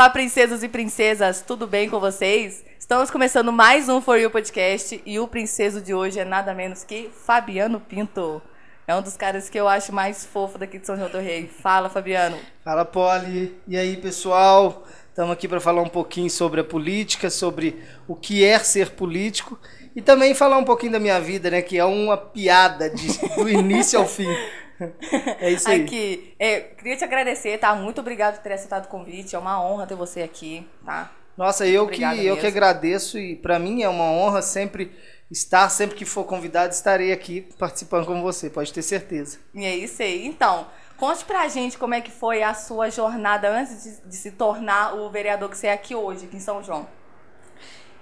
Fala, princesas e princesas, tudo bem com vocês? Estamos começando mais um For You Podcast e o princeso de hoje é nada menos que Fabiano Pinto. É um dos caras que eu acho mais fofo daqui de São João do Rei. Fala, Fabiano. Fala, Poli. E aí, pessoal? Estamos aqui para falar um pouquinho sobre a política, sobre o que é ser político e também falar um pouquinho da minha vida, né? Que é uma piada de, do início ao fim. É isso aí. Aqui, é, queria te agradecer, tá? Muito obrigado por ter aceitado o convite. É uma honra ter você aqui, tá? Nossa, eu que, eu que agradeço e para mim é uma honra sempre estar, sempre que for convidado, estarei aqui participando com você, pode ter certeza. E é isso aí. Então, conte pra gente como é que foi a sua jornada antes de, de se tornar o vereador que você é aqui hoje, aqui em São João.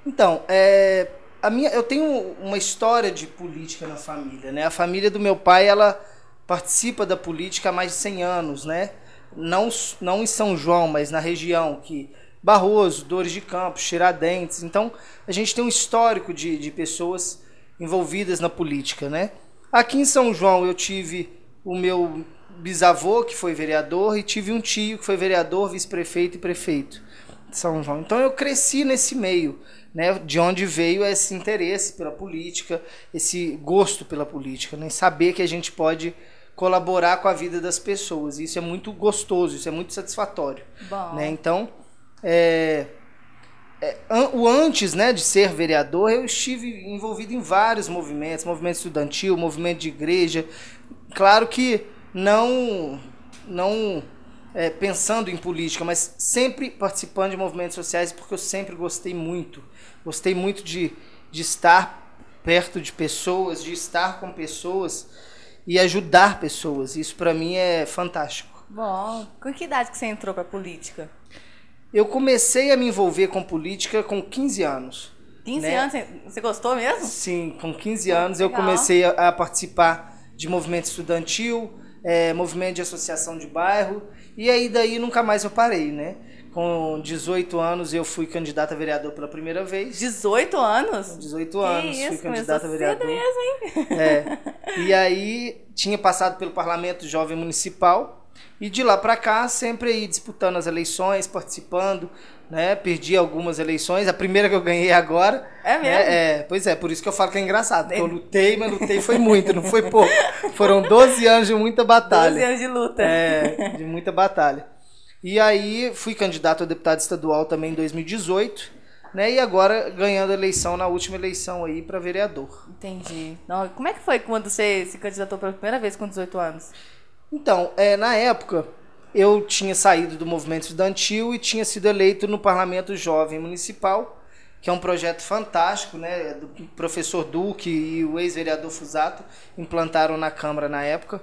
Então, é, a minha, eu tenho uma história de política na família, né? A família do meu pai, ela participa da política há mais de 100 anos, né? Não, não em São João, mas na região, que Barroso, Dores de Campos, Tiradentes. Então, a gente tem um histórico de, de pessoas envolvidas na política, né? Aqui em São João eu tive o meu bisavô, que foi vereador, e tive um tio que foi vereador, vice-prefeito e prefeito de São João. Então eu cresci nesse meio, né? De onde veio esse interesse pela política, esse gosto pela política, né? Saber que a gente pode colaborar com a vida das pessoas. Isso é muito gostoso, isso é muito satisfatório. Bom. Né? Então, é, é, o antes né, de ser vereador, eu estive envolvido em vários movimentos, movimento estudantil, movimento de igreja. Claro que não, não é, pensando em política, mas sempre participando de movimentos sociais, porque eu sempre gostei muito. Gostei muito de, de estar perto de pessoas, de estar com pessoas e ajudar pessoas. Isso para mim é fantástico. Bom, com que idade que você entrou para política? Eu comecei a me envolver com política com 15 anos. 15 né? anos? Você gostou mesmo? Sim, com 15 anos eu comecei a, participar de movimento estudantil, é, movimento de associação de bairro, e aí daí nunca mais eu parei, né? Com 18 anos eu fui candidato a vereador pela primeira vez. 18 anos? Com 18 que anos isso? fui candidato a vereador. Mesmo, hein? É. E aí tinha passado pelo Parlamento Jovem Municipal e de lá para cá sempre aí disputando as eleições, participando, né? Perdi algumas eleições, a primeira que eu ganhei agora. É mesmo? Né? É, pois é, por isso que eu falo que é engraçado. Eu lutei, mas lutei foi muito, não foi pouco. Foram 12 anos de muita batalha. 12 anos de luta. É, de muita batalha. E aí fui candidato a deputado estadual também em 2018, né? E agora ganhando a eleição na última eleição aí para vereador. Entendi. Não, como é que foi quando você se candidatou pela primeira vez com 18 anos? Então, é, na época eu tinha saído do movimento estudantil e tinha sido eleito no Parlamento Jovem Municipal, que é um projeto fantástico, né? Do professor Duque e o ex-vereador Fusato implantaram na Câmara na época,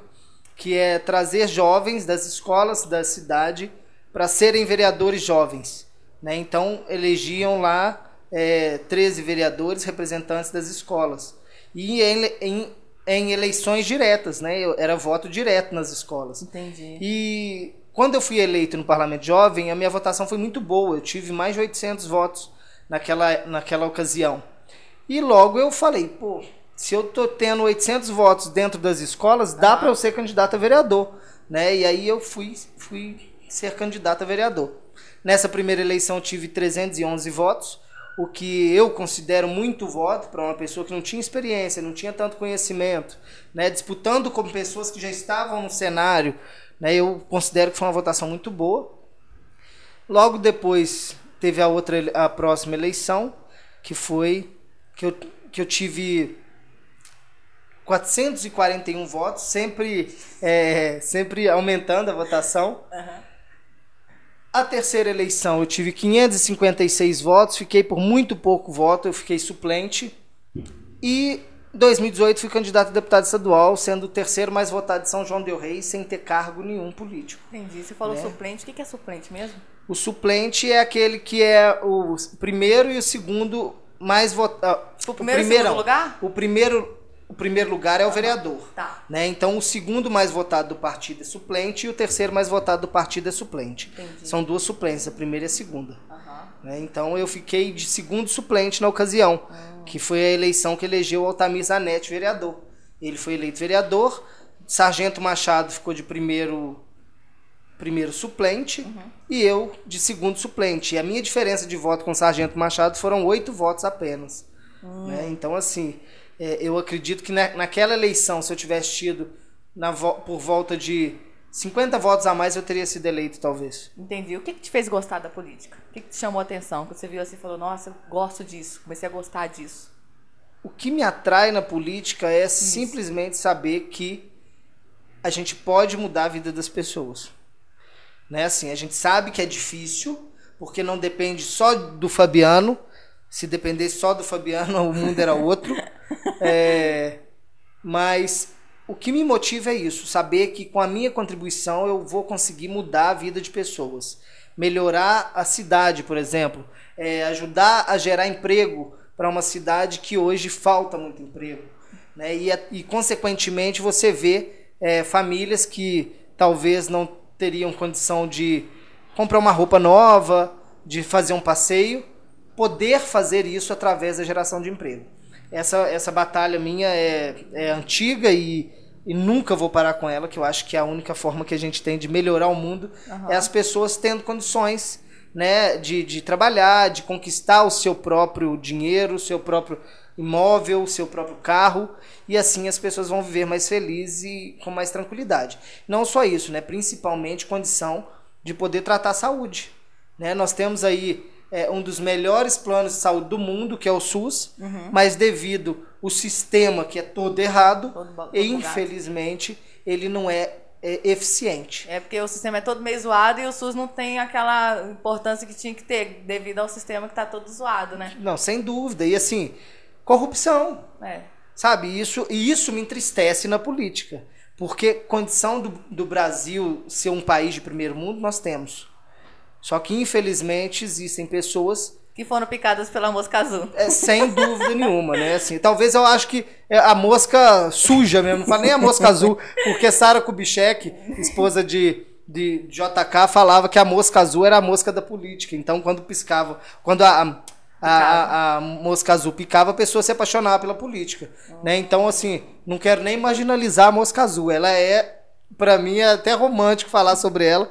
que é trazer jovens das escolas da cidade para serem vereadores jovens. Né? Então, elegiam lá é, 13 vereadores representantes das escolas. E em, em, em, eleições diretas, né? Eu, era voto direto nas escolas. Entendi. E quando eu fui eleito no Parlamento Jovem, a minha votação foi muito boa. Eu tive mais de 800 votos naquela, naquela ocasião. E logo eu falei, pô, se eu tô tendo 800 votos dentro das escolas, dá ah. para eu ser candidato a vereador, né? E aí eu fui, fui ser candidato a vereador. Nessa primeira eleição tive 311 votos, o que eu considero muito voto para uma pessoa que não tinha experiência, não tinha tanto conhecimento, né, disputando com pessoas que já estavam no cenário, né, eu considero que foi uma votação muito boa. Logo depois teve a outra a próxima eleição, que foi que eu, que eu tive 441 votos, sempre é, sempre aumentando a votação. Uhum. A terceira eleição eu tive 556 votos, fiquei por muito pouco voto, eu fiquei suplente. E 2018 fui candidato a deputado estadual, sendo o terceiro mais votado de São João del Rei, sem ter cargo nenhum político. Entendi. Você falou né? suplente, o que é suplente mesmo? O suplente é aquele que é o primeiro e o segundo mais votado. O primeiro o primeiro, e segundo lugar? O primeiro o primeiro lugar é o vereador. Tá. Né? Então, o segundo mais votado do partido é suplente e o terceiro mais votado do partido é suplente. Entendi. São duas suplências, a primeira e a segunda. Uhum. Né? Então, eu fiquei de segundo suplente na ocasião, uhum. que foi a eleição que elegeu o Altamir Zanetti vereador. Ele foi eleito vereador, Sargento Machado ficou de primeiro primeiro suplente uhum. e eu de segundo suplente. E a minha diferença de voto com o Sargento Machado foram oito votos apenas. Hum. Né? Então, assim, é, eu acredito que na, naquela eleição, se eu tivesse tido na, por volta de 50 votos a mais, eu teria sido eleito, talvez. Entendi. O que, que te fez gostar da política? O que, que te chamou a atenção? Quando você viu assim e falou, nossa, eu gosto disso, comecei a gostar disso. O que me atrai na política é Isso. simplesmente saber que a gente pode mudar a vida das pessoas. Né? Assim, a gente sabe que é difícil, porque não depende só do Fabiano. Se dependesse só do Fabiano, o mundo era outro. É, mas o que me motiva é isso, saber que com a minha contribuição eu vou conseguir mudar a vida de pessoas. Melhorar a cidade, por exemplo. É, ajudar a gerar emprego para uma cidade que hoje falta muito emprego. Né? E, e, consequentemente, você vê é, famílias que talvez não teriam condição de comprar uma roupa nova, de fazer um passeio, poder fazer isso através da geração de emprego. Essa, essa batalha minha é, é antiga e, e nunca vou parar com ela, que eu acho que é a única forma que a gente tem de melhorar o mundo uhum. é as pessoas tendo condições né, de, de trabalhar, de conquistar o seu próprio dinheiro, o seu próprio imóvel, o seu próprio carro, e assim as pessoas vão viver mais felizes e com mais tranquilidade. Não só isso, né, principalmente condição de poder tratar a saúde. Né? Nós temos aí é, um dos melhores planos de saúde do mundo, que é o SUS, uhum. mas devido o sistema que é todo errado, todo, e infelizmente ele não é é, eficiente. É porque o sistema é todo meio zoado e o SUS não tem aquela importância que tinha que ter devido ao sistema que está todo zoado, né? Não, sem dúvida. E assim, corrupção. É. Sabe? Isso, e isso me entristece na política. Porque condição do, do Brasil ser um país de primeiro mundo, nós temos. Só que, infelizmente, existem pessoas que foram picadas pela mosca azul. É, sem dúvida nenhuma, né? Assim, talvez eu acho que é a mosca suja mesmo, não fala nem a mosca azul, porque Sara Kubitschek, esposa de, de JK, falava que a mosca azul era a mosca da política. Então, quando piscava, quando a, a, a, a mosca azul picava, a pessoa se apaixonava pela política. Né? Então, assim, não quero nem marginalizar a mosca azul. Ela é, para mim, é até romântico falar sobre ela,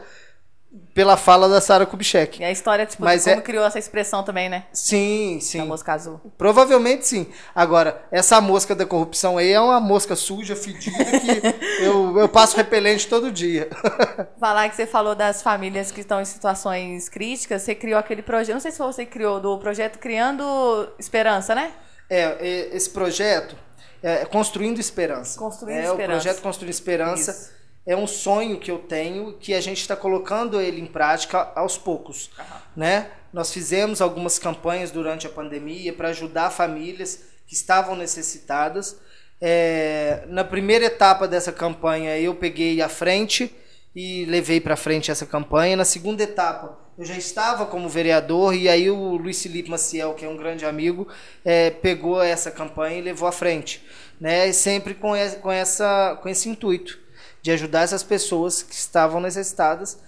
pela fala da Sara Kubitschek. E a história, tipo, Mas como é... criou essa expressão também, né? Sim, sim. A mosca azul. Provavelmente sim. Agora, essa mosca da corrupção aí é uma mosca suja, fedida, que eu, eu passo repelente todo dia. Falar que você falou das famílias que estão em situações críticas, você criou aquele projeto, não sei se você criou, do projeto Criando Esperança, né? É, esse projeto é Construindo Esperança. Construindo é, Esperança. É o projeto Construindo Esperança. Isso é um sonho que eu tenho que a gente está colocando ele em prática aos poucos, uhum. né? Nós fizemos algumas campanhas durante a pandemia para ajudar famílias que estavam necessitadas. É, na primeira etapa dessa campanha eu peguei a frente e levei para frente essa campanha. Na segunda etapa eu já estava como vereador e aí o Luiz Felipe Maciel, que é um grande amigo, é, pegou essa campanha e levou à frente, né? Sempre com, com, essa, com esse intuito de ajudar essas pessoas que estavam necessitadas,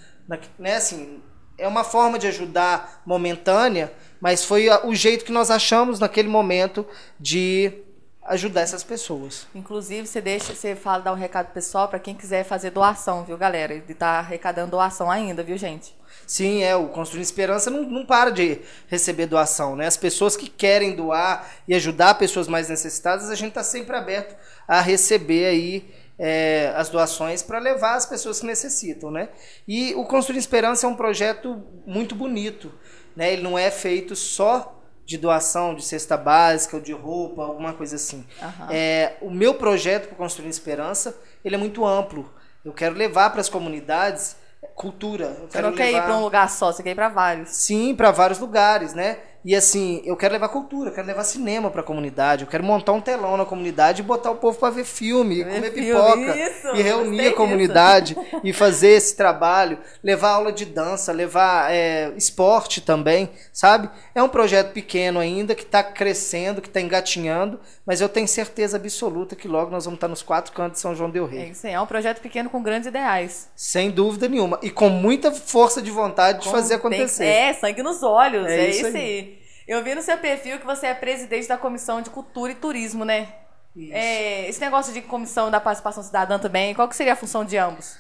né? Assim, é uma forma de ajudar momentânea, mas foi o jeito que nós achamos naquele momento de ajudar essas pessoas. Inclusive, você deixa, você fala dar um recado pessoal para quem quiser fazer doação, viu, galera? Ele tá arrecadando doação ainda, viu, gente? Sim, é, o Construindo Esperança não, não para de receber doação, né? As pessoas que querem doar e ajudar pessoas mais necessitadas, a gente está sempre aberto a receber aí é, as doações para levar as pessoas que necessitam, né? E o Construir Esperança é um projeto muito bonito, né? Ele não é feito só de doação de cesta básica ou de roupa, alguma coisa assim. Uhum. É, o meu projeto para Construir Esperança ele é muito amplo. Eu quero levar para as comunidades cultura. Eu você não quer levar... ir para um lugar só, você quer ir para vários. Sim, para vários lugares, né? E assim, eu quero levar cultura, eu quero levar cinema pra comunidade, eu quero montar um telão na comunidade e botar o povo para ver filme, ver comer filme, pipoca, isso, e reunir a comunidade e fazer esse trabalho, levar aula de dança, levar é, esporte também, sabe? É um projeto pequeno ainda, que está crescendo, que está engatinhando, mas eu tenho certeza absoluta que logo nós vamos estar nos quatro cantos de São João del Rei. É isso aí, é um projeto pequeno com grandes ideais. Sem dúvida nenhuma. E com muita força de vontade de fazer acontecer. Tem, é, sangue nos olhos, é, é isso aí. aí. Eu vi no seu perfil que você é presidente da Comissão de Cultura e Turismo, né? Isso. É, esse negócio de comissão da participação cidadã também, qual que seria a função de ambos?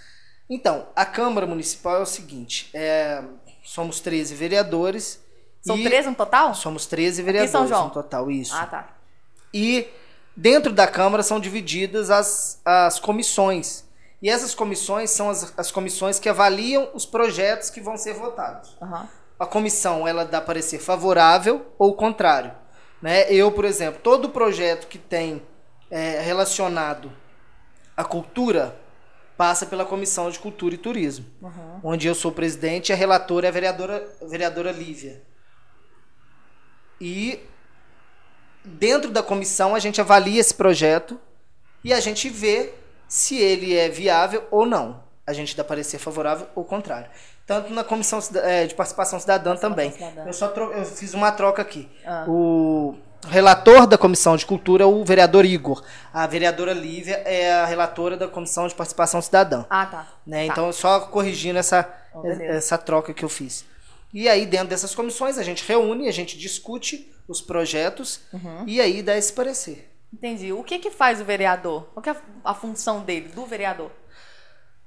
Então, a Câmara Municipal é o seguinte: é, somos 13 vereadores. São e 13 no total? Somos 13 São vereadores João? no total, isso. Ah, tá. E dentro da Câmara são divididas as, as comissões. E essas comissões são as, as comissões que avaliam os projetos que vão ser votados. Aham. A comissão ela dá parecer favorável ou contrário. Né? Eu, por exemplo, todo projeto que tem é, relacionado à cultura passa pela Comissão de Cultura e Turismo, Uhum. onde eu sou presidente e a relatora é a vereadora, a vereadora Lívia. E dentro da comissão a gente avalia esse projeto e a gente vê se ele é viável ou não. A gente dá parecer favorável ou contrário. Tanto na comissão eh, de participação cidadã também. Eu só eu fiz uma troca aqui. Ah. O relator da comissão de cultura é o vereador Igor. A vereadora Lívia é a relatora da comissão de participação cidadã. Ah, tá. Né? Tá. Então, só corrigindo essa, Oh, essa troca que eu fiz. E aí, dentro dessas comissões, a gente reúne, a gente discute os projetos Uhum. e aí dá esse parecer. Entendi. O que que faz o vereador? Qual que é a função dele, do vereador?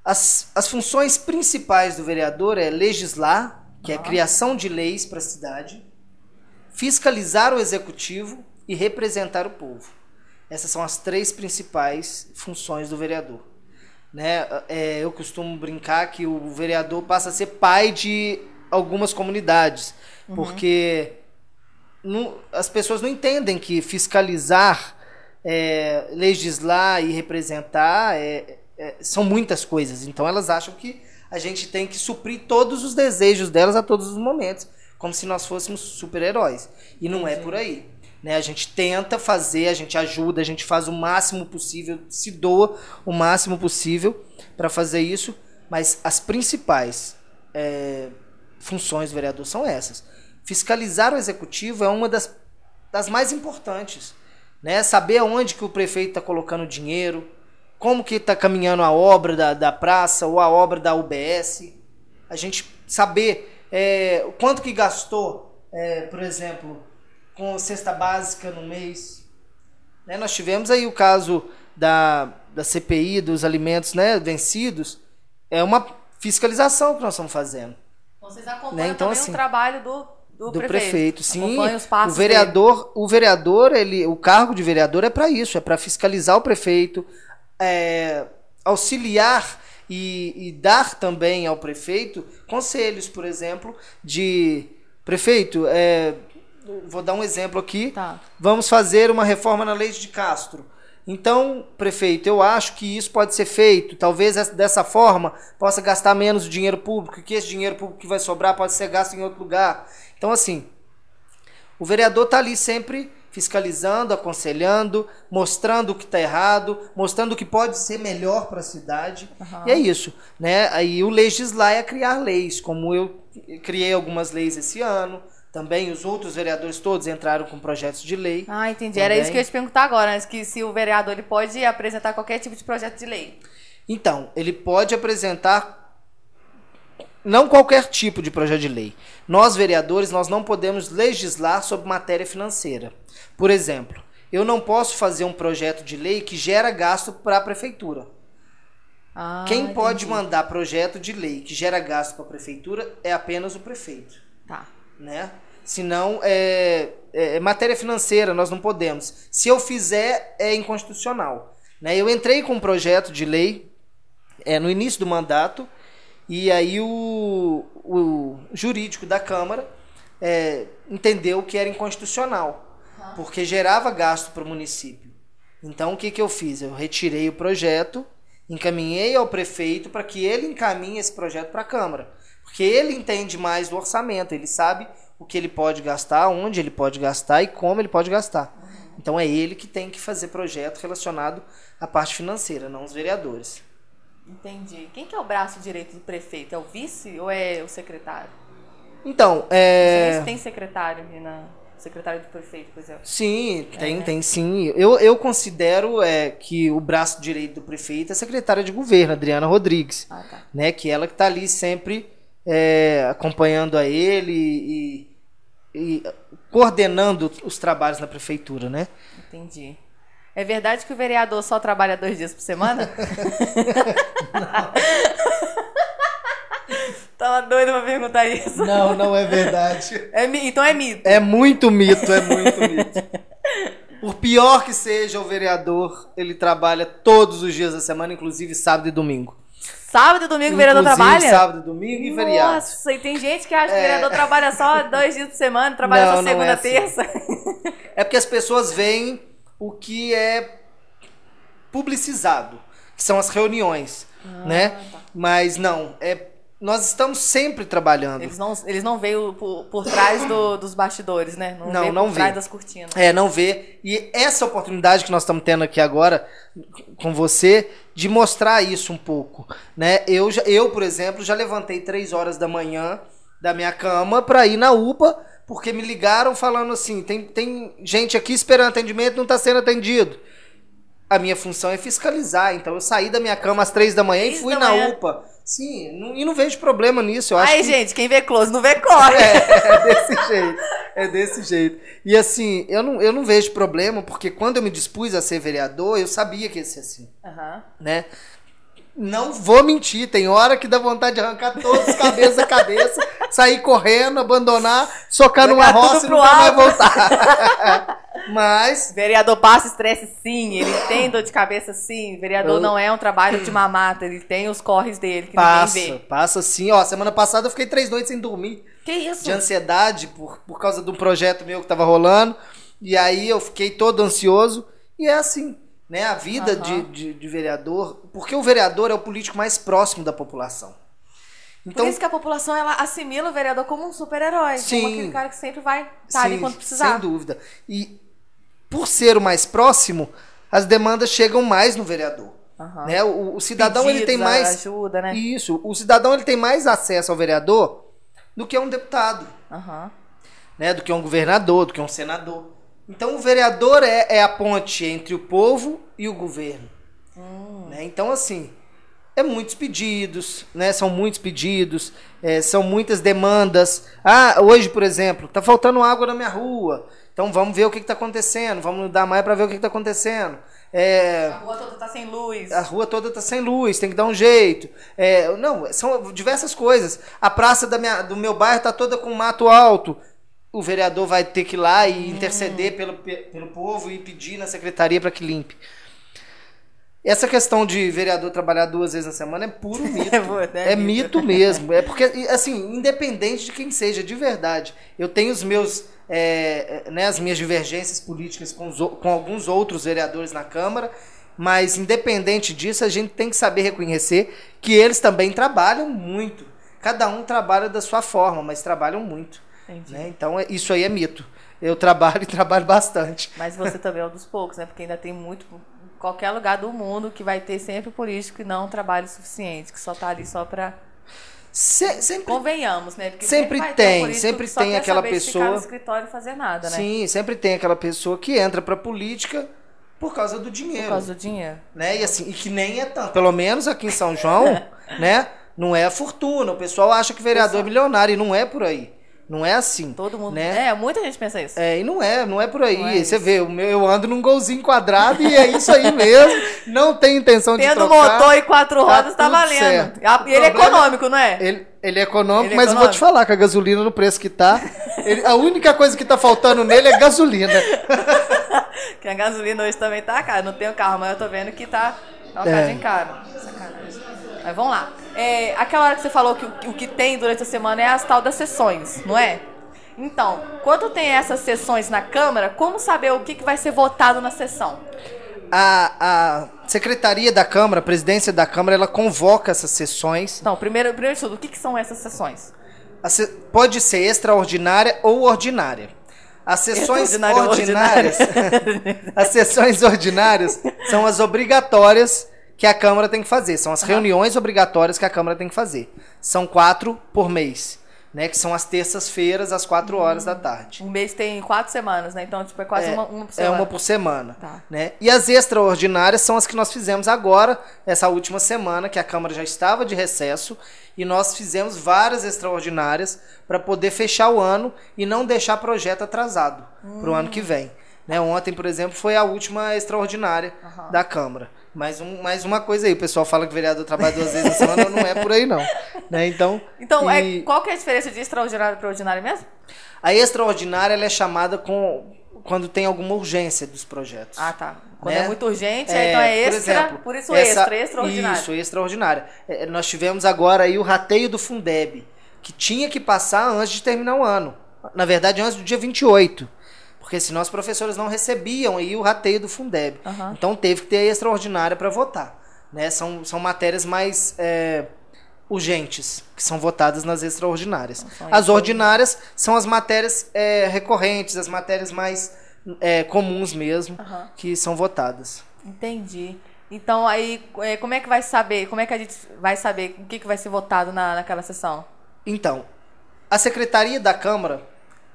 As, as funções principais do vereador é legislar, que é a criação de leis para a cidade, fiscalizar o executivo e representar o povo. Essas são as três principais funções do vereador. Né? É, eu costumo brincar que o vereador passa a ser pai de algumas comunidades, porque não- as pessoas não entendem que fiscalizar, é, legislar e representar é- é- são muitas coisas. Então elas acham que a gente tem que suprir todos os desejos delas a todos os momentos, como se nós fôssemos super-heróis. E não é por aí. Né? A gente tenta fazer, a gente ajuda, a gente faz o máximo possível, se doa o máximo possível para fazer isso, mas as principais é, funções do vereador são essas. Fiscalizar o executivo é uma das, das mais importantes. Né? Saber aonde que o prefeito está colocando dinheiro, como que está caminhando a obra da, da praça ou a obra da UBS. A gente saber é, quanto que gastou, é, por exemplo, com cesta básica no mês. Né? Nós tivemos aí o caso da, da CPI, dos alimentos né, vencidos. É uma fiscalização que nós estamos fazendo. Então, vocês acompanham Né, então, também assim, o trabalho do, do, do prefeito. prefeito, sim. O vereador, o vereador, ele, o cargo de vereador é para isso, é para fiscalizar o prefeito, é, auxiliar e, e dar também ao prefeito conselhos, por exemplo, de prefeito. é, vou dar um exemplo aqui. Tá. Vamos fazer uma reforma na lei de Castro. Então, prefeito, eu acho que isso pode ser feito. Talvez essa- dessa forma possa gastar menos dinheiro público, que esse dinheiro público que vai sobrar pode ser gasto em outro lugar. Então, assim, o vereador está ali sempre fiscalizando, aconselhando, mostrando o que está errado, mostrando o que pode ser melhor para a cidade. Aham. E é isso, né? Aí o legislar é criar leis, como eu criei algumas leis esse ano. Também os outros vereadores todos entraram com projetos de lei. Ah, entendi. Era Também. isso que eu ia te perguntar agora, né? Que se o vereador ele pode apresentar qualquer tipo de projeto de lei. Então, ele pode apresentar não qualquer tipo de projeto de lei. Nós, vereadores, nós não podemos legislar sobre matéria financeira. Por exemplo, eu não posso fazer um projeto de lei que gera gasto para a prefeitura. Ah, Quem pode entendi. mandar projeto de lei que gera gasto para a prefeitura é apenas o prefeito. Tá. né? Senão, é, é, é matéria financeira, nós não podemos. Se eu fizer, é inconstitucional. Né? Eu entrei com um projeto de lei é, no início do mandato, e aí o, o jurídico da Câmara é, entendeu que era inconstitucional, porque gerava gasto para o município. Então, o que, que eu fiz? Eu retirei o projeto, encaminhei ao prefeito para que ele encaminhe esse projeto para a Câmara. Porque ele entende mais do orçamento, ele sabe o que ele pode gastar, onde ele pode gastar e como ele pode gastar. Então é ele que tem que fazer projeto relacionado à parte financeira, não os vereadores. Entendi. Quem que é o braço direito do prefeito? É o vice ou é o secretário? Então, Não é. se tem secretário ali na. Secretário do prefeito, por exemplo. Sim, tem, né? tem sim. Eu, eu considero é, que o braço direito do prefeito é a secretária de governo, Adriana Rodrigues. Ah, tá. né? Que ela que tá ali sempre é, acompanhando a ele e, e coordenando os trabalhos na prefeitura, né? Entendi. É verdade que o vereador só trabalha dois dias por semana? Tava doido pra perguntar isso. Não, não é verdade. É, então é mito. É muito mito, é muito mito. Por pior que seja o vereador, ele trabalha todos os dias da semana, inclusive sábado e domingo. Sábado e domingo o vereador trabalha? sábado, domingo e feriado. Nossa, e tem gente que acha que o vereador trabalha só dois dias por semana, trabalha não, só segunda, é assim. terça. É porque as pessoas veem o que é publicizado, que são as reuniões, ah, né? Tá. Mas não, é nós estamos sempre trabalhando. Eles não, eles não veem por, por trás do, dos bastidores, né? Não, não, vê não por vê. trás das cortinas. É, não vê. E essa oportunidade que nós estamos tendo aqui agora com você de mostrar isso um pouco, né? Eu, eu por exemplo, já levantei três horas da manhã da minha cama para ir na UPA porque me ligaram falando assim, tem, tem gente aqui esperando atendimento não está sendo atendido. A minha função é fiscalizar, então eu saí da minha cama às três da manhã e fui na. UPA Sim, não, e não vejo problema nisso. Eu acho Aí, que... gente, quem vê close não vê corre. É, é desse jeito. É desse jeito. E assim, eu não, eu não vejo problema, porque quando eu me dispus a ser vereador, eu sabia que ia ser assim. Uhum. Né? Não vou mentir, tem hora que dá vontade de arrancar todos cabeça a cabeça, sair correndo, abandonar, socar numa roça e nunca mais voltar. Mas. Vereador passa estresse sim, ele tem dor de cabeça sim. Vereador eu... não é um trabalho de mamata, ele tem os corres dele que passa, ninguém vê. Passa sim, ó. Semana passada eu fiquei três noites sem dormir. Que isso? De ansiedade por, por causa de um projeto meu que tava rolando. E aí eu fiquei todo ansioso. E é assim, né? A vida uhum. de, de, de vereador. Porque o vereador é o político mais próximo da população. Então, Por isso que a população ela assimila o vereador como um super-herói, como aquele cara que sempre vai estar ali quando precisar. Sem dúvida. E por ser o mais próximo, as demandas chegam mais no vereador. Uhum. Né? O, o cidadão Pedidos, ele tem mais ajuda, né? isso. O cidadão ele tem mais acesso ao vereador do que um deputado, uhum. né? Do que um governador, do que um senador. Então o vereador é, é a ponte entre o povo e o governo. Hum. Né? Então assim é muitos pedidos, né? São muitos pedidos, é, são muitas demandas. Ah, hoje, por exemplo, tá faltando água na minha rua. Então vamos ver o que está acontecendo, vamos dar mais para ver o que está acontecendo. É, a rua toda está sem luz. A rua toda está sem luz, tem que dar um jeito. É, não, são diversas coisas. A praça da minha, do meu bairro está toda com mato alto. O vereador vai ter que ir lá e hum. interceder pelo, pelo povo e pedir na secretaria para que limpe. Essa questão de vereador trabalhar duas vezes na semana é puro mito. é, é mito mesmo. É porque, assim, independente de quem seja, de verdade. Eu tenho os meus é, é, né, as minhas divergências políticas com, os, com alguns outros vereadores na Câmara, mas independente disso, a gente tem que saber reconhecer que eles também trabalham muito. Cada um trabalha da sua forma, mas trabalham muito. Né? Então, é, isso aí é mito. Eu trabalho e trabalho bastante. Mas você também é um dos poucos, né? Porque ainda tem muito qualquer lugar do mundo que vai ter sempre político que não trabalha o suficiente, que só está ali só para Se, sempre, Convenhamos, né? Porque sempre, sempre tem, um sempre tem aquela pessoa. Ficar no escritório e fazer nada, né? Sim, sempre tem aquela pessoa que entra para política por causa do dinheiro. Por causa do dinheiro. Né? E assim, e que nem é tanto. Pelo menos aqui em São João, né? Não é a fortuna. O pessoal acha que vereador é milionário e não é por aí. Não é assim. Todo mundo. Né? É, muita gente pensa isso. É, e não é, não é por aí. É Você vê, eu ando num golzinho quadrado e é isso aí mesmo. Não tem intenção Tendo de trocar. Tendo motor e quatro tá rodas, tá, tá valendo. Certo. E ele é econômico, não é? Ele, ele é econômico, ele é mas econômico. vou te falar que a gasolina no preço que tá, ele, a única coisa que tá faltando nele é gasolina. que a gasolina hoje também tá cara. Não tenho carro, mas eu tô vendo que tá, tá uma é. caro. Sacanagem. Mas vamos lá. É, aquela hora que você falou que o, o que tem durante a semana é as tal das sessões, não é? Então, quando tem essas sessões na Câmara, como saber o que, que vai ser votado na sessão? A, a Secretaria da Câmara, a presidência da Câmara, ela convoca essas sessões. Então, primeiro, primeiro de tudo, o que, que são essas sessões? Se, pode ser extraordinária ou ordinária. As sessões ordinárias, as sessões ordinárias são as obrigatórias que a Câmara tem que fazer. São as reuniões obrigatórias que a Câmara tem que fazer. São quatro por mês né? Que são as terças-feiras, às 4 hum. horas da tarde. Um mês tem quatro semanas, né? Então, tipo, é quase é, uma, uma, por semana. É uma por semana. Tá. Né? E as extraordinárias são as que nós fizemos agora, essa última semana, que a Câmara já estava de recesso, e nós fizemos várias extraordinárias para poder fechar o ano e não deixar projeto atrasado hum. para o ano que vem. Né? Ontem, por exemplo, foi a última extraordinária Aham. da Câmara. Mais, um, mais uma coisa aí, o pessoal fala que o vereador trabalha duas vezes na semana, não é por aí não. Né? Então, Então, e- é, qual que é a diferença de extraordinário para ordinário mesmo? a extraordinária ela é chamada com, quando tem alguma urgência dos projetos. Ah, tá. Quando Né? é muito urgente, aí então é por extra, exemplo, por isso essa- extra, extraordinário. Isso, extraordinária. É, nós tivemos agora aí o rateio do Fundeb, que tinha que passar antes de terminar o ano. Na verdade, antes do dia 28. Porque senão os professores não recebiam aí o rateio do Fundeb. Aham. Então teve que ter a extraordinária para votar. Né? São, são matérias mais é, urgentes, que são votadas nas extraordinárias. As ordinárias são as matérias é, recorrentes, as matérias mais é, comuns mesmo, Aham. que são votadas. Entendi. Então, aí, é, como é que vai saber? Como é que a gente vai saber o que, que vai ser votado na, naquela sessão? Então, a Secretaria da Câmara,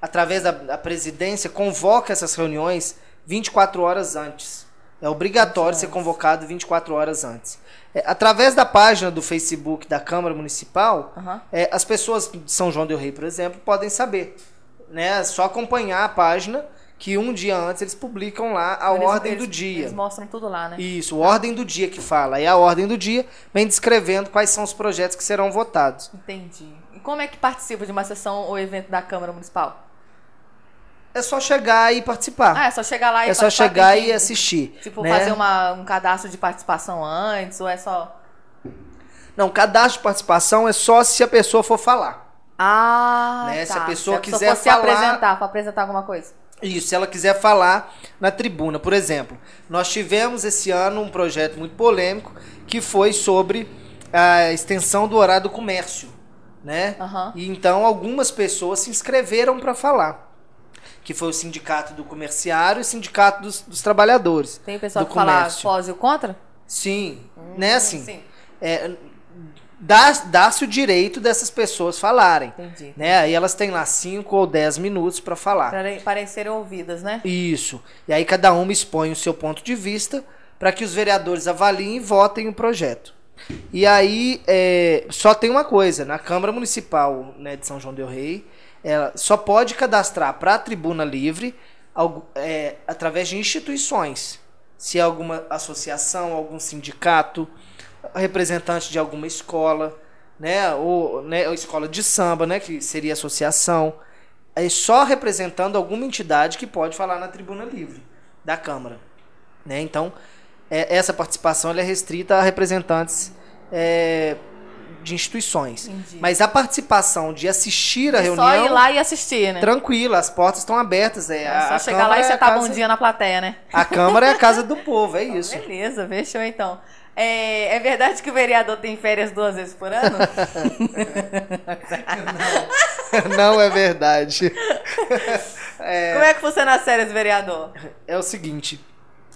através da, da presidência, convoca essas reuniões 24 horas antes. É obrigatório ser convocado 24 horas antes. É, através da página do Facebook da Câmara Municipal, Aham. é, as pessoas de São João del Rei, por exemplo, podem saber. Né? É só acompanhar a página que um dia antes eles publicam lá a Eles- ordem eles- do dia. Eles mostram tudo lá, né? Isso, ordem do dia que fala. E a ordem do dia vem descrevendo quais são os projetos que serão votados. Entendi. E como é que participa de uma sessão ou evento da Câmara Municipal? É só chegar e participar. Ah, é só chegar lá e é só chegar e assistir. Tipo, né? fazer uma, um cadastro de participação antes, ou é só. Não, cadastro de participação é só se a pessoa for falar. Ah, Né, se tá. a pessoa se quiser for se falar- apresentar, para apresentar alguma coisa. Isso, se ela quiser falar na tribuna. Por exemplo, nós tivemos esse ano um projeto muito polêmico que foi sobre a extensão do horário do comércio. Né? Aham. E então algumas pessoas se inscreveram para falar. Que foi o sindicato do comerciário e o sindicato dos, dos trabalhadores. Tem o pessoal que fala comércio. pós e o contra? Sim, né? Assim, Sim, é, dá- dá-se o direito dessas pessoas falarem. entendi. Né? Aí elas têm lá 5 ou 10 minutos para falar. Para, para serem ouvidas, né? Isso. E aí cada uma expõe o seu ponto de vista para que os vereadores avaliem e votem o projeto. E aí é, só tem uma coisa, na Câmara Municipal né, de São João del Rei, ela só pode cadastrar para a tribuna livre é, através de instituições. Se é alguma associação, algum sindicato, representante de alguma escola, né, ou, né, ou escola de samba, né, que seria associação, é só representando alguma entidade que pode falar na tribuna livre da Câmara. Né? Então, é- essa participação é restrita a representantes é, de instituições. Entendi. Mas a participação de assistir a É reunião, só ir lá e assistir, né? tranquila, as portas estão abertas. É, É a, só a chegar lá e é a sentar bom dia na plateia, né? A Câmara é a casa do povo, é isso. Beleza, fechou então. É, é verdade que o vereador tem férias duas vezes por ano? Não é verdade. Como é que funciona as férias do vereador? É o seguinte,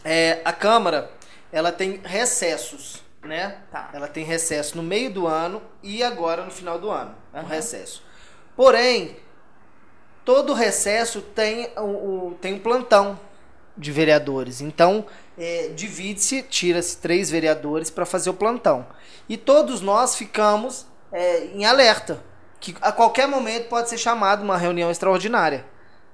é, a Câmara, ela tem recessos, né? Tá. Ela tem recesso no meio do ano e agora no final do ano, um Aham. recesso. Porém, todo recesso tem o, o- tem um plantão de vereadores. Então, é, divide-se, tira-se três vereadores para fazer o plantão. E todos nós ficamos é, em alerta, que a qualquer momento pode ser chamado uma reunião extraordinária.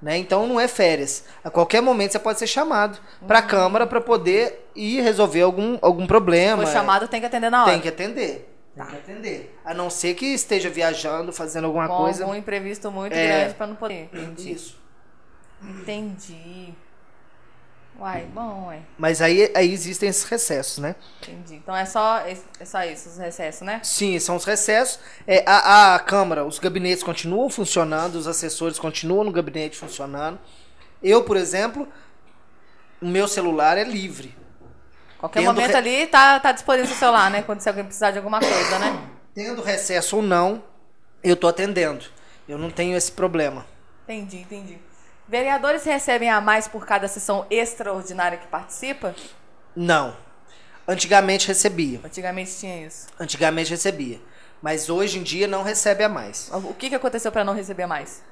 Né? Então não é férias. A qualquer momento você pode ser chamado para a Câmara para poder ir resolver algum, algum problema. Foi chamado, tem que atender na hora. Tem que atender. Tem que atender. A não ser que esteja viajando, fazendo alguma Com coisa. algum imprevisto muito É. grande pra não poder. Entendi. Isso. Entendi. Uai, bom, uai. Mas aí, aí existem esses recessos, né? Entendi. Então é só, é só isso, os recessos, né? Sim, são os recessos. É, a, a Câmara, os gabinetes continuam funcionando, os assessores continuam no gabinete funcionando. Eu, por exemplo, o meu celular é livre. Qualquer Tendo momento re- ali tá, tá disponível o celular, né? Quando se alguém precisar de alguma coisa, né? Tendo recesso ou não, eu tô atendendo. Eu não tenho esse problema. Entendi, entendi. Vereadores recebem a mais por cada sessão extraordinária que participa? Não. Antigamente recebia. Antigamente tinha isso. Antigamente recebia. Mas hoje em dia não recebe a mais. O que, que aconteceu pra não receber mais?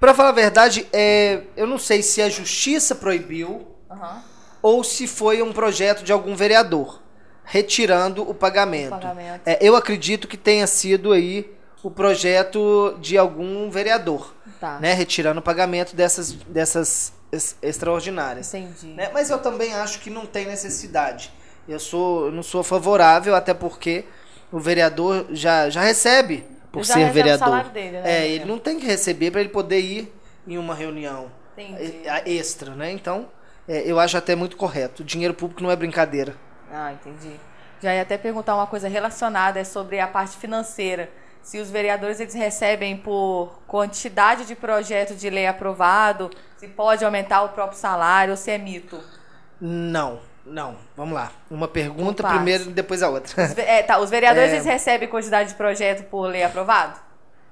Pra falar a verdade, é, eu não sei se a justiça proibiu Aham. ou se foi um projeto de algum vereador retirando o pagamento. O pagamento. É, eu acredito que tenha sido aí o projeto de algum vereador. Tá. né? Retirando o pagamento dessas, dessas ex- extraordinárias. Entendi. né? Mas eu também acho que não tem necessidade. Eu sou, eu não sou favorável, até porque o vereador já, já recebe por Já ser vereador. salário dele, né? É, ele não tem que receber para ele poder ir em uma reunião Entendi. é, extra, né? Então, é, eu acho até muito correto. O dinheiro público não é brincadeira. Ah, entendi. Já ia até perguntar uma coisa relacionada é sobre a parte financeira. Se os vereadores eles recebem por quantidade de projeto de lei aprovado, se pode aumentar o próprio salário ou se é mito. Não, não. Vamos lá. Uma pergunta primeiro e depois a outra. Os, é, tá, os vereadores É. eles recebem quantidade de projeto por lei aprovado?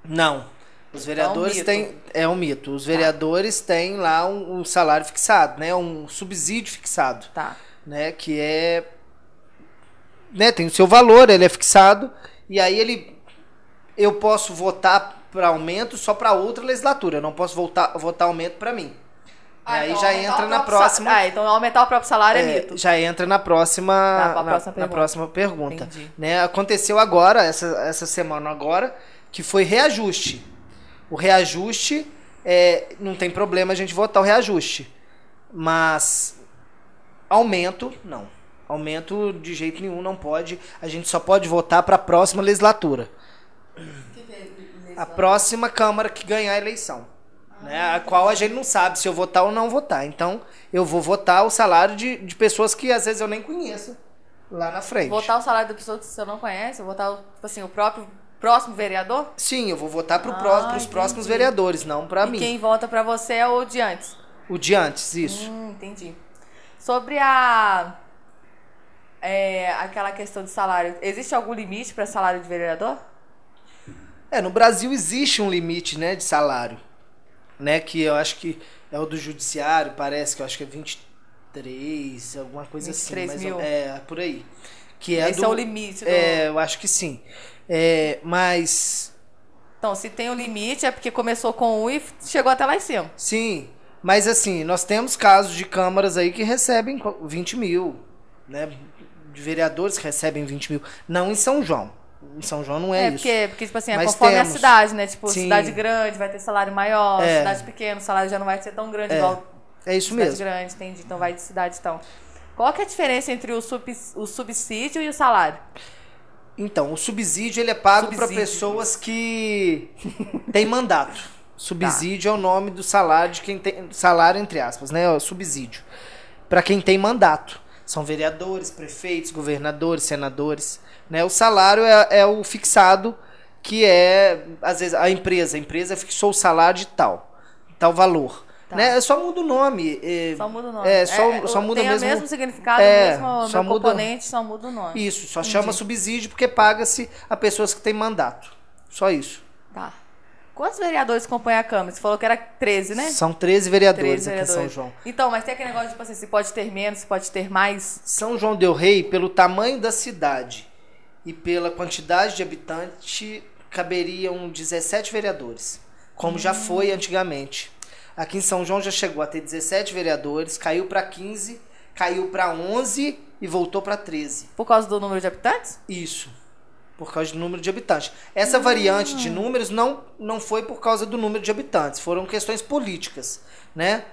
Não. Os vereadores mito. têm. É um mito. Os vereadores têm lá um, um salário fixado, né? Um subsídio fixado. Tá. né? Que é. Né, tem o seu valor, ele é fixado. E aí ele. Eu posso votar para aumento só para outra legislatura. Eu não posso votar, votar aumento para mim. Ah, aí então já entra na próxima. Ah, então aumentar o próprio salário é, É, mito. já entra na próxima, Tá, na, próxima na pergunta. próxima pergunta. Entendi. Né? Aconteceu agora, essa, essa semana agora, que foi reajuste. O reajuste, é, não tem problema a gente votar o reajuste. Mas aumento, não. Aumento de jeito nenhum não pode. A gente só pode votar para a próxima legislatura. A próxima Câmara que ganhar a eleição. né? A qual a gente não sabe se eu votar ou não votar. Então, eu vou votar o salário de, de pessoas que às vezes eu nem conheço lá na frente. Votar o salário da pessoa que você não conhece, votar, o- tipo assim, o próprio próximo vereador? Sim, eu vou votar para Ah, os próximos vereadores, não para mim. quem vota pra você é o de antes. O de antes, isso. Hum, entendi. Sobre a. é, aquela questão de salário. Existe algum limite para salário de vereador? É, no Brasil existe um limite, né, de salário, né, que eu acho que é o do judiciário, parece que eu acho que é 23, alguma coisa 23 assim, mil. mas é por aí. Que é Esse do, é o limite. Do... É, eu acho que sim. É, mas Então, se tem um limite, é porque começou com um e chegou até lá em cima. sim, mas assim, nós temos casos de câmaras aí que recebem co- 20 mil, né, de vereadores que recebem 20 mil, não em São João. Em São João não é, É, isso. porque, porque, tipo assim, é Mas conforme temos. a cidade, né? Tipo, Sim. cidade grande vai ter salário maior, É. cidade pequena, o salário já não vai ser tão grande É, igual É isso cidade mesmo. grande, entendi. Então vai de cidade, então. Qual que é a diferença entre o, sub, o subsídio e o salário? Então, o subsídio ele é pago para pessoas que têm mandato. Subsídio é o nome do salário de quem tem salário entre aspas, né? O subsídio para quem tem mandato. São vereadores, prefeitos, governadores, senadores, né? O salário é, é o fixado que é às vezes a empresa, a empresa fixou o salário de tal, tal valor, Tá. né? Só muda o nome. é, Só muda o nome. É, só, só muda tem mesmo. o mesmo significado, É, o mesmo, só muda- componente, só muda o nome. Isso, só chama subsídio porque paga-se a pessoas que têm mandato. Só isso. Tá. Quantos vereadores compõem a Câmara? Você falou que era 13, né? São 13 vereadores 13 aqui em São vereadores. João. Então, mas tem aquele negócio, tipo assim, se pode ter menos, se pode ter mais. São João del Rei, pelo tamanho da cidade e pela quantidade de habitantes, caberiam 17 vereadores, como já foi antigamente. Aqui em São João já chegou a ter 17 vereadores, caiu para 15, caiu para 11 e voltou para 13. Por causa do número de habitantes? Isso. Por causa do número de habitantes. Essa variante de números não, não foi por causa do número de habitantes, foram questões políticas, né?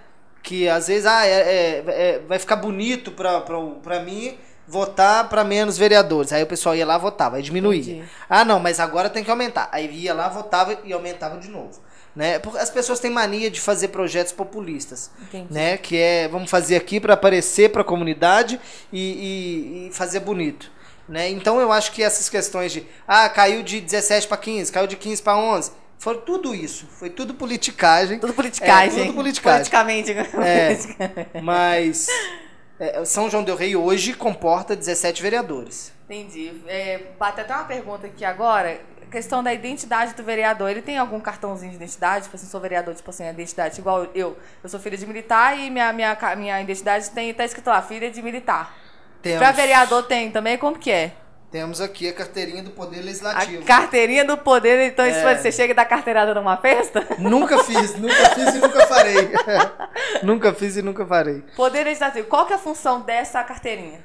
Que às vezes ah, é, é- é- vai ficar bonito pra mim votar pra menos vereadores. Aí o pessoal ia lá votava, aí diminuía. Entendi. Ah, não, mas agora tem que aumentar. Aí ia lá, votava e aumentava de novo. Né? Porque as pessoas têm mania de fazer projetos populistas Entendi. né? Que é vamos fazer aqui para aparecer para a comunidade e, e- e fazer bonito, né? Então eu acho que essas questões de ah caiu de 17 para 15, caiu de 15 para 11, foi tudo isso, foi tudo politicagem, Tudo politicagem. É, tudo politicagem. Politicamente. É. mas São João del Rei hoje comporta 17 vereadores. Entendi. É, bate até uma pergunta aqui agora. A questão da identidade do vereador. Ele tem algum cartãozinho de identidade? Tipo assim, sou vereador, tipo assim, a identidade igual eu. Eu sou filha de militar e minha, minha, minha identidade tem, tá escrito lá, filha de militar. Pra vereador tem também? Como que é? Temos aqui a carteirinha do Poder A Legislativo. carteirinha do poder, então isso É. você chega e dá carteirada numa festa? Nunca fiz, nunca fiz e nunca farei. nunca fiz e nunca farei. Poder legislativo. Qual que é a função dessa carteirinha?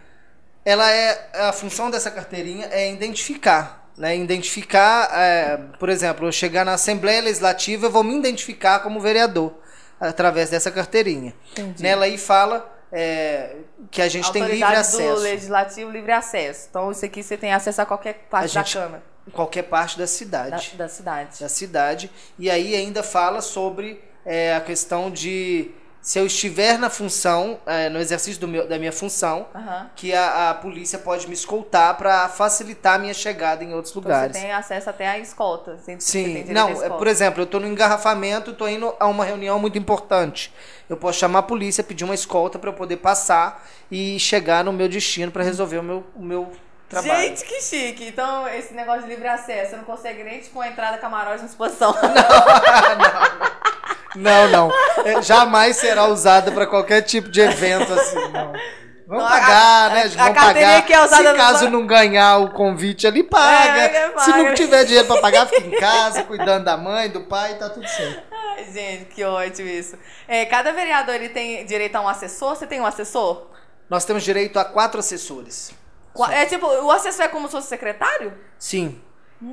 ela é a função dessa carteirinha é identificar né, identificar, é, por exemplo, eu chegar na Assembleia Legislativa, eu vou me identificar como vereador através dessa carteirinha. Entendi. Nela aí fala é, que a gente tem livre Autoridade do acesso Legislativo, livre acesso. Então, isso aqui você tem acesso a qualquer parte A gente- da Câmara, qualquer parte da da, cidade. da cidade. da cidade. E aí ainda fala sobre é, a questão de se eu estiver na função, é, no exercício meu- da minha função, Aham. que a, a polícia pode me escoltar para facilitar a minha chegada em outros Então, lugares. você tem acesso até à escolta. Você tem Sim, não, é, escolta. por exemplo, eu estou no engarrafamento, estou indo a uma reunião muito importante. Eu posso chamar a polícia, pedir uma escolta para eu poder passar e chegar no meu destino para resolver o meu, o meu trabalho. Gente, que chique. Então, esse negócio de livre acesso, você não consegue nem, tipo, uma entrada camarote na exposição. Não, não. É, jamais será usada para qualquer tipo de evento assim, não. Vamos Não, pagar, a- né? a- a Vamos carteirinha pagar. que é usada Se caso não ganhar o convite ali, paga. É, Se não paga. tiver dinheiro para pagar, fica em casa, cuidando da mãe, do pai, tá tudo certo. Ai, gente, que ótimo isso. É, cada vereador, ele tem direito a um assessor? Você tem um assessor? Nós temos direito a quatro assessores. É tipo, o assessor é como se fosse secretário? Sim,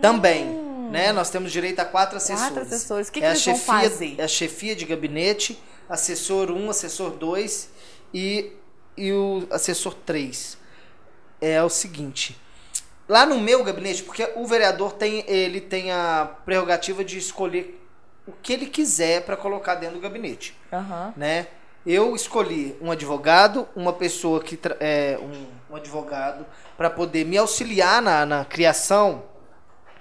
também. Né? Nós temos direito a quatro assessores. Quatro assessores. O que, que é a eles vão chefia, fazer? É a chefia de gabinete, assessor 1, assessor 2 e, e o assessor 3. É o seguinte. Lá no meu gabinete, porque o vereador tem, ele tem a prerrogativa de escolher o que ele quiser para colocar dentro do gabinete Aham. né? Eu escolhi um advogado, uma pessoa que é um, um advogado para poder me auxiliar na, na criação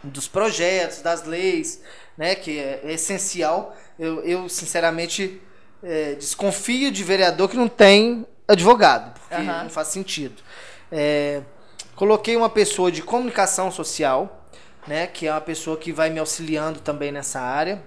dos projetos, das leis, né? Que é, essencial. Eu, eu sinceramente é, desconfio de vereador que não tem advogado, porque Aham. não faz sentido. É, coloquei uma pessoa de comunicação social, né? Que é uma pessoa que vai me auxiliando também nessa área.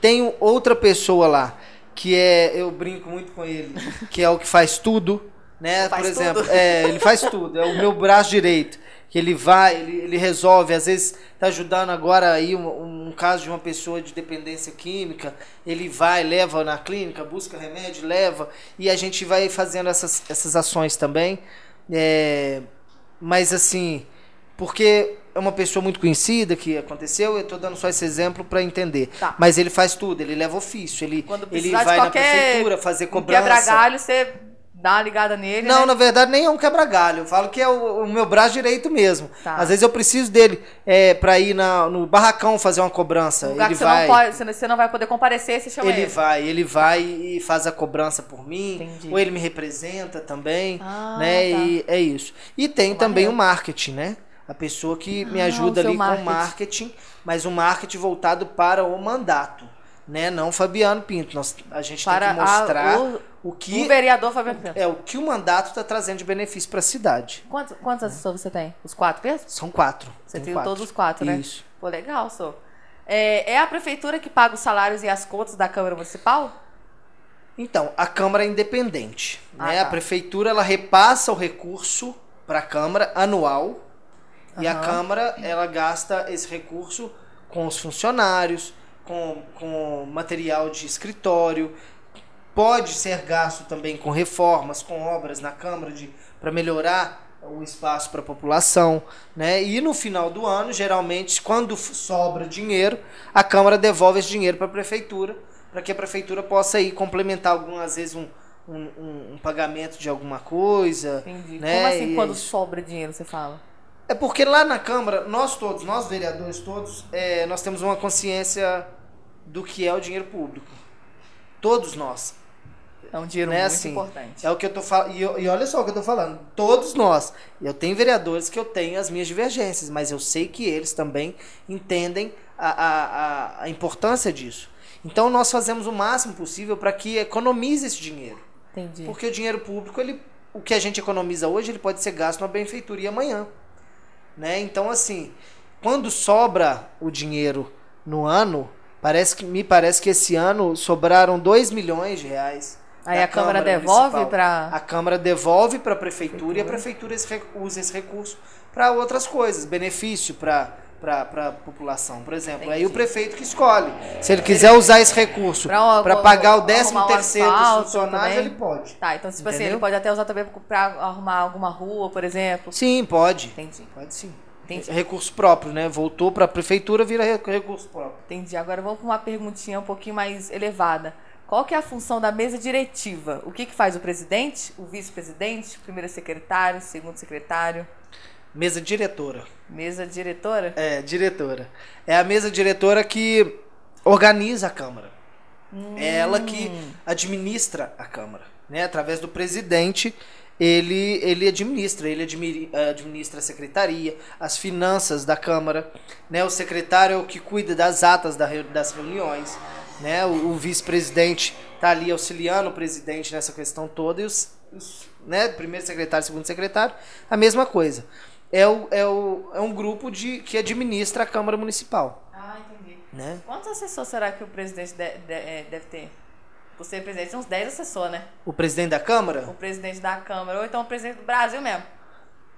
Tenho outra pessoa lá que é, eu brinco muito com ele, que é o que faz tudo, né? Faz Por exemplo, tudo. é, ele faz tudo, é o meu braço direito, que ele vai, ele, ele resolve, às vezes tá ajudando agora aí um, um caso de uma pessoa de dependência química, ele vai, leva na clínica, busca remédio, leva, e a gente vai fazendo essas, essas ações também. É, mas assim, porque é uma pessoa muito conhecida que aconteceu, eu tô dando só esse exemplo para entender. Tá. Mas ele faz tudo, ele leva ofício, ele, Quando ele vai na prefeitura fazer cobrança. quebra-galho, você dá uma ligada nele, Não, né? na verdade nem é um quebra-galho. Eu falo que é o, o meu braço direito mesmo. Tá. Às vezes eu preciso dele é, para ir na, no barracão fazer uma cobrança. Um lugar ele que você vai, não, pode, você não- vai poder comparecer, você chama ele ele. vai, ele vai e faz a cobrança por mim. Entendi. Ou ele me representa também, Ah, né? tá. E é isso. E tem também o marketing, né? A pessoa que me Ah, ajuda ali com marketing. o marketing, mas o marketing voltado para o mandato, né? Não Fabiano Pinto. Nós, a gente Para tem que mostrar a, o, o que o vereador Fabiano é o que o mandato está trazendo de benefício para a cidade. Quantos, quantos assessores você tem? Os quatro mesmo? São quatro. Você Tem tem quatro. todos os quatro, né? Isso. Pô, legal, sou. É, é a prefeitura que paga os salários e as contas da Câmara Municipal? Então, a Câmara é independente. Ah, né? tá. A prefeitura ela repassa o recurso para a Câmara anual e a. Câmara ela gasta esse recurso com os funcionários, com, com material de escritório. Pode ser gasto também com reformas, com obras na Câmara para melhorar o espaço para a população, né? E no final do ano, geralmente, quando sobra dinheiro, a Câmara devolve esse dinheiro para a prefeitura, para que a prefeitura possa aí complementar algumas vezes um, um, um- um pagamento de alguma coisa. Entendi. Né? Como assim E quando é sobra dinheiro, você fala? É porque lá na Câmara, nós todos, nós vereadores todos, é, nós temos uma consciência do que é o dinheiro público. Todos nós. É um dinheiro Né, muito assim, importante. É o que eu tô falando. E, e olha só o que eu tô falando. Todos nós. Eu tenho vereadores que eu tenho as minhas divergências, mas eu sei que eles também entendem a, a, a, a importância disso. Então nós fazemos o máximo possível para que economize esse dinheiro. Entendi. Porque o dinheiro público, ele, o que a gente economiza hoje, ele pode ser gasto na benfeitoria amanhã. Né? Então, assim, quando sobra o dinheiro no ano, parece que me parece que esse ano sobraram 2 milhões de reais. Aí a Câmara Câmara devolve pra. A Câmara devolve para a Prefeitura e a Prefeitura usa esse recurso para outras coisas, benefício para para a população, por exemplo. Aí o Entendi. prefeito que escolhe. Se ele quiser usar esse recurso para pagar o arrumar 13 um terceiro dos funcionários, também. ele pode. Tá, então, tipo assim, ele pode até usar também pra arrumar alguma rua, por exemplo. Sim, pode. Entendi. Pode sim. Entendi. recurso próprio, né? Voltou para a prefeitura, vira re- recurso próprio. Entendi. Agora vamos para uma perguntinha um pouquinho mais elevada. Qual que é a função da mesa diretiva? O que, que faz o presidente, o vice-presidente, o primeiro secretário, segundo secretário, Mesa diretora. mesa diretora? É, diretora. É a mesa diretora que organiza a Câmara. É ela que administra a Câmara. Né? Através do presidente, ele, ele administra. Ele administra a secretaria, as finanças da Câmara. Né? O secretário é o que cuida das atas das reuniões. Né? O, o vice-presidente está ali auxiliando o presidente nessa questão toda. E os, os né? primeiro secretário, segundo secretário, a mesma coisa. É, o, é, o, é um grupo de, que administra a Câmara Municipal. Ah, entendi. Né? Quantos assessores será que o presidente de- de- é, deve ter? Por ser presidente, uns 10 assessores, né? O presidente da O Câmara? presidente da Câmara, ou então o presidente do Brasil mesmo.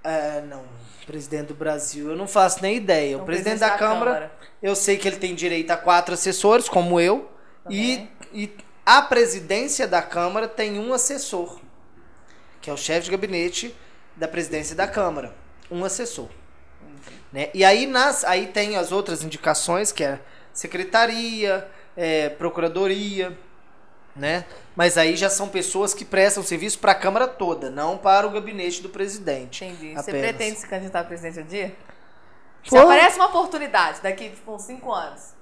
É, não. Presidente do Brasil, eu não faço nem ideia. Então, o presidente da, Câmara, eu sei que ele tem direito a quatro assessores, como eu. E, e a presidência da Câmara tem um assessor, que é o chefe de gabinete da presidência da Câmara. Um assessor. Né? E aí, nas, aí tem as outras indicações, que é secretaria, é, procuradoria, né? Mas aí já são pessoas que prestam serviço para a Câmara toda, não para o gabinete do presidente. Entendi. Você apenas. pretende se candidatar a presidente um dia? Se aparece uma oportunidade daqui, tipo, uns 5 anos.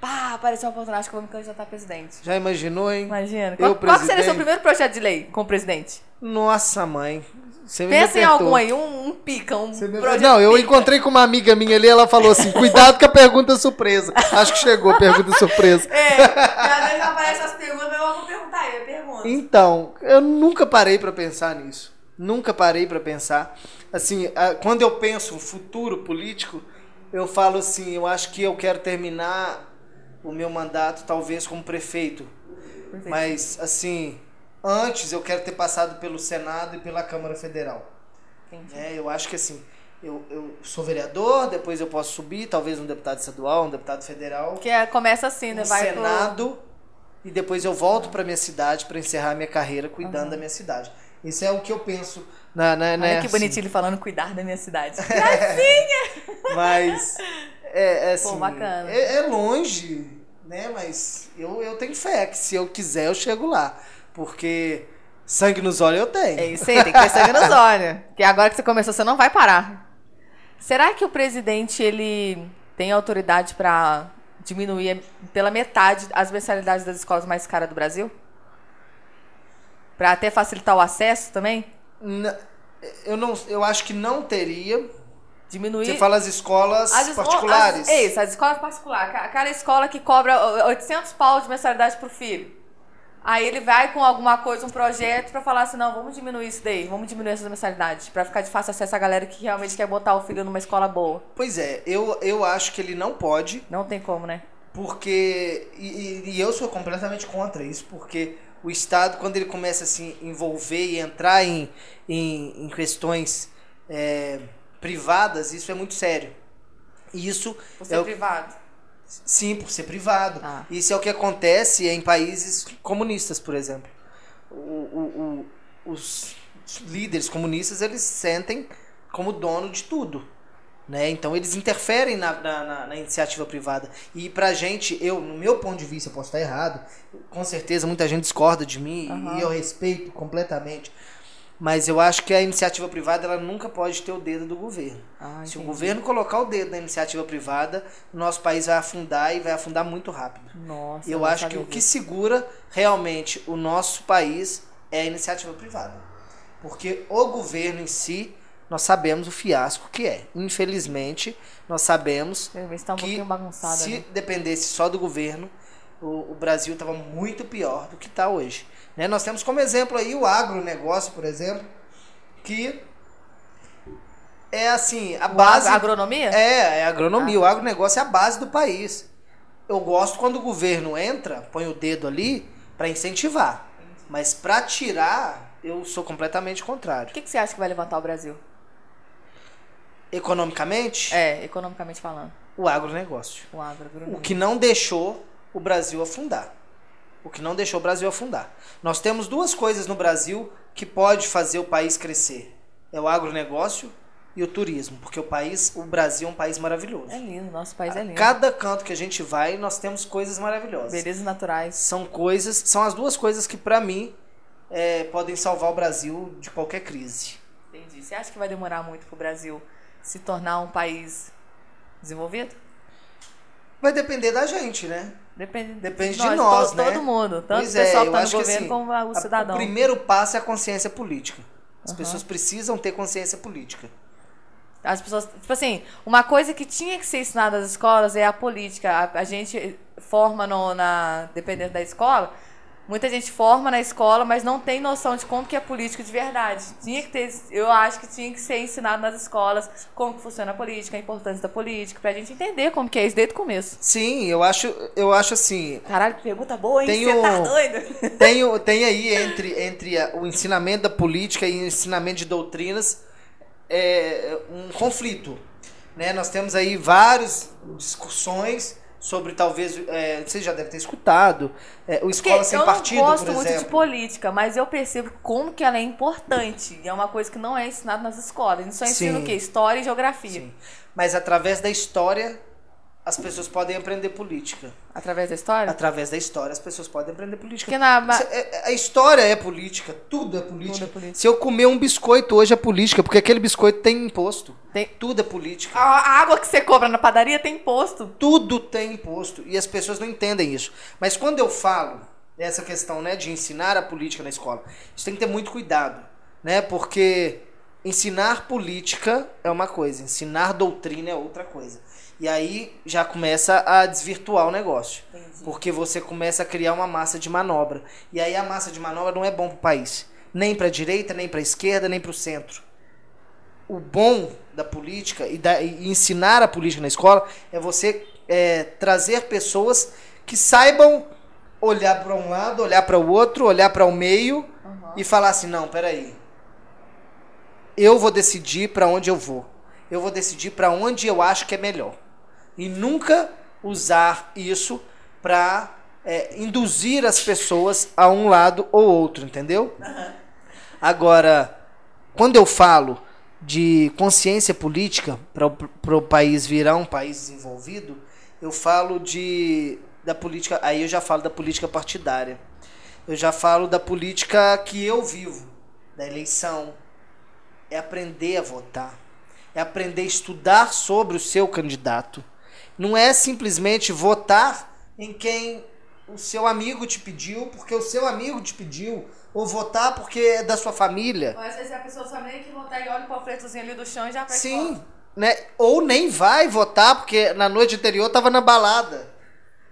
Pá, apareceu uma oportunidade, acho que eu vou me candidatar a presidente. Já imaginou, hein? Imagina. Eu, Qual, qual que seria o seu primeiro projeto de lei com o presidente? Nossa, mãe. Você Pensa em algum aí, um, um pica, um me- Não, eu pica. encontrei com uma amiga minha ali, ela falou assim: cuidado com a pergunta surpresa. Acho que chegou a pergunta surpresa. É, às vezes aparecem as perguntas, mas eu vou perguntar, eu pergunto. Então, eu nunca parei pra pensar nisso. Nunca parei pra pensar. Assim, a- quando eu penso no futuro político, eu falo assim, eu acho que eu quero terminar o meu mandato talvez como prefeito. Perfeito. Mas assim, antes eu quero ter passado pelo Senado e pela Câmara Federal. Entendi. É, eu acho que assim, eu, eu sou vereador, depois eu posso subir, talvez um deputado estadual, um deputado federal, Porque é- começa assim, né? um Vai pro- Senado, e depois eu volto para minha cidade para encerrar a minha carreira cuidando da minha cidade. Isso é o que eu penso na, na, né, Olha que assim, bonitinho ele falando cuidar da minha cidade. Mas é, é Pô, assim, bacana. É, é longe, né? Mas eu, eu tenho fé que se eu quiser eu chego lá, porque sangue nos olhos eu tenho. É isso aí, tem que ter sangue nos olhos. Porque agora que você começou, você não vai parar. Será que o presidente ele tem autoridade para diminuir pela metade as mensalidades das escolas mais caras do Brasil? Para até facilitar o acesso também? Eu não, eu acho que não teria. Diminuir. Você fala as escolas as es- particulares. As, isso, as escolas particulares. Ca- Aquela escola que cobra 800 pau de mensalidade pro filho. Aí ele vai com alguma coisa, um projeto, pra falar assim: não, vamos diminuir isso daí, vamos diminuir essas mensalidades, pra ficar de fácil acesso a galera que realmente quer botar o filho numa escola boa. Pois é, eu, eu acho que ele não pode, Não tem como, né? porque. E, e- eu sou completamente contra isso, porque o Estado, quando ele começa a se envolver e entrar em, em, em questões é, privadas, isso é muito sério. E isso Por ser é privado. Sim, por ser privado. Ah. Isso é o que acontece em países comunistas, por exemplo. O- o- o- os líderes comunistas eles sentem como dono de tudo. Né? Então eles interferem na, na, na- iniciativa privada. E pra gente, eu, no meu ponto de vista, posso estar errado, com certeza muita gente discorda de mim Aham. e eu respeito completamente. Mas eu acho que a iniciativa privada ela nunca pode ter o dedo do governo. Ah, Se o governo colocar o dedo na iniciativa privada, o nosso país vai afundar e vai afundar muito rápido. Nossa. Eu acho que o que segura realmente o nosso país é a iniciativa privada. Porque o governo em si, nós sabemos o fiasco que é. Infelizmente, nós sabemos tá um que se dependesse só do governo, o, o Brasil estava muito pior do que está hoje. Né? Nós temos como exemplo aí o agronegócio, por exemplo, que é assim, a O base... agro- agronomia? É, é a agronomia. Ah. O agronegócio é a base do país. Eu gosto quando o governo entra, põe o dedo ali para incentivar. Mas para tirar, eu sou completamente O contrário. que, que você acha que vai levantar o Brasil? Economicamente, É, economicamente falando. o agronegócio. O agro, agronomia. O que não deixou o Brasil afundar. O que não deixou o Brasil afundar. Nós temos duas coisas no Brasil que pode fazer o país crescer. É o agronegócio e o turismo, porque o país, o Brasil é um país maravilhoso. É lindo, nosso país é lindo. Cada canto que a gente vai, nós temos coisas maravilhosas. Belezas naturais. São coisas, são as duas coisas que para mim é, podem salvar o Brasil de qualquer crise. Entendi. Você acha que vai demorar muito pro Brasil se tornar um país desenvolvido? Vai depender da gente, né? Depende, Depende de nós, to- né? Todo mundo. Tanto Pois o pessoal é, que tá no governo assim, como o cidadão. O primeiro passo é a consciência política. As Uhum. pessoas precisam ter consciência política. As pessoas, tipo assim, uma coisa que tinha que ser ensinada nas escolas é a política. A, a gente forma no, na, dependendo da escola, muita gente forma na escola, mas não tem noção de como que é política de verdade. Tinha que ter, eu acho que tinha que ser ensinado nas escolas como que funciona a política, a importância da política, pra gente entender como que é isso desde o começo. Sim, eu acho, eu acho assim, Caralho, que pergunta boa, hein? Tenho- Você tá doido? tem, o- tem aí entre, entre o ensinamento da política e o ensinamento de doutrinas é, um conflito. Né? Nós temos aí várias discussões sobre talvez. É, você já deve ter escutado. é, o Escola Porque Sem eu Partido, não gosto por muito exemplo. de política, mas eu percebo como que ela é importante. E é uma coisa que não é ensinada nas escolas. Eles só ensinam Sim. o quê? História e geografia. Sim. Mas através da história, as pessoas podem aprender política. Através da história? Através da história, as pessoas podem aprender política. Porque na, Cê- é- A história é política, tudo é política. Tudo é política. Se eu comer um biscoito hoje é política, porque aquele biscoito tem imposto. Tem- Tudo é política. a água que você compra na padaria tem imposto. Tudo tem imposto. E as pessoas não entendem isso. Mas quando eu falo essa questão né, de ensinar a política na escola, isso tem que ter muito cuidado. Né? Porque ensinar política é uma coisa, ensinar doutrina é outra coisa. E aí já começa a desvirtuar o negócio. Porque você começa a criar uma massa de manobra. E aí a massa de manobra não é bom para o país. Nem para a direita, nem para a esquerda, nem para o centro. O bom da política e, da- e ensinar a política na escola é você é, trazer pessoas que saibam olhar para um lado, olhar para o outro, olhar para o meio e falar assim: não, peraí. Eu vou decidir para onde eu vou. Eu vou decidir para onde eu acho que é melhor. E nunca usar isso para induzir as pessoas a um lado ou outro, entendeu? Agora, quando eu falo de consciência política para o país virar um país desenvolvido, eu falo de da política, aí eu já falo da política partidária. Eu já falo da política que eu vivo, da eleição. É aprender a votar. É aprender a estudar sobre o seu candidato. Não é simplesmente votar em quem o seu amigo te pediu, porque o seu amigo te pediu, ou votar porque é da sua família. Às vezes a pessoa só nem que votar e olha o panfletozinho ali do chão e já vai Sim, né? Ou nem vai votar porque na noite anterior tava na balada.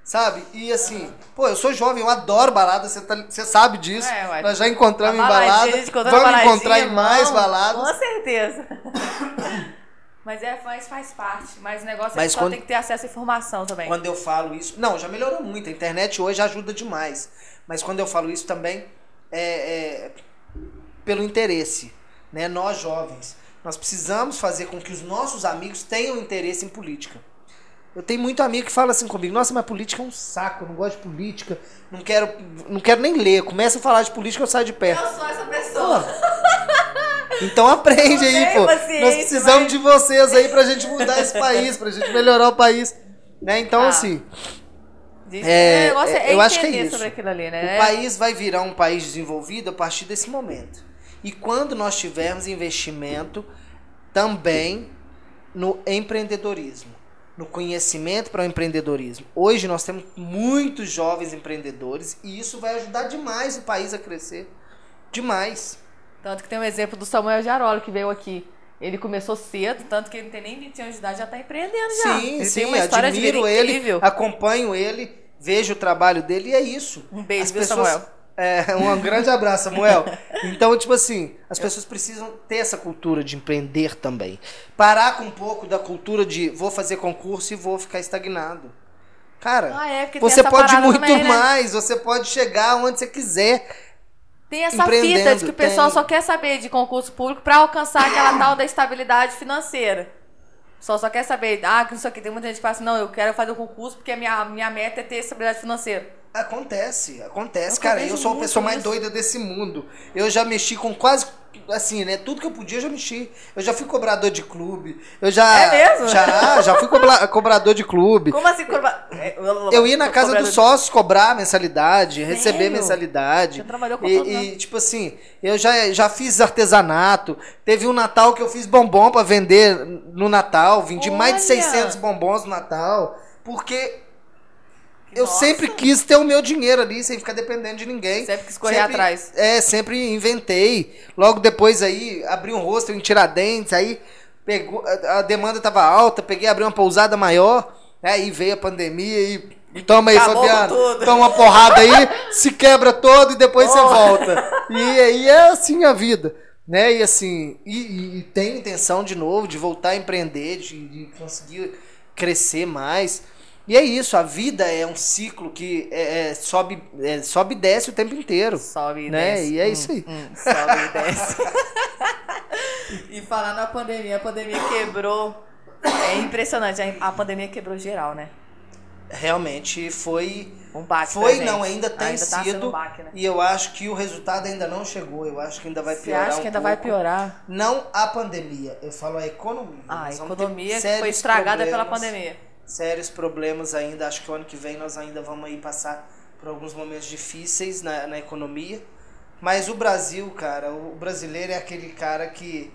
Sabe? E assim, pô, eu sou jovem, eu adoro balada, você tá, sabe disso. É, ué. Nós já encontramos em balada. Vamos encontrar em mais baladas. Com certeza. mas, é, mas faz parte. Mas o negócio é Mas que só quando- tem que ter acesso à informação também. Quando eu falo isso. Não, já melhorou muito. A internet hoje ajuda demais. Mas quando eu falo isso também é, é pelo interesse. Né? Nós jovens. Nós precisamos fazer com que os nossos amigos tenham interesse em política. Eu tenho muito amigo que fala assim comigo, nossa, mas política é um saco, eu não gosto de política, não quero, não quero nem ler. Começa a falar de política, eu saio de perto. Eu sou essa pessoa. Então aprende aí, pô. Nós precisamos mas- de vocês aí pra gente mudar esse país, pra gente melhorar o país. Né? Então, Ah. assim, É, o negócio é, eu acho que é isso. ali, né? O país vai virar um país desenvolvido a partir desse momento. E quando nós tivermos investimento também no empreendedorismo, no conhecimento para o empreendedorismo. Hoje nós temos muitos jovens empreendedores e isso vai ajudar demais o país a crescer. Demais. Tanto que tem um exemplo do Samuel Jarolo que veio aqui. Ele começou cedo, tanto que ele não tem nem 20 anos de idade, já tá empreendendo já. Sim, ele sim, tem uma história de vida admiro ele, incrível. acompanho ele, vejo o trabalho dele e é isso. Um beijo, As viu, pessoas- Samuel? É, um grande abraço, Samuel. Então, tipo assim, as pessoas precisam ter essa cultura de empreender também. Parar com um pouco da cultura de vou fazer concurso e vou ficar estagnado. Cara, Ah, é, você pode muito também, né? mais, você pode chegar onde você quiser. Tem essa fita de que o pessoal tem. só quer saber de concurso público pra alcançar aquela tal da estabilidade financeira. Só só quer saber, ah, que isso aqui. Tem muita gente que fala assim, não, eu quero fazer o concurso porque a minha, minha meta é ter estabilidade financeira. Acontece, acontece, cara. Eu sou a pessoa mais isso. doida desse mundo. Eu já mexi com quase assim, né? Tudo que eu podia eu já mexi. Eu já fui cobrador de clube. Eu já. É mesmo? Já, já fui cobra- cobrador de clube. Como assim? Cobra... Eu ia na casa dos sócios cobrar mensalidade, receber Sério? mensalidade. Você trabalhou com e, e, tipo assim, eu já, já fiz artesanato. Teve um Natal que eu fiz bombom pra vender no Natal. Vendi mais de Olha! 600 bombons no Natal. Porque eu Nossa. sempre quis ter o meu dinheiro ali, sem ficar dependendo de ninguém. Sempre quis correr atrás. É, sempre inventei. Logo depois aí, abri um rosto em Tiradentes, aí pegou, a, a demanda tava alta, peguei, abri uma pousada maior, aí veio a pandemia e toma aí, Acabou Fabiano, tudo. toma uma porrada aí, se quebra todo e depois você Oh. volta. E aí é assim a vida. Né? E assim, e, e, e tem intenção de novo de voltar a empreender, de, de conseguir crescer mais. E é isso, a vida é um ciclo que é, é, sobe, é, sobe e desce o tempo inteiro. Sobe e né? desce. E é Hum, isso aí. hum, sobe e desce. e falando na pandemia, a pandemia quebrou. É impressionante, a pandemia quebrou geral, né? Realmente foi. Um baque. Foi, não, ainda tem Ainda tá sido. um baque, né? E eu acho que o resultado ainda não chegou. Eu acho que ainda vai Você piorar. acha que um ainda vai pouco. piorar? Não a pandemia, eu falo a economia. Ah, a economia que foi estragada pela problemas, pandemia. Sérios problemas ainda. Acho que o ano que vem nós ainda vamos aí passar por alguns momentos difíceis na, na economia. Mas o Brasil, cara, o brasileiro é aquele cara que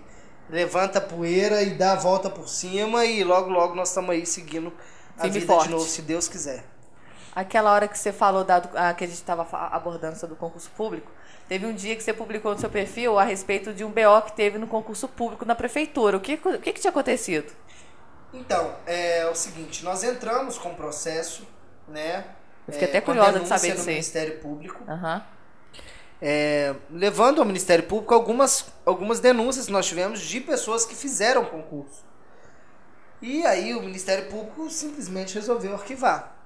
levanta a poeira e dá a volta por cima e logo, logo nós estamos aí seguindo a Firme vida forte. de novo, se Deus quiser. Aquela hora que você falou da, que a gente estava abordando sobre o concurso público, teve um dia que você publicou no seu perfil a respeito de um BO que teve no concurso público na prefeitura. O que, o que, que tinha acontecido? Então, é o seguinte, nós entramos com o processo, né? Eu fiquei é, até curiosa de saber no disso aí. Ministério Público, Aham. é, levando ao Ministério Público algumas, algumas denúncias que nós tivemos de pessoas que fizeram concurso. E aí o Ministério Público simplesmente resolveu arquivar.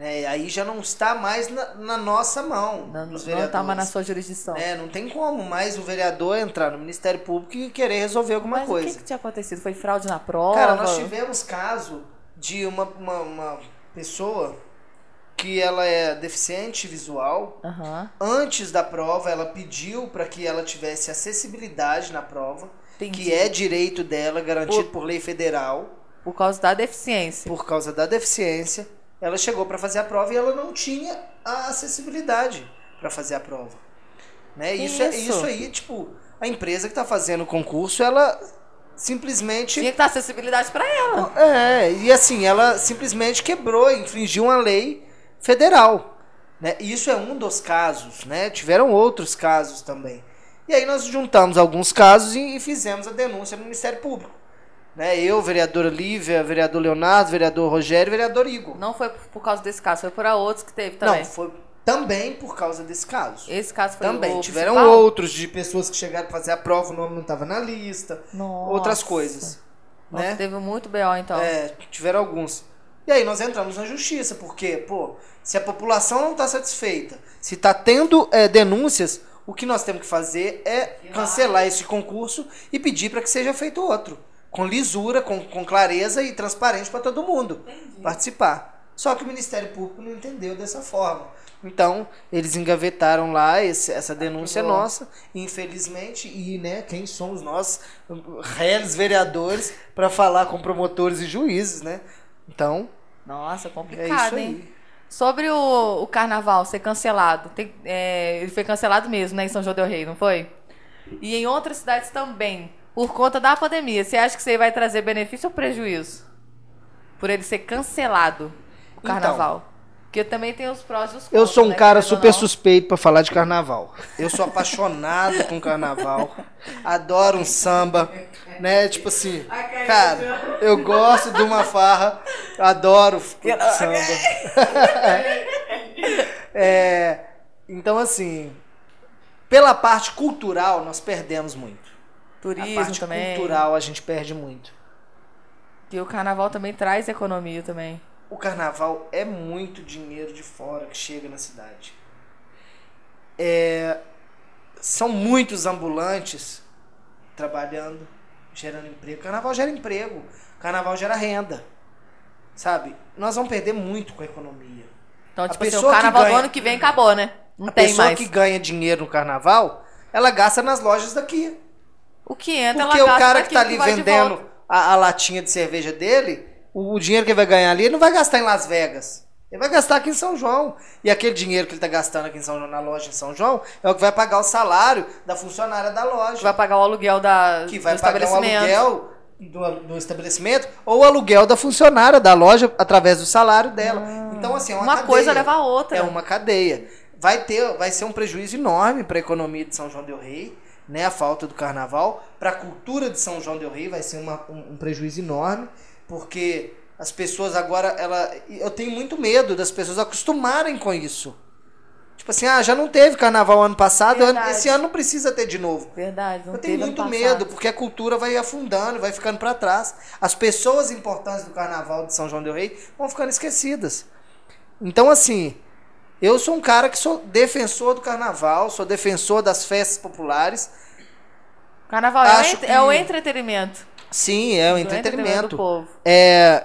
Né? Aí já não está mais na, na nossa mão, Não, não estava na sua jurisdição. né? Não tem como mais o vereador entrar no Ministério Público e querer resolver alguma Mas coisa. o que, que tinha acontecido? Foi fraude na prova? Cara, nós tivemos caso de uma, uma, uma pessoa que ela é deficiente visual. Aham. Antes da prova, ela pediu para que ela tivesse acessibilidade na prova, Entendi. que é direito dela, garantido por lei federal, Por causa da deficiência. por causa da deficiência. Ela chegou para fazer a prova e ela não tinha a acessibilidade para fazer a prova. Né? Isso, é- isso? isso aí, tipo, a empresa que está fazendo o concurso, ela simplesmente Tinha que dar acessibilidade pra ela. É, e assim, ela simplesmente quebrou, infringiu uma lei federal. Né? Isso é um dos casos, né? Tiveram outros casos também. E aí nós juntamos alguns casos e, e fizemos a denúncia no Ministério Público. Né? Eu, vereadora Lívia, vereador Leonardo, vereador Rogério e vereador Igor. Não foi por causa desse caso, foi por outros que teve também. Não, foi também por causa desse caso. Esse caso foi Também. o Tiveram principal? outros de pessoas que chegaram para fazer a prova, o nome não estava na lista. Nossa. Outras coisas. Nossa, né? Teve muito BO, então. É, tiveram alguns. E aí nós entramos na justiça, porque, pô, se a população não está satisfeita, se está tendo é, denúncias, o que nós temos que fazer é cancelar esse concurso e pedir para que seja feito outro. Com lisura, com, com clareza e transparente para todo mundo participar. Só que o Ministério Público não entendeu dessa forma. Então, eles engavetaram lá esse- essa denúncia bom. nossa, infelizmente, e né, quem somos nós, réis vereadores, para falar com promotores e juízes, né? Então, Nossa, é complicado, isso hein? Sobre o, o carnaval ser cancelado, é, ele foi cancelado mesmo, né, em São João del Rei, não foi? E em outras cidades também, por conta da pandemia. Você acha que isso aí vai trazer benefício ou prejuízo? Por ele ser cancelado, o Então. carnaval. Porque também tem os prós e os contras. Eu sou um né, cara super suspeito para falar de carnaval. Eu sou apaixonado com carnaval. Adoro um samba, né? Tipo assim, cara, eu gosto de uma farra, adoro samba. É, então assim, pela parte cultural nós perdemos muito. A Turismo parte também. cultural a gente perde muito. E o carnaval também traz economia também. O carnaval é muito dinheiro de fora que chega na cidade. É, são muitos ambulantes trabalhando, gerando emprego. Carnaval gera emprego, carnaval gera renda. Sabe? Nós vamos perder muito com a economia. Então, A tipo assim, o carnaval do ganha- ano que vem acabou, né? Não a tem pessoa mais. que ganha dinheiro no carnaval, ela gasta nas lojas daqui. O que entra, Porque ela o cara que tá ali vendendo a, a latinha de cerveja dele, o, o dinheiro que ele vai ganhar ali, ele não vai gastar em Las Vegas. Ele vai gastar aqui em São João. E aquele dinheiro que ele tá gastando aqui em São João, na loja em São João, é o que vai pagar o salário da funcionária da loja. Vai pagar o aluguel da, que vai do pagar o aluguel do, do estabelecimento ou o aluguel da funcionária da loja através do salário dela. então, assim, é uma, Uma cadeia. coisa leva a outra. É uma cadeia. Vai ter, vai ser um prejuízo enorme para a economia de São João del Rei, né? A falta do carnaval, para a cultura de São João del Rei vai ser uma, um, um prejuízo enorme, porque as pessoas agora, ela, eu tenho muito medo das pessoas acostumarem com isso. Tipo assim, ah, já não teve carnaval ano passado, Verdade. esse ano não precisa ter de novo. Verdade, não Eu tenho muito medo, porque a cultura vai afundando, vai ficando para trás. As pessoas importantes do carnaval de São João del Rei vão ficando esquecidas. Então, assim, eu sou um cara que sou defensor do carnaval, sou defensor das festas populares. Carnaval é, o Acho entre- que- é o entretenimento. Sim, é o entretenimento. do povo. É,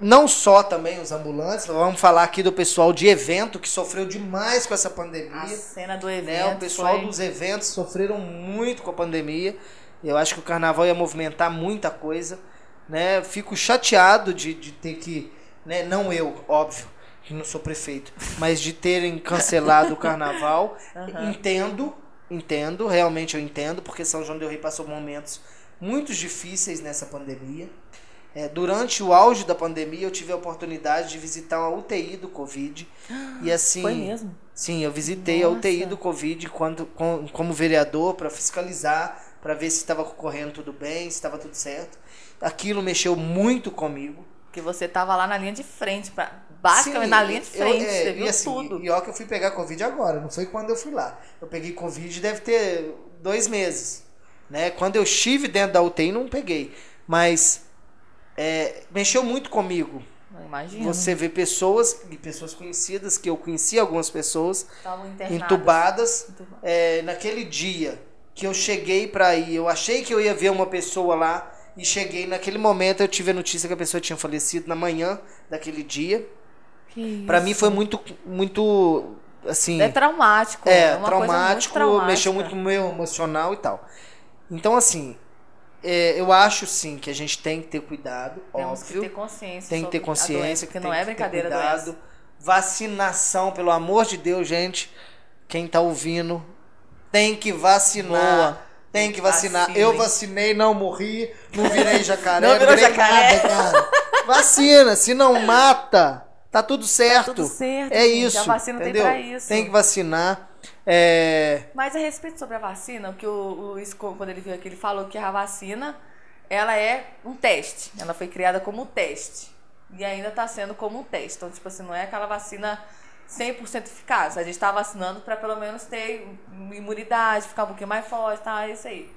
não só também os ambulantes, vamos falar aqui do pessoal de evento que sofreu demais com essa A pandemia. cena do né? evento O pessoal foi... dos eventos sofreram muito com a pandemia. Eu acho que o carnaval ia movimentar muita coisa. Né? Fico chateado de, de ter que. Né? Não eu, óbvio, que não sou prefeito, mas de terem cancelado o carnaval. Aham. Entendo, entendo, realmente eu entendo, porque São João Del Rei passou momentos muito difíceis nessa pandemia. É, durante o auge da pandemia, eu tive a oportunidade de visitar uma UTI do Covid. E assim. Foi mesmo? Sim, eu visitei a Nossa. UTI do Covid quando, com- como vereador para fiscalizar, para ver se estava correndo tudo bem, se estava tudo certo. Aquilo mexeu muito comigo. Porque você tava lá na linha de frente, pra... basicamente Sim, na linha de eu- frente, é, você viu e assim, tudo. E ó que eu fui pegar Covid agora, não foi quando eu fui lá. Eu peguei Covid deve ter dois meses. Né? Quando eu estive dentro da UTI, não peguei. Mas é, mexeu muito comigo. Eu imagino. Você vê pessoas, e pessoas conhecidas, que eu conheci algumas pessoas, entubadas. Entuba- É, naquele dia que eu cheguei pra ir, eu achei que eu ia ver uma pessoa lá e cheguei naquele momento eu tive a notícia que a pessoa tinha falecido na manhã daquele dia. Isso. mim foi muito muito assim, É traumático. é, muito traumático, traumática. mexeu muito com o meu emocional e tal. Então assim, é, eu acho sim que a gente tem que ter cuidado, Temos óbvio. que ter consciência. Tem que ter consciência, doença, que porque tem não é brincadeira a cuidado. Vacinação, pelo amor de Deus, gente. Quem tá ouvindo tem que vacinar. Boa. Tem que vacinar. Vacinem. Eu vacinei, não morri, não virei jacaré, Não virei jacaré. nada, cara. Vacina, se não mata, tá tudo certo. tudo certo, É gente. isso. A vacina tem entendeu? pra isso. Tem que vacinar. É, Mas a respeito sobre a vacina, o que o, o Luiz, quando ele veio aqui, ele falou que a vacina, ela é um teste. Ela foi criada como um teste. E ainda está sendo como um teste. Então, tipo assim, não é aquela vacina 100% eficaz. A gente está vacinando para pelo menos ter imunidade, ficar um pouquinho mais forte, tá? É isso aí.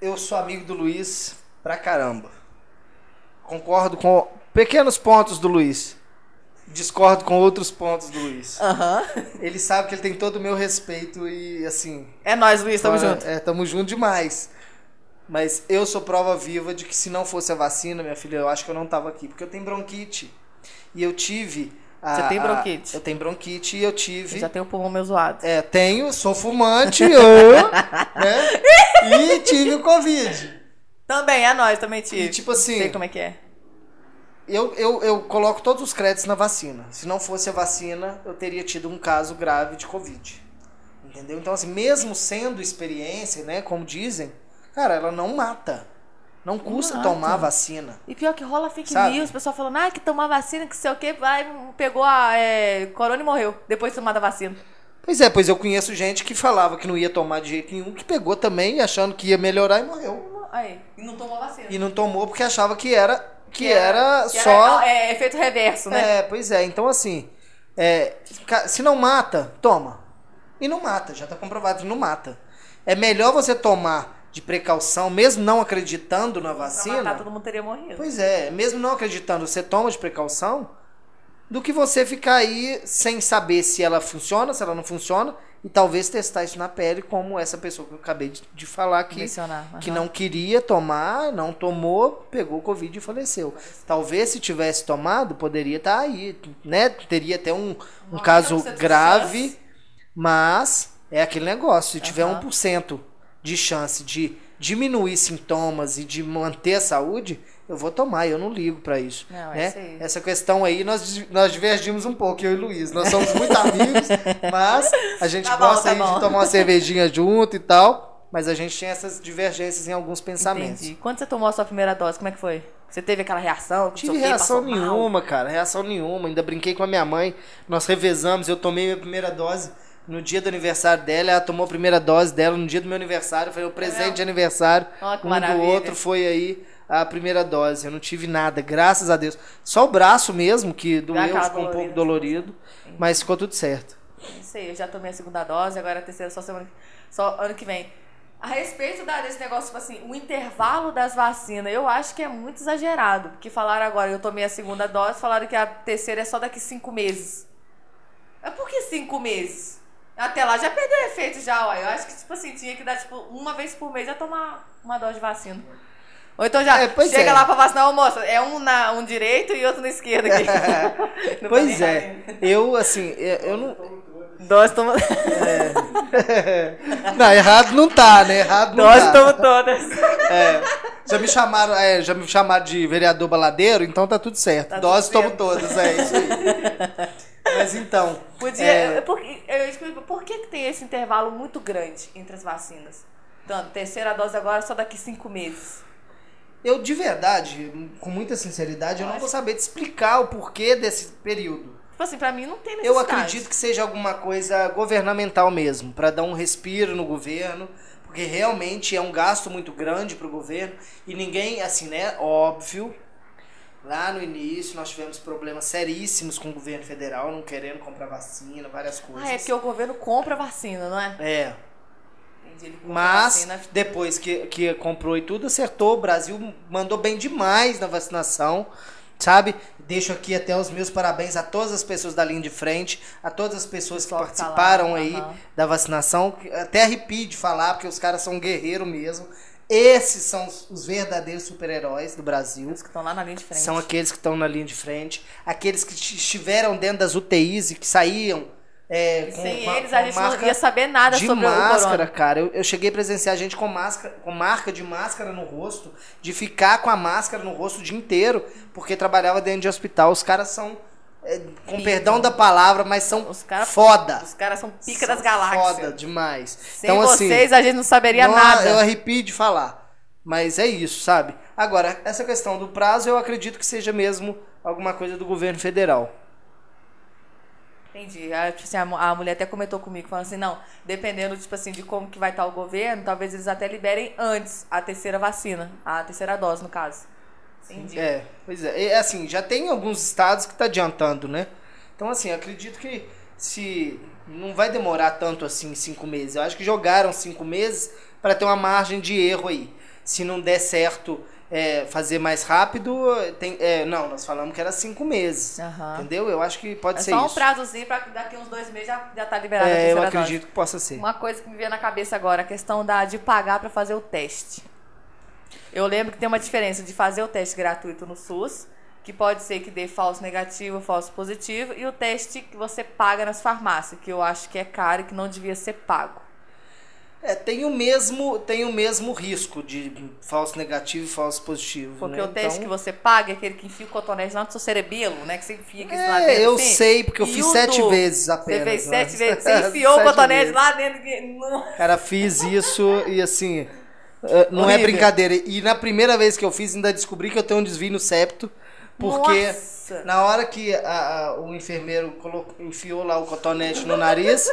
eu sou amigo do Luiz pra caramba. Concordo com pequenos pontos do Luiz. Discordo com outros pontos do Luiz. Ele sabe que ele tem todo o meu respeito e assim. É nóis, Luiz, tamo é, junto. É, tamo junto demais. Mas eu sou prova viva de que se não fosse a vacina, minha filha, eu acho que eu não tava aqui. Porque eu tenho bronquite. E eu tive. a- Você tem a- bronquite? eu tenho bronquite e eu tive. Eu já tenho o pulmão meio zoado. É, tenho, sou fumante, eu, né? E tive o Covid. Também, é nóis, também tive. E tipo assim, Sei como é que é. Eu, eu, eu coloco todos os créditos na vacina. Se não fosse a vacina, eu teria tido um caso grave de Covid. Entendeu? Então, assim, mesmo sendo experiência, né, como dizem, cara, ela não mata. Não custa mata. tomar a vacina. E pior que rola fake Sabe? news, o pessoal falando, ah, que tomar vacina, que sei o quê, vai, pegou a é, corona e morreu, depois de tomar a vacina. Pois é, pois eu conheço gente que falava que não ia tomar de jeito nenhum, que pegou também achando que ia melhorar e morreu. Aí, e não tomou a vacina. E não tomou porque achava que era que, era, que só é, efeito reverso, né? É, pois é. Então, assim, é, se não mata, toma. E não mata, já tá comprovado que não mata. É melhor você tomar de precaução, mesmo não acreditando na Pra vacina. matar, todo mundo teria morrido. Pois é, mesmo não acreditando, você toma de precaução, do que você ficar aí sem saber se ela funciona, se ela não funciona, e talvez testar isso na pele, como essa pessoa que eu acabei de, de falar aqui Mencionar. que não queria tomar, não tomou, pegou o Covid e faleceu. Talvez se tivesse tomado, poderia estar aí, né? Teria até um, um 90% caso grave, mas é aquele negócio. Se tiver Aham. 1% de chance de diminuir sintomas e de manter a saúde, eu vou tomar, eu não ligo pra isso. Não, é né? isso aí. Essa questão aí, nós, nós divergimos um pouco, eu e Luiz. Nós somos muito amigos, mas a gente Tá bom, gosta tá aí bom. de tomar uma cervejinha junto e tal. Mas a gente tem essas divergências em alguns pensamentos. Entendi. Quando você tomou a sua primeira dose, como é que foi? Você teve aquela reação? não sei Tive reação passou mal? nenhuma, cara. Reação nenhuma. Ainda brinquei com a minha mãe. Nós revezamos. Eu tomei minha primeira dose no dia do aniversário dela. Ela tomou a primeira dose dela no dia do meu aniversário. Foi o presente de aniversário. Ó, um maravilha. do outro foi aí a primeira dose. Eu não tive nada, graças a Deus. Só o braço mesmo, que doeu, ficou um pouco dolorido. Mas ficou tudo certo. Isso aí, eu já tomei a segunda dose, agora a terceira só semana só ano que vem. A respeito da, desse negócio, tipo assim, o intervalo das vacinas, eu acho que é muito exagerado. Porque falaram agora, eu tomei a segunda dose, falaram que a terceira é só daqui cinco meses. Mas por que cinco meses? Até lá já perdeu efeito já, ó. Eu acho que, tipo assim, tinha que dar, tipo, uma vez por mês já tomar uma dose de vacina. Ou então já É, chega é. lá pra vacinar, ô moça, é um, na, um direito e outro na esquerda aqui. Pois é. Eu, assim, eu não. Dose toma... Não, errado não tá, né? Errado não Dose tá. toma todas. É, já me chamaram, é, já me chamaram de vereador baladeiro, então tá tudo certo. Tá certo. todas, é isso aí. Mas então, Podia. É. Por, eu explico, por que, que tem esse intervalo muito grande entre as vacinas? Tanto, terceira dose agora só daqui cinco meses. Eu de verdade, com muita sinceridade, eu não vou saber te explicar o porquê desse período. Tipo assim, pra mim não tem Eu necessidade. acredito que seja alguma coisa governamental mesmo, para dar um respiro no governo, porque realmente é um gasto muito grande pro governo e ninguém, assim, né, óbvio, lá no início nós tivemos problemas seríssimos com o governo federal, não querendo comprar vacina, várias coisas. Ah, é porque o governo compra vacina, não é? É, Entendi, ele compra mas depois que, que comprou e tudo, acertou. O Brasil mandou bem demais na vacinação, sabe? Deixo aqui até os meus parabéns a todas as pessoas da linha de frente, a todas as pessoas que que tá lá, participaram aí da vacinação. Até arrepio de falar, porque os caras são guerreiros mesmo. Esses são os- os verdadeiros super-heróis do Brasil. Os que estão lá na linha de frente. São aqueles que estão na linha de frente, aqueles que estiveram dentro das UTIs e que saíam. É, sem eles a gente não ia saber nada de sobre o máscara, cara. Eu, eu cheguei a presenciar gente com máscara, com marca de máscara no rosto, de ficar com a máscara no rosto o dia inteiro, porque trabalhava dentro de hospital. Os caras são, é, com perdão da palavra, mas são Os cara- foda. Os caras são pica São das galáxias. Foda demais. Sem então, assim, vocês a gente não saberia não, nada. Eu arrepio de falar. Mas é isso, sabe? Agora, essa questão do prazo, eu acredito que seja mesmo alguma coisa do governo federal. Entendi. A, tipo assim, a, a mulher até comentou comigo, falando assim, não, dependendo, tipo assim, de como que vai estar o governo, talvez eles até liberem antes a terceira vacina, a terceira dose, no caso. Entendi. É, pois é. E, assim, já tem alguns estados que tá adiantando, né? Então, assim, acredito que se não vai demorar tanto assim cinco meses. Eu acho que jogaram cinco meses para ter uma margem de erro aí. Se não der certo é, fazer mais rápido, tem, é, não, nós falamos que era cinco meses. Aham. Entendeu? Eu acho que pode É ser só um isso. prazozinho pra daqui uns dois meses já, já tá liberado É, eu dose. acredito que possa ser. Uma coisa que me veio na cabeça agora, a questão da, de pagar para fazer o teste. Eu lembro que tem uma diferença de fazer o teste gratuito no SUS, que pode ser que dê falso negativo, falso positivo, e o teste que você paga nas farmácias, que eu acho que é caro e que não devia ser pago. É, tem o mesmo, tem o mesmo risco de falso negativo e falso positivo. Porque né? o teste Então- que você paga é aquele que enfia o cotonete lá no seu cerebelo, né? Que você enfia aqui lá É, dentro. eu assim. sei, porque eu E fiz sete do- vezes Você apenas. fez né? sete vezes. Você enfiou o cotonete vezes. lá dentro. Cara, fiz isso e assim. eh, Não é Horrível. brincadeira. E na primeira vez que eu fiz, ainda descobri que eu tenho um desvio no septo. Porque Nossa. na hora que a- a- o enfermeiro colocou, enfiou lá o cotonete no nariz,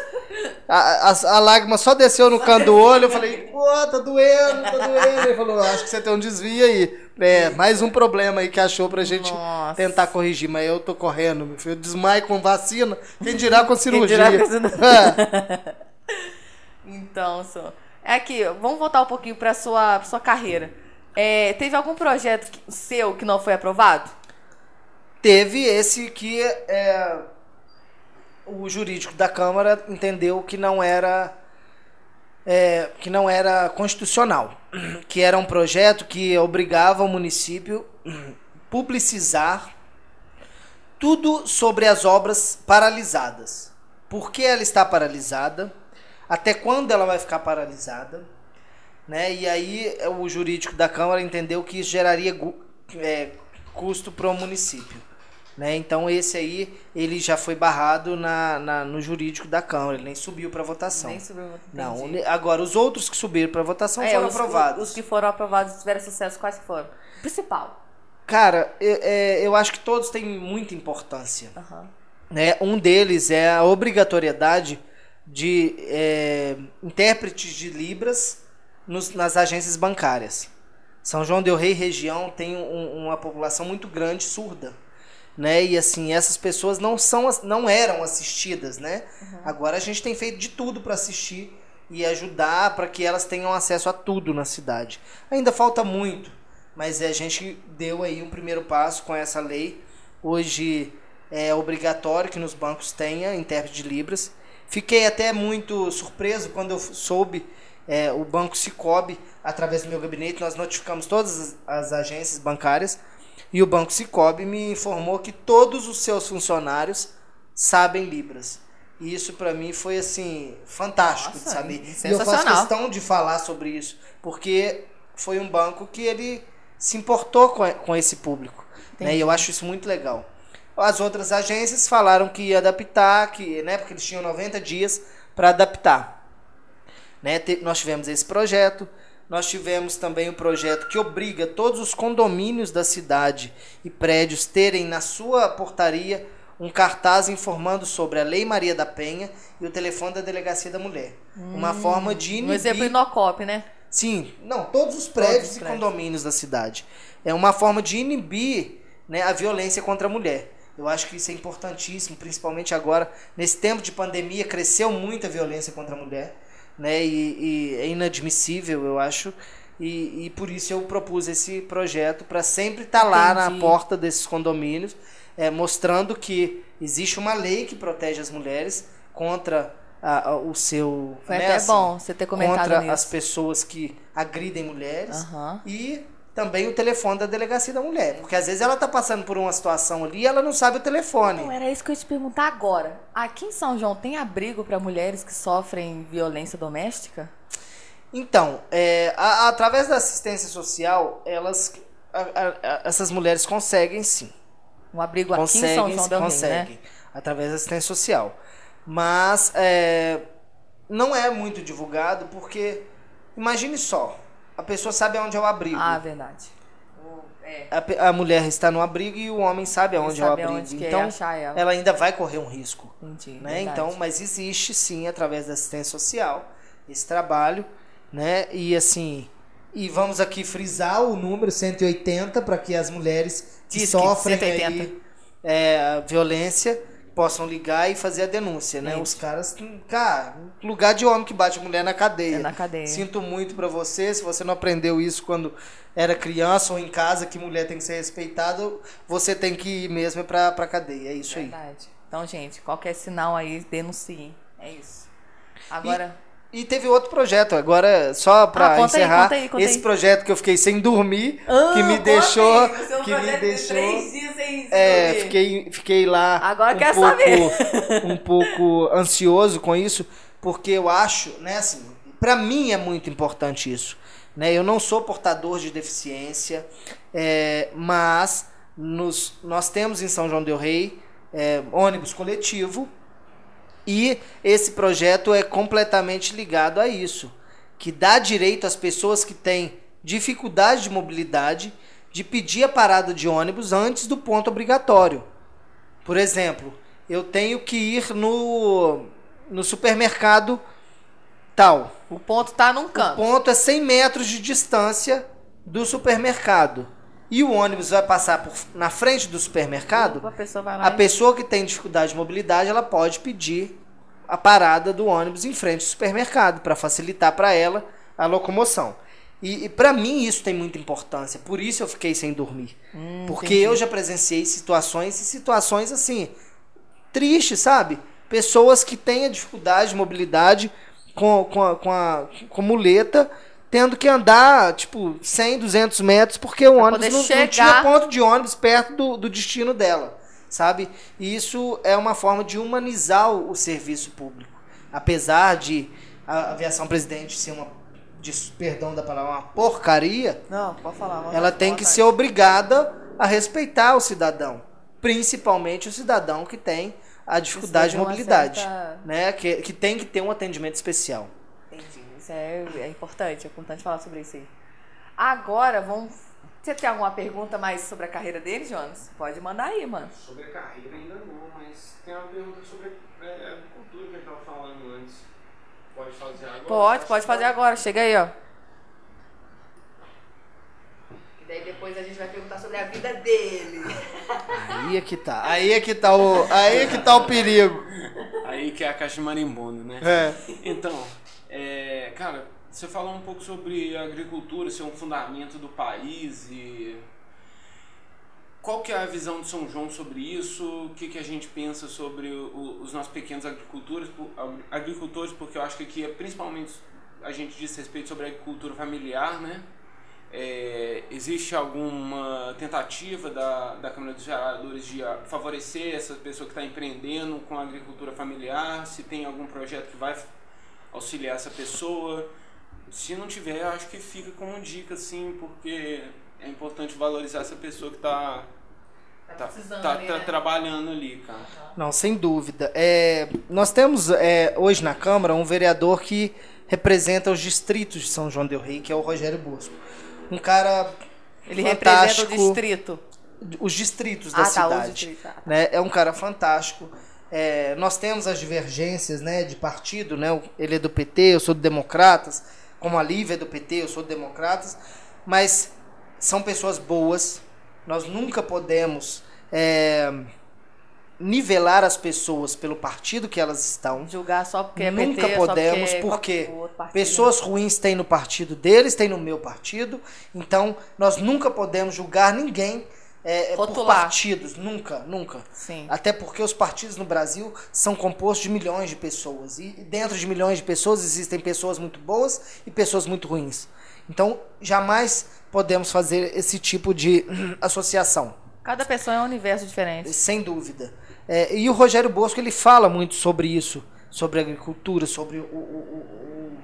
a, a, lágrima só desceu no canto do olho. Eu falei, pô, tá doendo, tá doendo. Ele falou, acho que você tem um desvio aí. É, mais um problema aí que achou pra gente Nossa. tentar corrigir. Mas eu tô correndo, meu filho. Eu desmaio com vacina. Quem dirá com cirurgia? dirá com cirurgia. Então, só. É aqui, vamos voltar um pouquinho para sua pra sua carreira. É, teve algum projeto seu que não foi aprovado? Teve esse que é, o jurídico da Câmara entendeu que não era é, que não era constitucional, que era um projeto que obrigava o município publicizar tudo sobre as obras paralisadas. Por que ela está paralisada? até quando ela vai ficar paralisada, né? E aí é, o jurídico da Câmara entendeu que isso geraria é, custo para o município. Né? Então esse aí ele já foi barrado na, na no jurídico da Câmara, ele nem subiu para votação. Nem subiu. Não, agora os outros que subiram para votação é, foram os, aprovados. Os que foram aprovados tiveram sucesso, quais foram? Principal. Cara, eu, é, eu acho que todos têm muita importância. Uhum. Né? Um deles é a obrigatoriedade de é, intérpretes de Libras nos, nas agências bancárias. São João del Rei região tem um, uma população muito grande surda, né? E assim essas pessoas não são não eram assistidas, né? Uhum. Agora a gente tem feito de tudo para assistir e ajudar para que elas tenham acesso a tudo na cidade. Ainda falta muito, mas a gente deu aí um primeiro passo com essa lei. Hoje é obrigatório que nos bancos tenha intérprete de libras. Fiquei até muito surpreso quando eu soube é, o Banco Cicobi, através do meu gabinete, nós notificamos todas as, agências bancárias e o Banco Cicobi me informou que todos os seus funcionários sabem Libras. E isso para mim foi assim fantástico Nossa, de saber. E eu faço questão de falar sobre isso, porque foi um banco que ele se importou com, com esse público. Né? E eu acho isso muito legal. As outras agências falaram que ia adaptar, que, né, porque eles tinham 90 dias para adaptar. Né? Nós tivemos esse projeto, nós tivemos também o um projeto que obriga todos os condomínios da cidade e prédios terem na sua portaria um cartaz informando sobre a Lei Maria da Penha e o telefone da Delegacia da Mulher. Hum, uma forma de inibir... Um exemplo Inocop, né? Sim, não, todos os prédios todos os e prédios. condomínios da cidade. É uma forma de inibir né, a violência contra a mulher. Eu acho que isso é importantíssimo, principalmente agora, nesse tempo de pandemia, cresceu muito a violência contra a mulher né? E, e é inadmissível, eu acho. E, e, por isso eu propus esse projeto para sempre estar tá lá na porta desses condomínios, é, mostrando que existe uma lei que protege as mulheres contra a, a, o seu. Foi né, até assim, bom você ter comentado Contra as pessoas que agridem mulheres. Uhum. E também o telefone da delegacia da mulher. Porque às vezes ela tá passando por uma situação ali e ela não sabe o telefone. Não, era isso que eu ia te perguntar agora. Aqui em São João tem abrigo para mulheres que sofrem violência doméstica? Então, é, a, a, através da assistência social, elas, a, essas mulheres conseguem sim. Um abrigo conseguem, aqui em São João del Conseguem, Rei, né? através da assistência social. Mas é, não é muito divulgado porque, imagine só, a pessoa sabe aonde é o abrigo. Ah, verdade. É. A, a, mulher está no abrigo e o homem sabe aonde é o abrigo. Onde então, ela. ela. ainda vai correr um risco. Entendi, né? Então, mas existe sim, através da assistência social, esse trabalho, né? E assim, e vamos aqui frisar o número 180 para que as mulheres que Diz sofrem que aí, é, violência possam ligar e fazer a denúncia, né? Os caras, cara, lugar de homem que bate mulher na cadeia. É na cadeia. Sinto muito para você, se você não aprendeu isso quando era criança ou em casa que mulher tem que ser respeitada, você tem que ir mesmo para pra cadeia. É isso Verdade. aí. Então, gente, qualquer sinal aí, denuncie. É isso. Agora. E... E teve outro projeto, agora só para ah, encerrar, aí, conta aí, conta esse aí. projeto que eu fiquei sem dormir, ah, que me deixou, que me deixou, três dias sem é, fiquei, fiquei lá agora um quer pouco, saber. um pouco ansioso com isso, porque eu acho, né, assim, para mim é muito importante isso, né? Eu não sou portador de deficiência, é, mas nos, nós temos em São João del Rei é, ônibus coletivo e esse projeto é completamente ligado a isso, que dá direito às pessoas que têm dificuldade de mobilidade de pedir a parada de ônibus antes do ponto obrigatório. Por exemplo, eu tenho que ir no, no supermercado tal. O ponto está num canto. O ponto é 100 metros de distância do supermercado. E o ônibus vai passar por, na frente do supermercado. A pessoa, a pessoa que tem dificuldade de mobilidade, ela pode pedir a parada do ônibus em frente ao supermercado para facilitar para ela a locomoção. E, e para mim isso tem muita importância. Por isso eu fiquei sem dormir. Hum, Porque entendi. eu já presenciei situações e situações assim tristes, sabe? Pessoas que têm a dificuldade de mobilidade com, com, a, com, a, com muleta tendo que andar, tipo, 100, 200 metros, porque o pra ônibus não, não, tinha ponto de ônibus perto do, do destino dela sabe? E isso é uma forma de humanizar o, serviço público. Apesar de a aviação presidente ser uma, de, perdão da palavra, uma porcaria, Não, pode falar. ela tem que vontade. ser obrigada a respeitar o cidadão, principalmente o cidadão que tem a dificuldade de mobilidade, certa- né? Que, que tem que ter um atendimento especial. Entendi. Isso é, é importante, é importante falar sobre isso aí. Agora, vamos. Você tem alguma pergunta mais sobre a carreira dele, Jonas? Pode mandar aí, mano. Sobre a carreira ainda não, mas tem uma pergunta sobre é, a agricultura que a gente estava falando antes. Pode fazer agora? Pode, pode que fazer agora. Chega aí, ó. E daí depois a gente vai perguntar sobre a vida dele. Aí é que tá. Aí é que tá o, aí é que tá o perigo. Aí que é a caixa de marimbondo, né? É. Então, é, cara, você falou um pouco sobre a agricultura ser um fundamento do país e qual que é a visão de São João sobre isso? O que, que a gente pensa sobre o- os nossos pequenos agricultores, agricultores, porque eu acho que aqui é principalmente a gente diz respeito sobre a agricultura familiar, né? É, existe alguma tentativa da, da Câmara dos Vereadores de ah, favorecer essa pessoa que está empreendendo com a agricultura familiar? Se tem algum projeto que vai auxiliar essa pessoa? Se não tiver, eu acho que fica como dica, assim, porque é importante valorizar essa pessoa que está tá, precisando tá- ali, tá né? trabalhando ali, cara. Não, sem dúvida. É, nós temos é, hoje na Câmara um vereador que representa os distritos de São João del Rei, que é o Rogério Bosco. Um cara Ele representa o fantástico. distrito. Os distritos da Ah, tá, o cidade. distrito. Ah, tá. né? É um cara fantástico. É, nós temos as divergências né, de partido, né? Ele é do PT, eu sou do Democratas, como a Lívia do PT, eu sou Democratas, mas são pessoas boas. Nós nunca podemos é, nivelar as pessoas pelo partido que elas estão. Julgar só porque é Nunca PT, só podemos, porque é porque partido. pessoas ruins têm no partido deles, têm no meu partido. Então, nós nunca podemos julgar ninguém é, por Rotular. partidos. Nunca, nunca. Sim. Até porque os partidos no Brasil são compostos de milhões de pessoas. E dentro de milhões de pessoas existem pessoas muito boas e pessoas muito ruins. Então, jamais podemos fazer esse tipo de associação. Cada pessoa é um universo diferente. Sem dúvida. É, e o Rogério Bosco ele fala muito sobre isso, sobre agricultura, sobre o- o- o-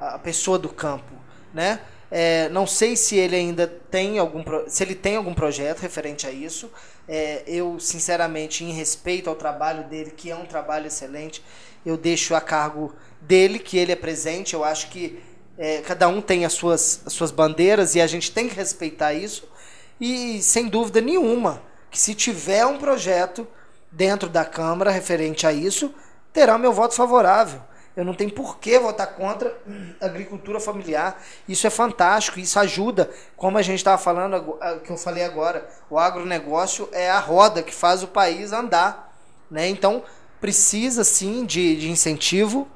a pessoa do campo, né? É, não sei se ele ainda tem algum se ele tem algum projeto referente a isso. É, eu sinceramente, em respeito ao trabalho dele, que é um trabalho excelente, eu deixo a cargo dele, que ele é presente. Eu acho que é, cada um tem as suas, as suas bandeiras e a gente tem que respeitar isso. E sem dúvida nenhuma, que se tiver um projeto dentro da Câmara referente a isso, terá meu voto favorável. Eu não tenho por que votar contra a agricultura familiar. Isso é fantástico, isso ajuda, como a gente estava falando, que eu falei agora, o agronegócio é a roda que faz o país andar. Né? Então, precisa sim de, de incentivo,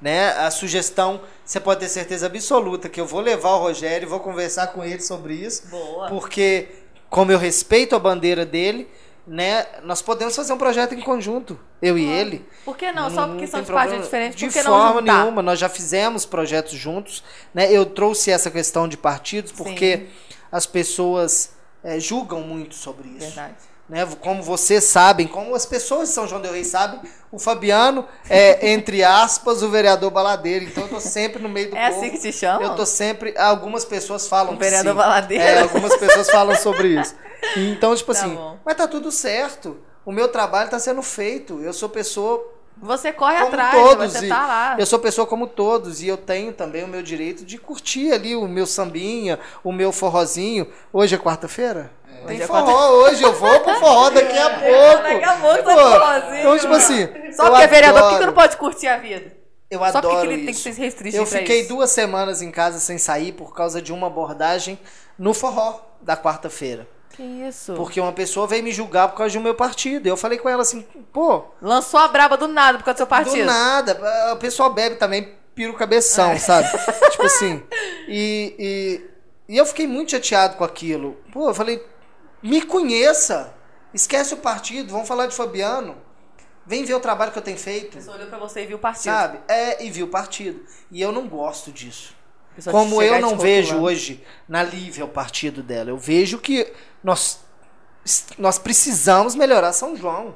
né? A sugestão, você pode ter certeza absoluta que eu vou levar o Rogério e vou conversar com ele sobre isso, Boa. porque como eu respeito a bandeira dele, né, nós podemos fazer um projeto em conjunto, eu e ele. Por que não? Só porque são de partidos diferentes, De não forma nenhuma, nós já fizemos projetos juntos, né? Eu trouxe essa questão de partidos porque as pessoas eh, julgam muito sobre isso. Verdade. Né? Como vocês sabem, como as pessoas de São João del Rei sabem, o Fabiano é, entre aspas, o vereador baladeiro. Então eu tô sempre no meio do É povo. assim que se chama? Eu tô sempre. Algumas pessoas falam O vereador sim. baladeiro? É, algumas pessoas falam sobre isso. Então, tipo Tá assim, bom. mas tá tudo certo. O meu trabalho tá sendo feito. Eu sou pessoa Você corre como atrás, todos. você tá lá. Eu sou pessoa como todos e eu tenho também o meu direito de curtir ali o meu sambinha, o meu forrozinho. Hoje é quarta-feira? Tem Hoje é forró hoje, eu vou pro forró daqui a pouco. Daqui a pouco tá Pô, forrozinho. Então, tipo assim. Só porque é vereador, por que que não pode curtir a vida? Eu Só porque adoro ele tem que isso. se restringir Eu fiquei isso. duas semanas em casa sem sair por causa de uma abordagem no forró da quarta-feira. Que isso? Porque uma pessoa veio me julgar por causa do meu partido. Eu falei com ela assim, pô, Lançou a braba do nada por causa do seu partido. do nada. O pessoal bebe também, pira o cabeção, É. sabe? tipo assim. E, e, e eu fiquei muito chateado com aquilo. Pô, eu falei, me conheça. Esquece o partido, vamos falar de Fabiano. Vem ver o trabalho que eu tenho A feito. pessoa olhou pra você e viu o partido. Sabe? É, e viu o partido. E eu não gosto disso. Como eu não vejo hoje na Lívia o partido dela, eu vejo que nós, nós precisamos melhorar São João.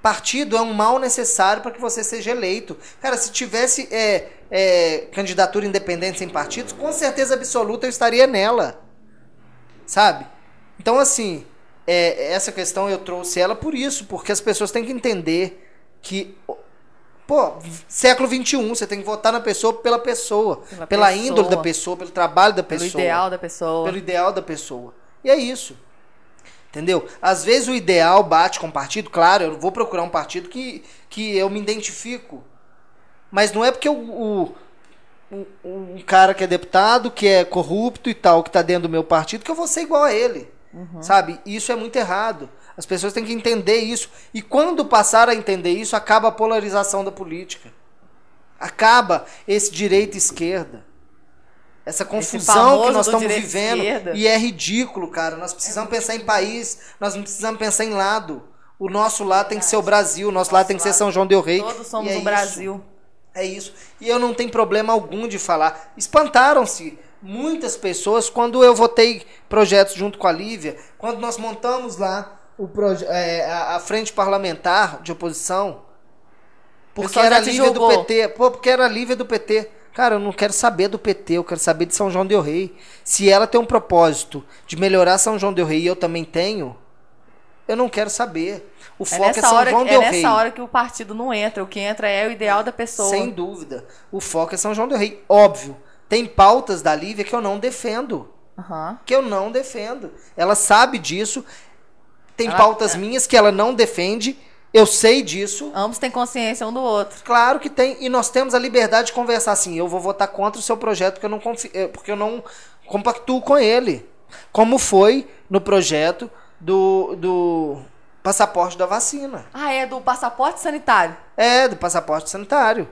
Partido é um mal necessário para que você seja eleito. Cara, se tivesse é, é, candidatura independente sem partidos, com certeza absoluta eu estaria nela. Sabe? Então, assim, é, essa questão eu trouxe ela por isso, porque as pessoas têm que entender que. Pô, século XXI, você tem que votar na pessoa pela pessoa. Pela Pela, pessoa. índole da pessoa, pelo trabalho da Pelo pessoa. ideal da pessoa. Pelo ideal da pessoa. E é isso. Entendeu? Às vezes o ideal bate com o partido, claro, eu vou procurar um partido que, que eu me identifico. Mas não é porque o, o, um cara que é deputado, que é corrupto e tal, que tá dentro do meu partido, que eu vou ser igual a ele. Sabe? Isso é muito errado. As pessoas têm que entender isso. E quando passar a entender isso, acaba a polarização da política. Acaba esse direita e esquerda. Essa confusão que nós estamos vivendo. esquerda. E é ridículo, cara. Nós precisamos pensar em país, nós não precisamos pensar em lado. O nosso lado tem que ser o Brasil, o nosso lado tem que ser São João Del Rei. Todos somos é o isso. Brasil. É isso. E eu não tenho problema algum de falar. Espantaram-se muitas pessoas quando eu votei projetos junto com a Lívia, quando nós montamos lá o é, a, a frente parlamentar de oposição. Porque era Lívia do. PT. Pô, porque era a Lívia do PT. Cara, eu não quero saber do PT, eu quero saber de São João Del Rei. Se ela tem um propósito de melhorar São João Del Rei e eu também tenho, eu não quero saber. O É foco é, São hora, João é Del Rei. nessa hora que o partido não entra. O que entra é o ideal da pessoa. Sem dúvida. O foco é São João del Rei. Óbvio. Tem pautas da Lívia que eu não defendo. Aham. Que eu não defendo. Ela sabe disso. Tem Ela- pautas minhas que ela não defende. Eu sei disso. Ambos têm consciência um do outro. Claro que tem. E nós temos a liberdade de conversar assim. Eu vou votar contra o seu projeto porque eu não, confi- eh, porque eu não compactuo com ele. Como foi no projeto do, do passaporte da vacina. Ah, é do passaporte sanitário. É, do passaporte sanitário.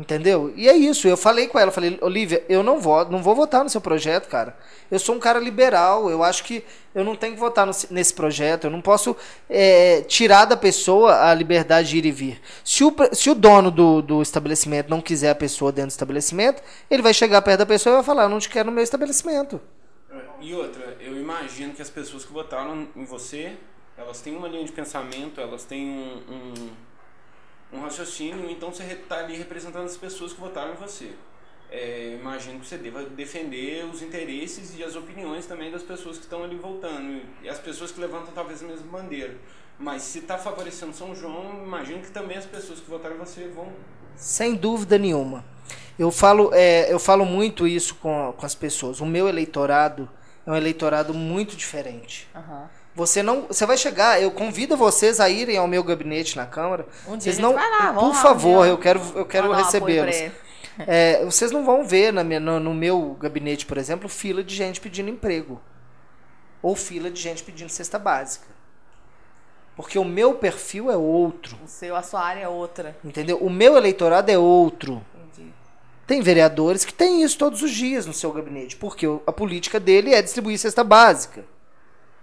Entendeu? E é isso. Eu falei com ela, falei, Olivia, eu não voto, não vou votar no seu projeto, cara. Eu sou um cara liberal. Eu acho que eu não tenho que votar no- nesse projeto. Eu não posso é, tirar da pessoa a liberdade de ir e vir. Se o, se o dono do, do estabelecimento não quiser a pessoa dentro do estabelecimento, ele vai chegar perto da pessoa e vai falar, eu não te quero no meu estabelecimento. E outra, eu imagino que as pessoas que votaram em você, elas têm uma linha de pensamento, elas têm um, um, um raciocínio, então você está ali representando as pessoas que votaram em você. É, imagino que você deva defender os interesses e as opiniões também das pessoas que estão ali votando. E as pessoas que levantam talvez a mesma bandeira. Mas se está favorecendo São João, imagino que também as pessoas que votaram em você vão. Sem dúvida nenhuma. Eu falo, é, eu falo muito isso com, com as pessoas. O meu eleitorado é um eleitorado muito diferente. Aham. Você não, você vai chegar. Eu convido vocês a irem ao meu gabinete na Câmara. Um dia vocês não, vai lá, por favor, eu quero, eu quero recebê-los. É, vocês não vão ver na minha- no, no meu gabinete, por exemplo, fila de gente pedindo emprego ou fila de gente pedindo cesta básica, porque o meu perfil é outro, O seu, a sua área é outra. entendeu? O meu eleitorado é outro. Entendi. Tem vereadores que têm isso todos os dias no seu gabinete, porque a política dele é distribuir cesta básica.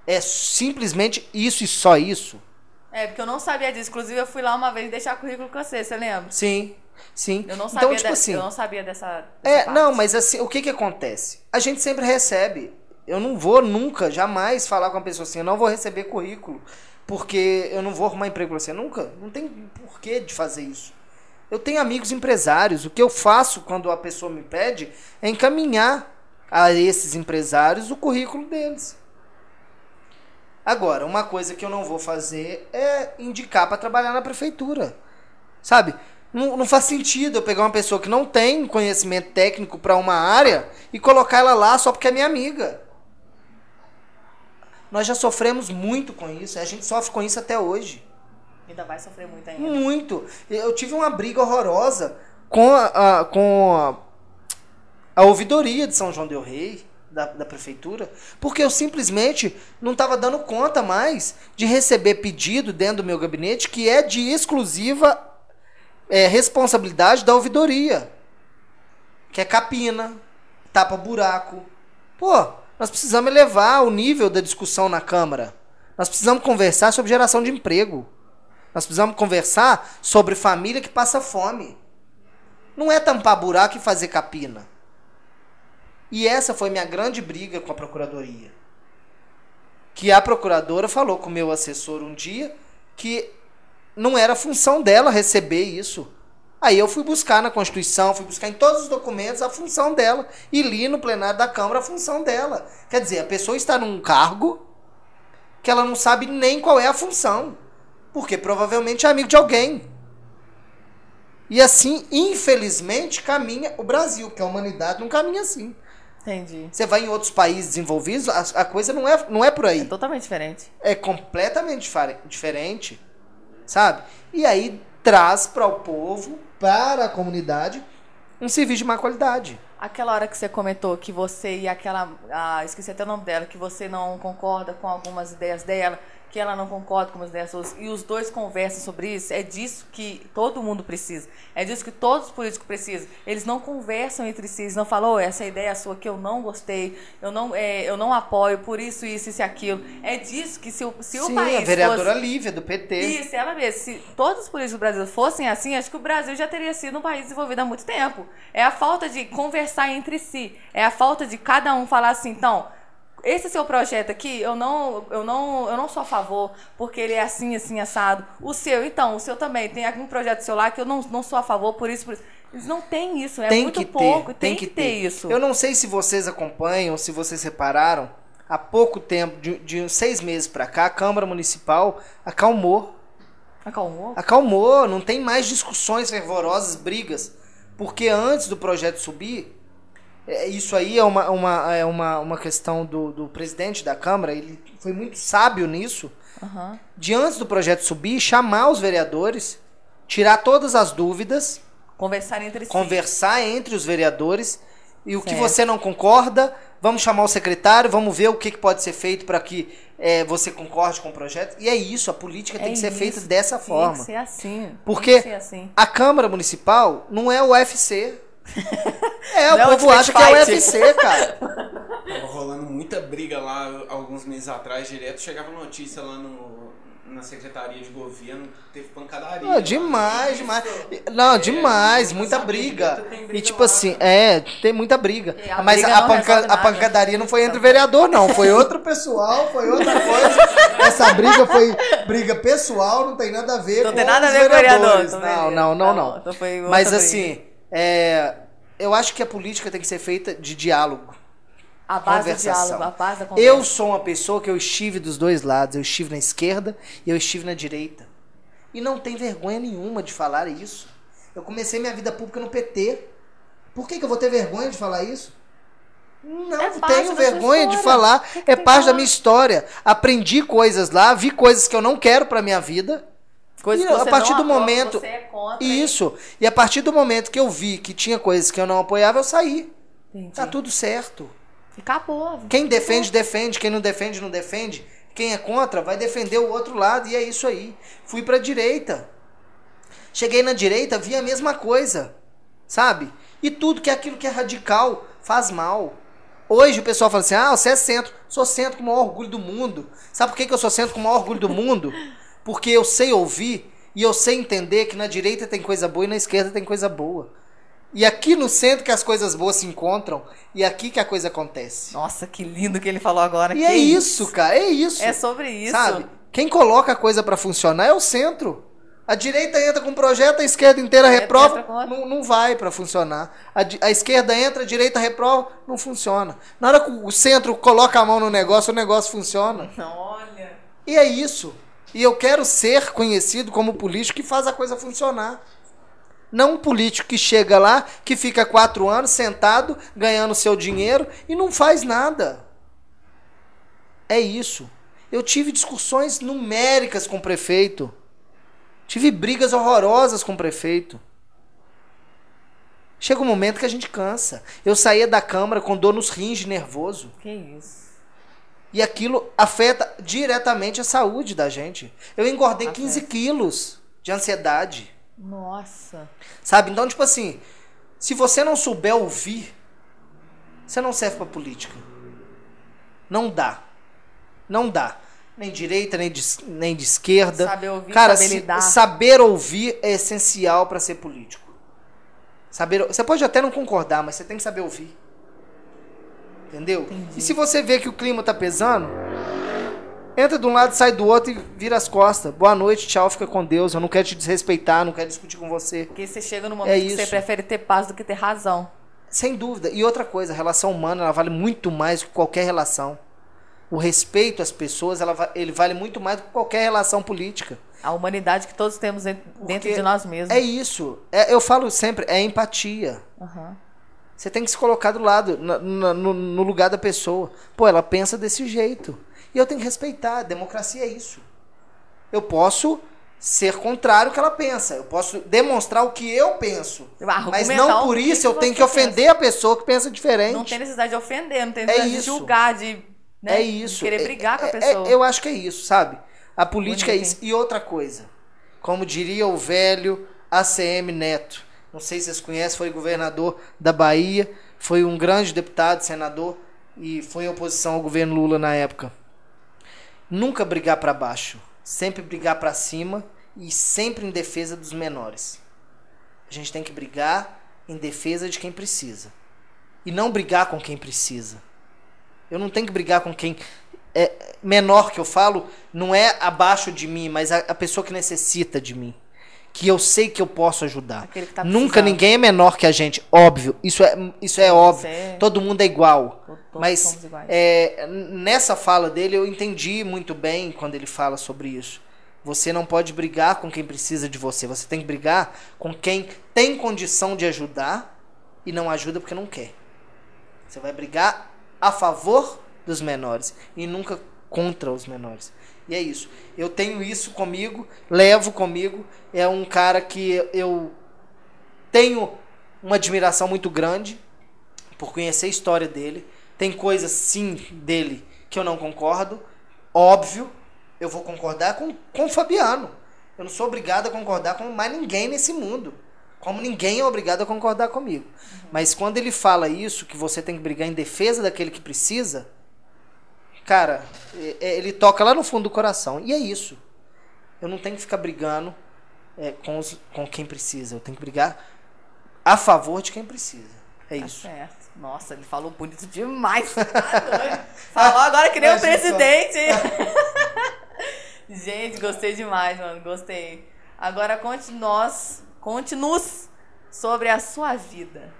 É simplesmente isso e só isso. É, porque eu não sabia disso. Inclusive, eu fui lá uma vez deixar currículo com você, você lembra? Sim, sim. Eu não sabia, então, tipo de- assim, eu não sabia dessa. dessa é, parte. não, mas assim, o que que acontece? A gente sempre recebe. Eu não vou nunca, jamais falar com uma pessoa assim, eu não vou receber currículo, porque eu não vou arrumar emprego pra você. Nunca. Não tem porquê de fazer isso. Eu tenho amigos empresários. O que eu faço quando a pessoa me pede é encaminhar a esses empresários o currículo deles. Agora, uma coisa que eu não vou fazer é indicar para trabalhar na prefeitura. Sabe? Não, não faz sentido eu pegar uma pessoa que não tem conhecimento técnico para uma área e colocar ela lá só porque é minha amiga. Nós já sofremos muito com isso, a gente sofre com isso até hoje. Ainda vai sofrer muito ainda. Muito. Eu tive uma briga horrorosa com a, a- com a, a ouvidoria de São João del Rei, da, da prefeitura, porque eu simplesmente não estava dando conta mais de receber pedido dentro do meu gabinete que é de exclusiva é, responsabilidade da ouvidoria. Que é capina, tapa buraco. Pô, nós precisamos elevar o nível da discussão na Câmara. Nós precisamos conversar sobre geração de emprego. Nós precisamos conversar sobre família que passa fome. Não é tampar buraco e fazer capina. E essa foi minha grande briga com a procuradoria. Que a procuradora falou com o meu assessor um dia que não era função dela receber isso. Aí eu fui buscar na Constituição, fui buscar em todos os documentos a função dela. E li no plenário da Câmara a função dela. Quer dizer, a pessoa está num cargo que ela não sabe nem qual é a função. Porque provavelmente é amigo de alguém. E assim, infelizmente, caminha o Brasil, que a humanidade não caminha assim. Entendi. Você vai em outros países desenvolvidos, a, a coisa não é, não é por aí. É totalmente diferente. É completamente diferente, sabe? E aí traz para o povo, para a comunidade, um serviço de má qualidade. Aquela hora que você comentou que você e aquela. Ah, esqueci até o nome dela, que você não concorda com algumas ideias dela, que ela não concorda com as ideias suas, e os dois conversam sobre isso, é disso que todo mundo precisa. É disso que todos os políticos precisam. Eles não conversam entre si, eles não falam, "Ô, essa ideia é sua que eu não gostei, eu não, é, eu não apoio, por isso, isso, isso e aquilo. É disso que se o, se o Sim, país a vereadora fosse... Lívia, do PT. Isso, ela mesma. Se todos os políticos brasileiros fossem assim, acho que o Brasil já teria sido um país desenvolvido há muito tempo. É a falta de conversar entre si. É a falta de cada um falar assim, então, esse seu projeto aqui, eu não, eu não, eu não sou a favor, porque ele é assim, assim, assado. O seu, então, o seu também. Tem algum projeto seu lá que eu não, não sou a favor, por isso, por isso. Eles não têm isso, é tem muito que pouco. ter, tem, que ter, isso. Eu não sei se vocês acompanham, se vocês repararam, há pouco tempo, de, de seis meses pra cá, a Câmara Municipal acalmou. Acalmou? Acalmou, não tem mais discussões fervorosas, brigas. Porque antes do projeto subir, isso aí é uma, uma, é uma, uma questão do, do presidente da Câmara, ele foi muito sábio nisso. Aham. De antes do projeto subir, chamar os vereadores, tirar todas as dúvidas, Conversar entre si. conversar entre os vereadores e o que você não concorda, vamos chamar o secretário, vamos ver o que, que pode ser feito para que é, você concorde com o projeto. E é isso, a política tem É que ser isso, feita dessa Tem forma. que ser assim. Porque Tem que ser assim. a Câmara Municipal não é o UFC. É, Não é o o povo acha que é o UFC, cara. Tava rolando muita briga lá alguns meses atrás, direto chegava notícia lá no, na Secretaria de Governo, teve pancadaria. Ah, demais, demais. Não, demais, muita briga. briga, E tipo lá, assim, cara. é, tem muita briga. E a Mas briga a, não panca- a pancadaria não foi entre vereador, não. Foi outro pessoal, foi outra coisa. Essa briga foi briga pessoal, não tem nada a ver Não com tem nada a ver com o vereador. vereadores. então Não, não, não, não. então Mas briga. É, eu acho que a política tem que ser feita de diálogo. A base do diálogo, a base da conversa. Eu sou uma pessoa que eu estive dos dois lados. Eu estive na esquerda e eu estive na direita. E não tem vergonha nenhuma de falar isso. Eu comecei minha vida pública no PT. Por que, que eu vou ter vergonha de falar isso? Não É tenho vergonha de falar. Que É parte da minha história. Aprendi coisas lá, vi coisas que eu não quero pra minha vida. Coisa E que a você partir não do aprova, momento- Você é contra. Isso. E a partir do momento que eu vi que tinha coisas que eu não apoiava, eu saí. Entendi. Tá tudo certo. E Acabou. Quem defende, defende. Quem não defende, não defende. Quem é contra, vai defender o outro lado. E é isso aí. Fui pra direita. Cheguei na direita, vi a mesma coisa. Sabe? E tudo que é aquilo que é radical faz mal. Hoje o pessoal fala assim: ah, você é centro. Sou centro com o maior orgulho do mundo. Sabe por que, que eu sou centro com o maior orgulho do mundo? Porque eu sei ouvir e eu sei entender que na direita tem coisa boa e na esquerda tem coisa boa. E aqui no centro que as coisas boas se encontram e aqui que a coisa acontece. Nossa, que lindo que ele falou agora. E que é isso, cara, é isso. É sobre isso. Sabe? Quem coloca a coisa pra funcionar é o centro. A direita entra com um projeto, a esquerda inteira Entra reprova, não, não vai pra funcionar. A, a esquerda entra, a direita reprova, não funciona. Na hora que o centro coloca a mão no negócio, o negócio funciona. Olha. E é isso. E eu quero ser conhecido como político que faz a coisa funcionar. Não um político que chega lá, que fica quatro anos sentado, ganhando seu dinheiro e não faz nada. É isso. Eu tive discussões numéricas com o prefeito. Tive brigas horrorosas com o prefeito. Chega um momento que a gente cansa. Eu saía da Câmara com dor nos rins, nervoso. Que isso. E aquilo afeta diretamente a saúde da gente. Eu engordei Afeta. 15 quilos de ansiedade. Nossa. Sabe? Então, tipo assim, se você não souber ouvir, você não serve pra política. Não dá. Não dá. Nem direita, nem de, nem de esquerda. Saber ouvir, Cara, saber se- lidar. saber ouvir é essencial pra ser político. Saber, você pode até não concordar, mas você tem que saber ouvir. Entendeu? Entendi. E se você vê que o clima tá pesando, Entra de um lado, sai do outro e vira as costas. Boa noite, tchau, fica com Deus. Eu não quero te desrespeitar, não quero discutir com você. Porque você chega no momento é que você prefere ter paz do que ter razão. Sem dúvida. E outra coisa, a relação humana ela vale muito mais do que qualquer relação. O respeito às pessoas, ela, ele vale muito mais do que qualquer relação política. A humanidade que todos temos dentro Porque de nós mesmos. É isso. É, eu falo sempre, é empatia. Uhum. Você tem que se colocar do lado, no, no, no lugar da pessoa. Pô, ela pensa desse jeito. E eu tenho que respeitar. Democracia é isso. Eu posso ser contrário ao que ela pensa. Eu posso demonstrar o que eu penso. Mas não por isso eu tenho que ofender pensa. a pessoa que pensa diferente. Não tem necessidade de ofender, não tem é necessidade é de julgar, de, né, é isso. de querer brigar é, com a pessoa. É, eu acho que é isso, sabe? A política é isso. E outra coisa, como diria o velho ACM Neto, não sei se vocês conhecem, foi governador da Bahia, foi um grande deputado, senador, e foi em oposição ao governo Lula na época. Nunca brigar para baixo, sempre brigar para cima e sempre em defesa dos menores. A gente tem que brigar em defesa de quem precisa e não brigar com quem precisa. Eu não tenho que brigar com quem é menor que eu falo, não é abaixo de mim, mas a, a pessoa que necessita de mim que eu sei que eu posso ajudar. Tá Nunca ninguém é menor que a gente, óbvio. Isso é, isso é óbvio. É... Todo mundo é igual. Todos Mas é, nessa fala dele eu entendi muito bem quando ele fala sobre isso. Você não pode brigar com quem precisa de você. Você tem que brigar com quem tem condição de ajudar e não ajuda porque não quer. Você vai brigar a favor dos menores e nunca contra os menores. E é isso. Eu tenho isso comigo, levo comigo. É um cara que eu tenho uma admiração muito grande por conhecer a história dele. Tem coisas sim dele que eu não concordo. Óbvio, eu vou concordar com, com o Fabiano. Eu não sou obrigado a concordar com mais ninguém nesse mundo. Como ninguém é obrigado a concordar comigo. Uhum. Mas quando ele fala isso, que você tem que brigar em defesa daquele que precisa, Cara, é, ele toca lá no fundo do coração. E é isso. Eu não tenho que ficar brigando é, com, os, com quem precisa. Eu tenho que brigar a favor de quem precisa. É tá isso. Certo. Nossa, ele falou bonito demais. falou agora que nem o presidente. Gente, gostei demais, mano. Gostei. Agora conte nós, conte-nos sobre a sua vida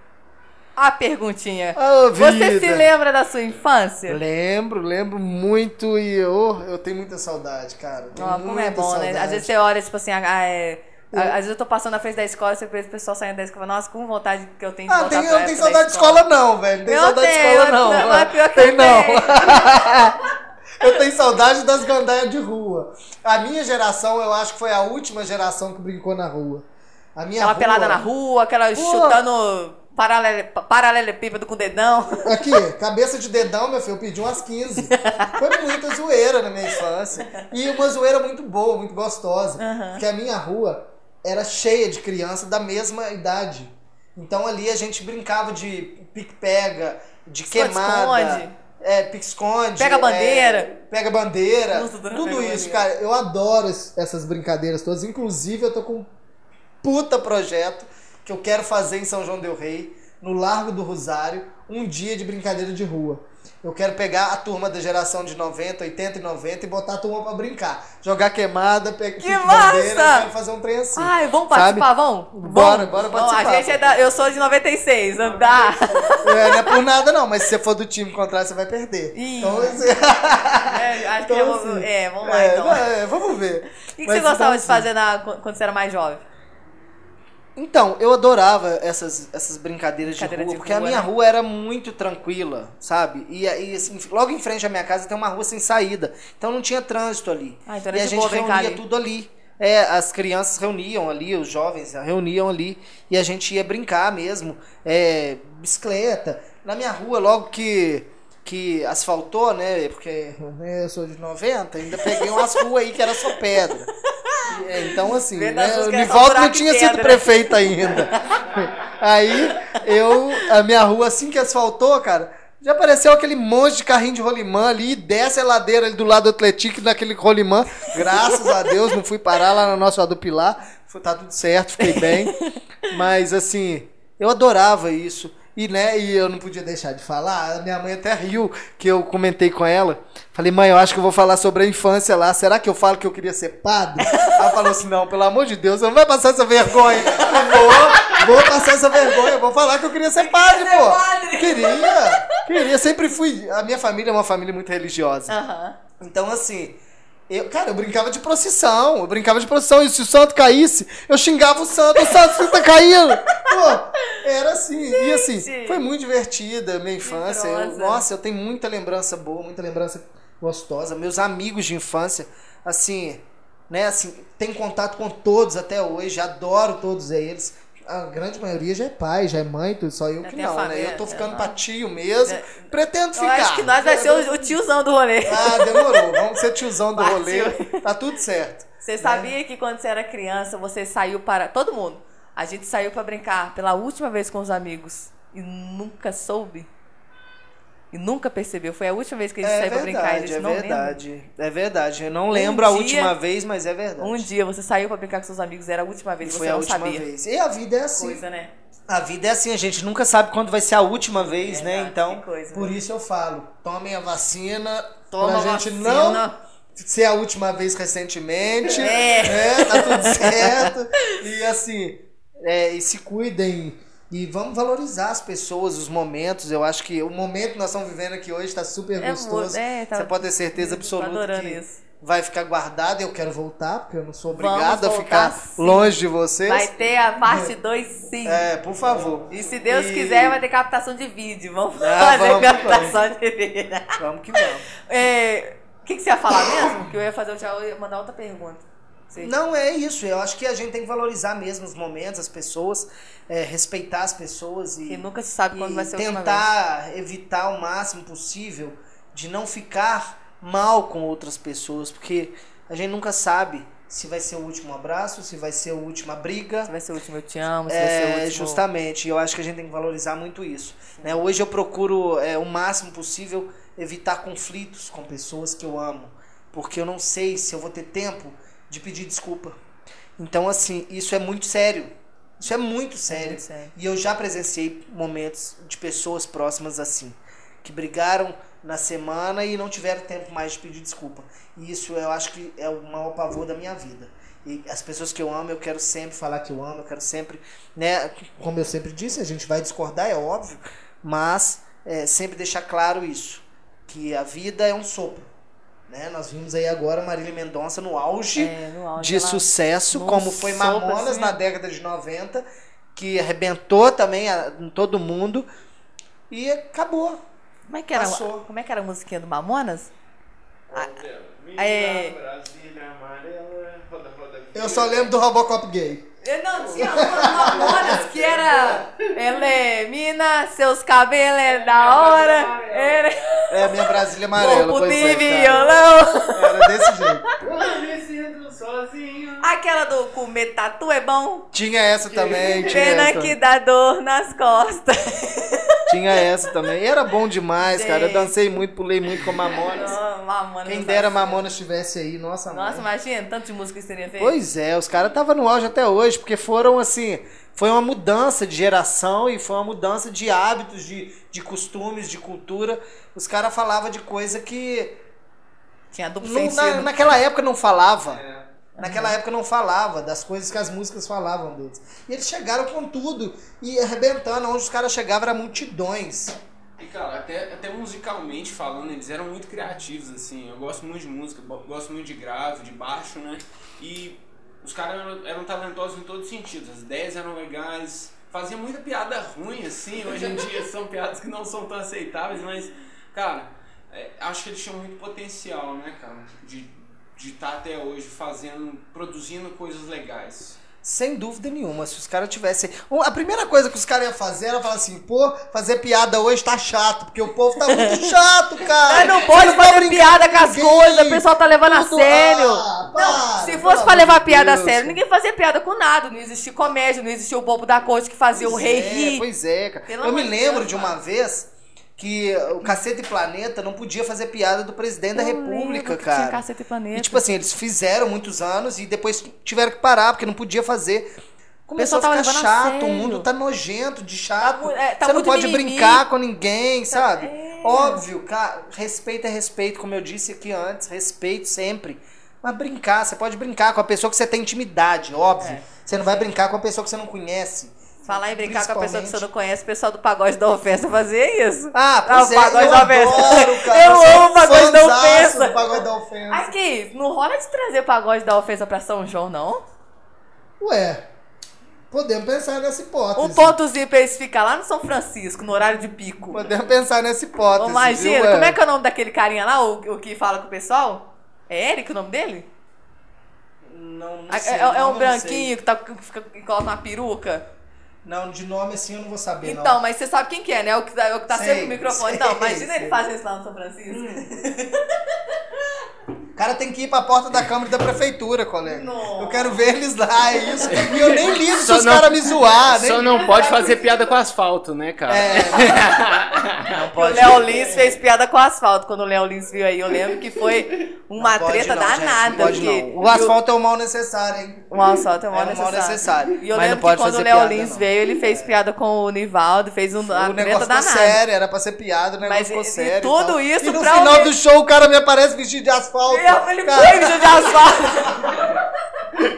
a perguntinha. Oh, Você se lembra da sua infância? Lembro, lembro muito e eu, eu tenho muita saudade, cara. Oh, como é bom, saudade. né? Às vezes você olha, tipo assim, ah, é. Às vezes eu tô passando na frente da escola, você vê o pessoal saindo da escola, nossa, com vontade que eu tenho de ah, voltar tem, Eu não tenho saudade de escola não, velho. Não tenho saudade tenho, de escola não. Não, é pior que tem não. eu tenho saudade das gandaias de rua. A minha geração, eu acho que foi a última geração que brincou na rua. A minha aquela rua... pelada na rua, aquela chutando Paralele, paralelepípedo com dedão. Aqui, cabeça de dedão, meu filho, eu pedi umas 15. Foi muita zoeira na minha infância. E uma zoeira muito boa, muito gostosa. Uhum. Porque a minha rua era cheia de crianças da mesma idade. Então ali a gente brincava de pique-pega, de queimada. Esconde. É, pique-esconde. Pega bandeira. É, pega bandeira. Nossa, tudo isso, cara. Eu adoro essas brincadeiras todas. Inclusive, eu tô com um puta projeto que eu quero fazer em São João Del Rei, no Largo do Rosário, um dia de brincadeira de rua. Eu quero pegar a turma da geração de 90, 80 e 90 e botar a turma pra brincar. Jogar queimada, pegar que bandeira, quero fazer um trem assim. Ai, vamos participar, vamos? Bora, bora participar. A gente é da, eu sou de 96, não dá. É, não é por nada não, mas se você for do time contrário, você vai perder. Ih. Então, assim... é, acho então, que eu vou, assim, é, vamos lá é, então. É, vamos ver. O que, que você gostava então, de fazer na, quando você era mais jovem? Então, eu adorava essas, essas brincadeiras de rua, de porque rua, a minha né? rua era muito tranquila, sabe? E, e assim, logo em frente à minha casa tem uma rua sem saída. Então não tinha trânsito ali. Ah, então e a gente reunia ali. tudo ali. É, as crianças reuniam ali, os jovens reuniam ali e a gente ia brincar mesmo. É, bicicleta. Na minha rua, logo que que asfaltou, né? Porque né, eu sou de 90, ainda peguei umas ruas aí que era só pedra. É, então, assim, né, o Nivaldo não tinha sido prefeito ainda. Aí, eu, a minha rua, assim que asfaltou, cara, já apareceu aquele monte de carrinho de rolimã ali, desce a ladeira ali do lado do Atlético, naquele rolimã. Graças a Deus, não fui parar lá no nosso do Pilar. Tá tudo certo, fiquei bem. Mas, assim, eu adorava isso. E, né, e eu não podia deixar de falar. A minha mãe até riu que eu comentei com ela. Falei, mãe, eu acho que eu vou falar sobre a infância lá. Será que eu falo que eu queria ser padre? ela falou assim: não, pelo amor de Deus, você não vai passar essa vergonha. Eu vou, vou passar essa vergonha, vou falar que eu queria ser padre, pô. padre. Queria, queria. Sempre fui. A minha família é uma família muito religiosa. Aham. Então, assim, eu, cara, eu brincava de procissão, eu brincava de procissão, e se o santo caísse, eu xingava o santo, o santo, tá caindo! Pô, era assim, e assim, Gente. foi muito divertida a minha infância. Eu- nossa, eu tenho muita lembrança boa, muita lembrança gostosa. Meus amigos de infância, assim, né, assim, tenho contato com todos até hoje, adoro todos eles. A grande maioria já é pai, já é mãe, tudo, só eu Já que não, né? família, Eu tô ficando aham. pra tio mesmo, É. pretendo Eu ficar. acho que nós vai ser o, o tiozão do rolê. Ah, demorou. Vamos ser tiozão do Partiu. rolê. Tá tudo certo. Você sabia que quando você era criança, você saiu para. Todo mundo. A gente saiu para brincar pela última vez com os amigos e nunca soube. E nunca percebeu. Foi a última vez que a gente É saiu pra brincar e a verdade, gente é não lembra. verdade. É verdade. Eu não lembro a dia- última vez, mas é verdade. Um dia você saiu pra brincar com seus amigos, era a última E vez, foi você a não última sabia. vez. E a vida é assim. Coisa, né? A vida é assim, a gente nunca sabe quando vai ser a última vez, né? Verdade, Então, que coisa, por né? isso eu falo, tomem a vacina, Toma pra a gente vacina. não ser a última vez recentemente, É. né? Tá tudo certo. E assim, é, e se cuidem e vamos valorizar as pessoas, os momentos. Eu acho que o momento que nós estamos vivendo aqui hoje está super É gostoso. é, tá- Você pode ter certeza absoluta que isso. vai ficar guardado. Eu quero voltar, porque eu não sou obrigado a ficar sim. longe de vocês. Vai ter a parte 2 sim. É, por favor. E se Deus E- quiser, vai ter captação de vídeo. Vamos Ah, fazer vamos, captação de vídeo. Vamos que vamos. É, O que, que você ia falar mesmo? Que eu ia fazer o tchau, eu ia mandar outra pergunta. Você- Não é isso. Eu acho que a gente tem que valorizar mesmo os momentos, as pessoas, é, respeitar as pessoas e, nunca se sabe quando vai ser tentar evitar o máximo possível de não ficar mal com outras pessoas, porque a gente nunca sabe se vai ser o último abraço, se vai ser a última briga. Se vai ser o último eu te amo, se vai ser o É, último... justamente, eu acho que a gente tem que valorizar muito isso. né? Hoje eu procuro é, o máximo possível evitar conflitos com pessoas que eu amo, porque eu não sei se eu vou ter tempo de pedir desculpa. Então, assim, isso é muito sério. Isso é muito sério. muito sério. E eu já presenciei momentos de pessoas próximas assim, que brigaram na semana e não tiveram tempo mais de pedir desculpa. E isso eu acho que é o maior pavor da minha vida. E as pessoas que eu amo, eu quero sempre falar que eu amo, eu quero sempre, né, como eu sempre disse, a gente vai discordar, é óbvio, mas é, sempre deixar claro isso, que a vida é um sopro. Né? Nós vimos aí agora Marília Mendonça no auge É, no auge, de sucesso, como foi Mamonas assim, na década de 90, que arrebentou também a- em todo mundo e acabou. Como é que era, Passou. como é que era a musiquinha do Mamonas? Menina é- Brasília amarela, roda, roda, Eu só lembro do Robocop gay. Eu não tinha uma do Mamonas que era... Ela é mina, seus cabelos é da hora. Era... É a minha Brasília amarela, Corpo de é, violão. Era desse jeito. Eu me sinto sozinho. Aquela do comer tatu é bom. Tinha essa também, tinha Pena essa. que dá dor nas costas. Tinha essa também. E era bom demais, cara. Eu Gente. dancei muito, pulei muito com Mamonas. Não, Mamonas Quem dera sabe. Mamonas estivesse aí, nossa, Nossa, mãe. imagina, tanto de música que você teria feito. Pois é, os caras estavam no auge até hoje, porque foram assim. Foi uma mudança de geração e foi uma mudança de hábitos, de, de costumes, de cultura. Os caras falavam de coisa que Tinha duplo não- sentido. na, naquela época não falava. É. Naquela época não falava das coisas que as músicas falavam deles. E eles chegaram com tudo e arrebentando. Onde os caras chegavam eram multidões. E cara, até, até musicalmente falando, eles eram muito criativos, assim. Eu gosto muito de música, gosto muito de grave, de baixo, né? E os caras eram, eram talentosos em todos os sentidos. As ideias eram legais, faziam muita piada ruim, assim. Hoje em dia são piadas que não são tão aceitáveis, mas, cara, é, acho que eles tinham muito potencial, né, cara? De de estar até hoje fazendo, produzindo coisas legais. Sem dúvida nenhuma. Se os caras tivessem. A primeira coisa que os caras iam fazer era falar assim: pô, fazer piada hoje tá chato, porque o povo tá muito chato, cara. Mas não Você pode tá fazer brincando piada com as coisas, o pessoal tá levando a sério. Ah, não, para, se pelo fosse pra amor levar piada a Deus, sério, cara. ninguém fazia piada com nada. Não existia comédia, não existia o bobo da corte que fazia o Pois rei é, rir. Pois é, cara. Pelo Eu me lembro Deus, de uma mano. vez que o Cacete Planeta não podia fazer piada do presidente da Eu República, lembro que Tinha cara. Cacete e Planeta. E tipo assim, eles fizeram muitos anos e depois tiveram que parar, porque não podia fazer. Começou a pessoal ficar a chato, o mundo tá nojento, de chato. mu- é, tá Você não pode mimimi. brincar com ninguém, sabe? é. Óbvio, cara, respeito é respeito, como eu disse aqui antes, respeito sempre. Mas brincar, você pode brincar com a pessoa que você tem intimidade, óbvio. É. Você não vai brincar com a pessoa que você não conhece. Falar em brincar com a pessoa que você não conhece, o pessoal do pagode da ofensa fazia isso. Ah, Ah, pois o é, pagode eu da ofensa. adoro, cara. Eu sou amo o pagode da ofensa. do pagode da ofensa. Aqui, não rola de trazer o pagode da ofensa pra São João, não? Ué, podemos pensar nessa hipótese. Um pontozinho pra eles ficar lá no São Francisco, no horário de pico. Podemos pensar nessa hipótese. Imagina, viu, como é que é o nome daquele carinha lá, o, o que fala com o pessoal? É Eric o nome dele? Não, não É- sei, é, é não, um não sei. branquinho que, tá, que, fica, que coloca uma peruca? Não, de nome assim eu não vou saber, não. Então, mas você sabe quem que é, né? O que tá, o que tá Sei, sempre com o microfone. sei, então, imagina ele sei. fazendo isso lá no São Francisco. O cara tem que ir pra porta da Câmara e da Prefeitura, colega. Nossa. Eu quero ver eles lá, é isso. E eu nem ligo se os caras me zoar, nem Só não pode fazer piada com asfalto, né, cara? É. Não O pode. Léo Lins fez piada com o asfalto quando o Léo Lins viu aí. Eu lembro que foi uma Não treta não, gente, danada. não pode porque não. O asfalto é o mal necessário, hein? O asfalto é o mal É um mal necessário. necessário. E eu Mas lembro que quando o Léo Lins não. veio, ele fez piada com o Nivaldo, fez um, uma o treta danada. sério, era pra ser piada, o negócio Mas ficou e- e sério. tudo tal. isso E no pra final alguém- do show o cara me aparece vestido de asfalto. Ele, ele Cara, foi de asfalto.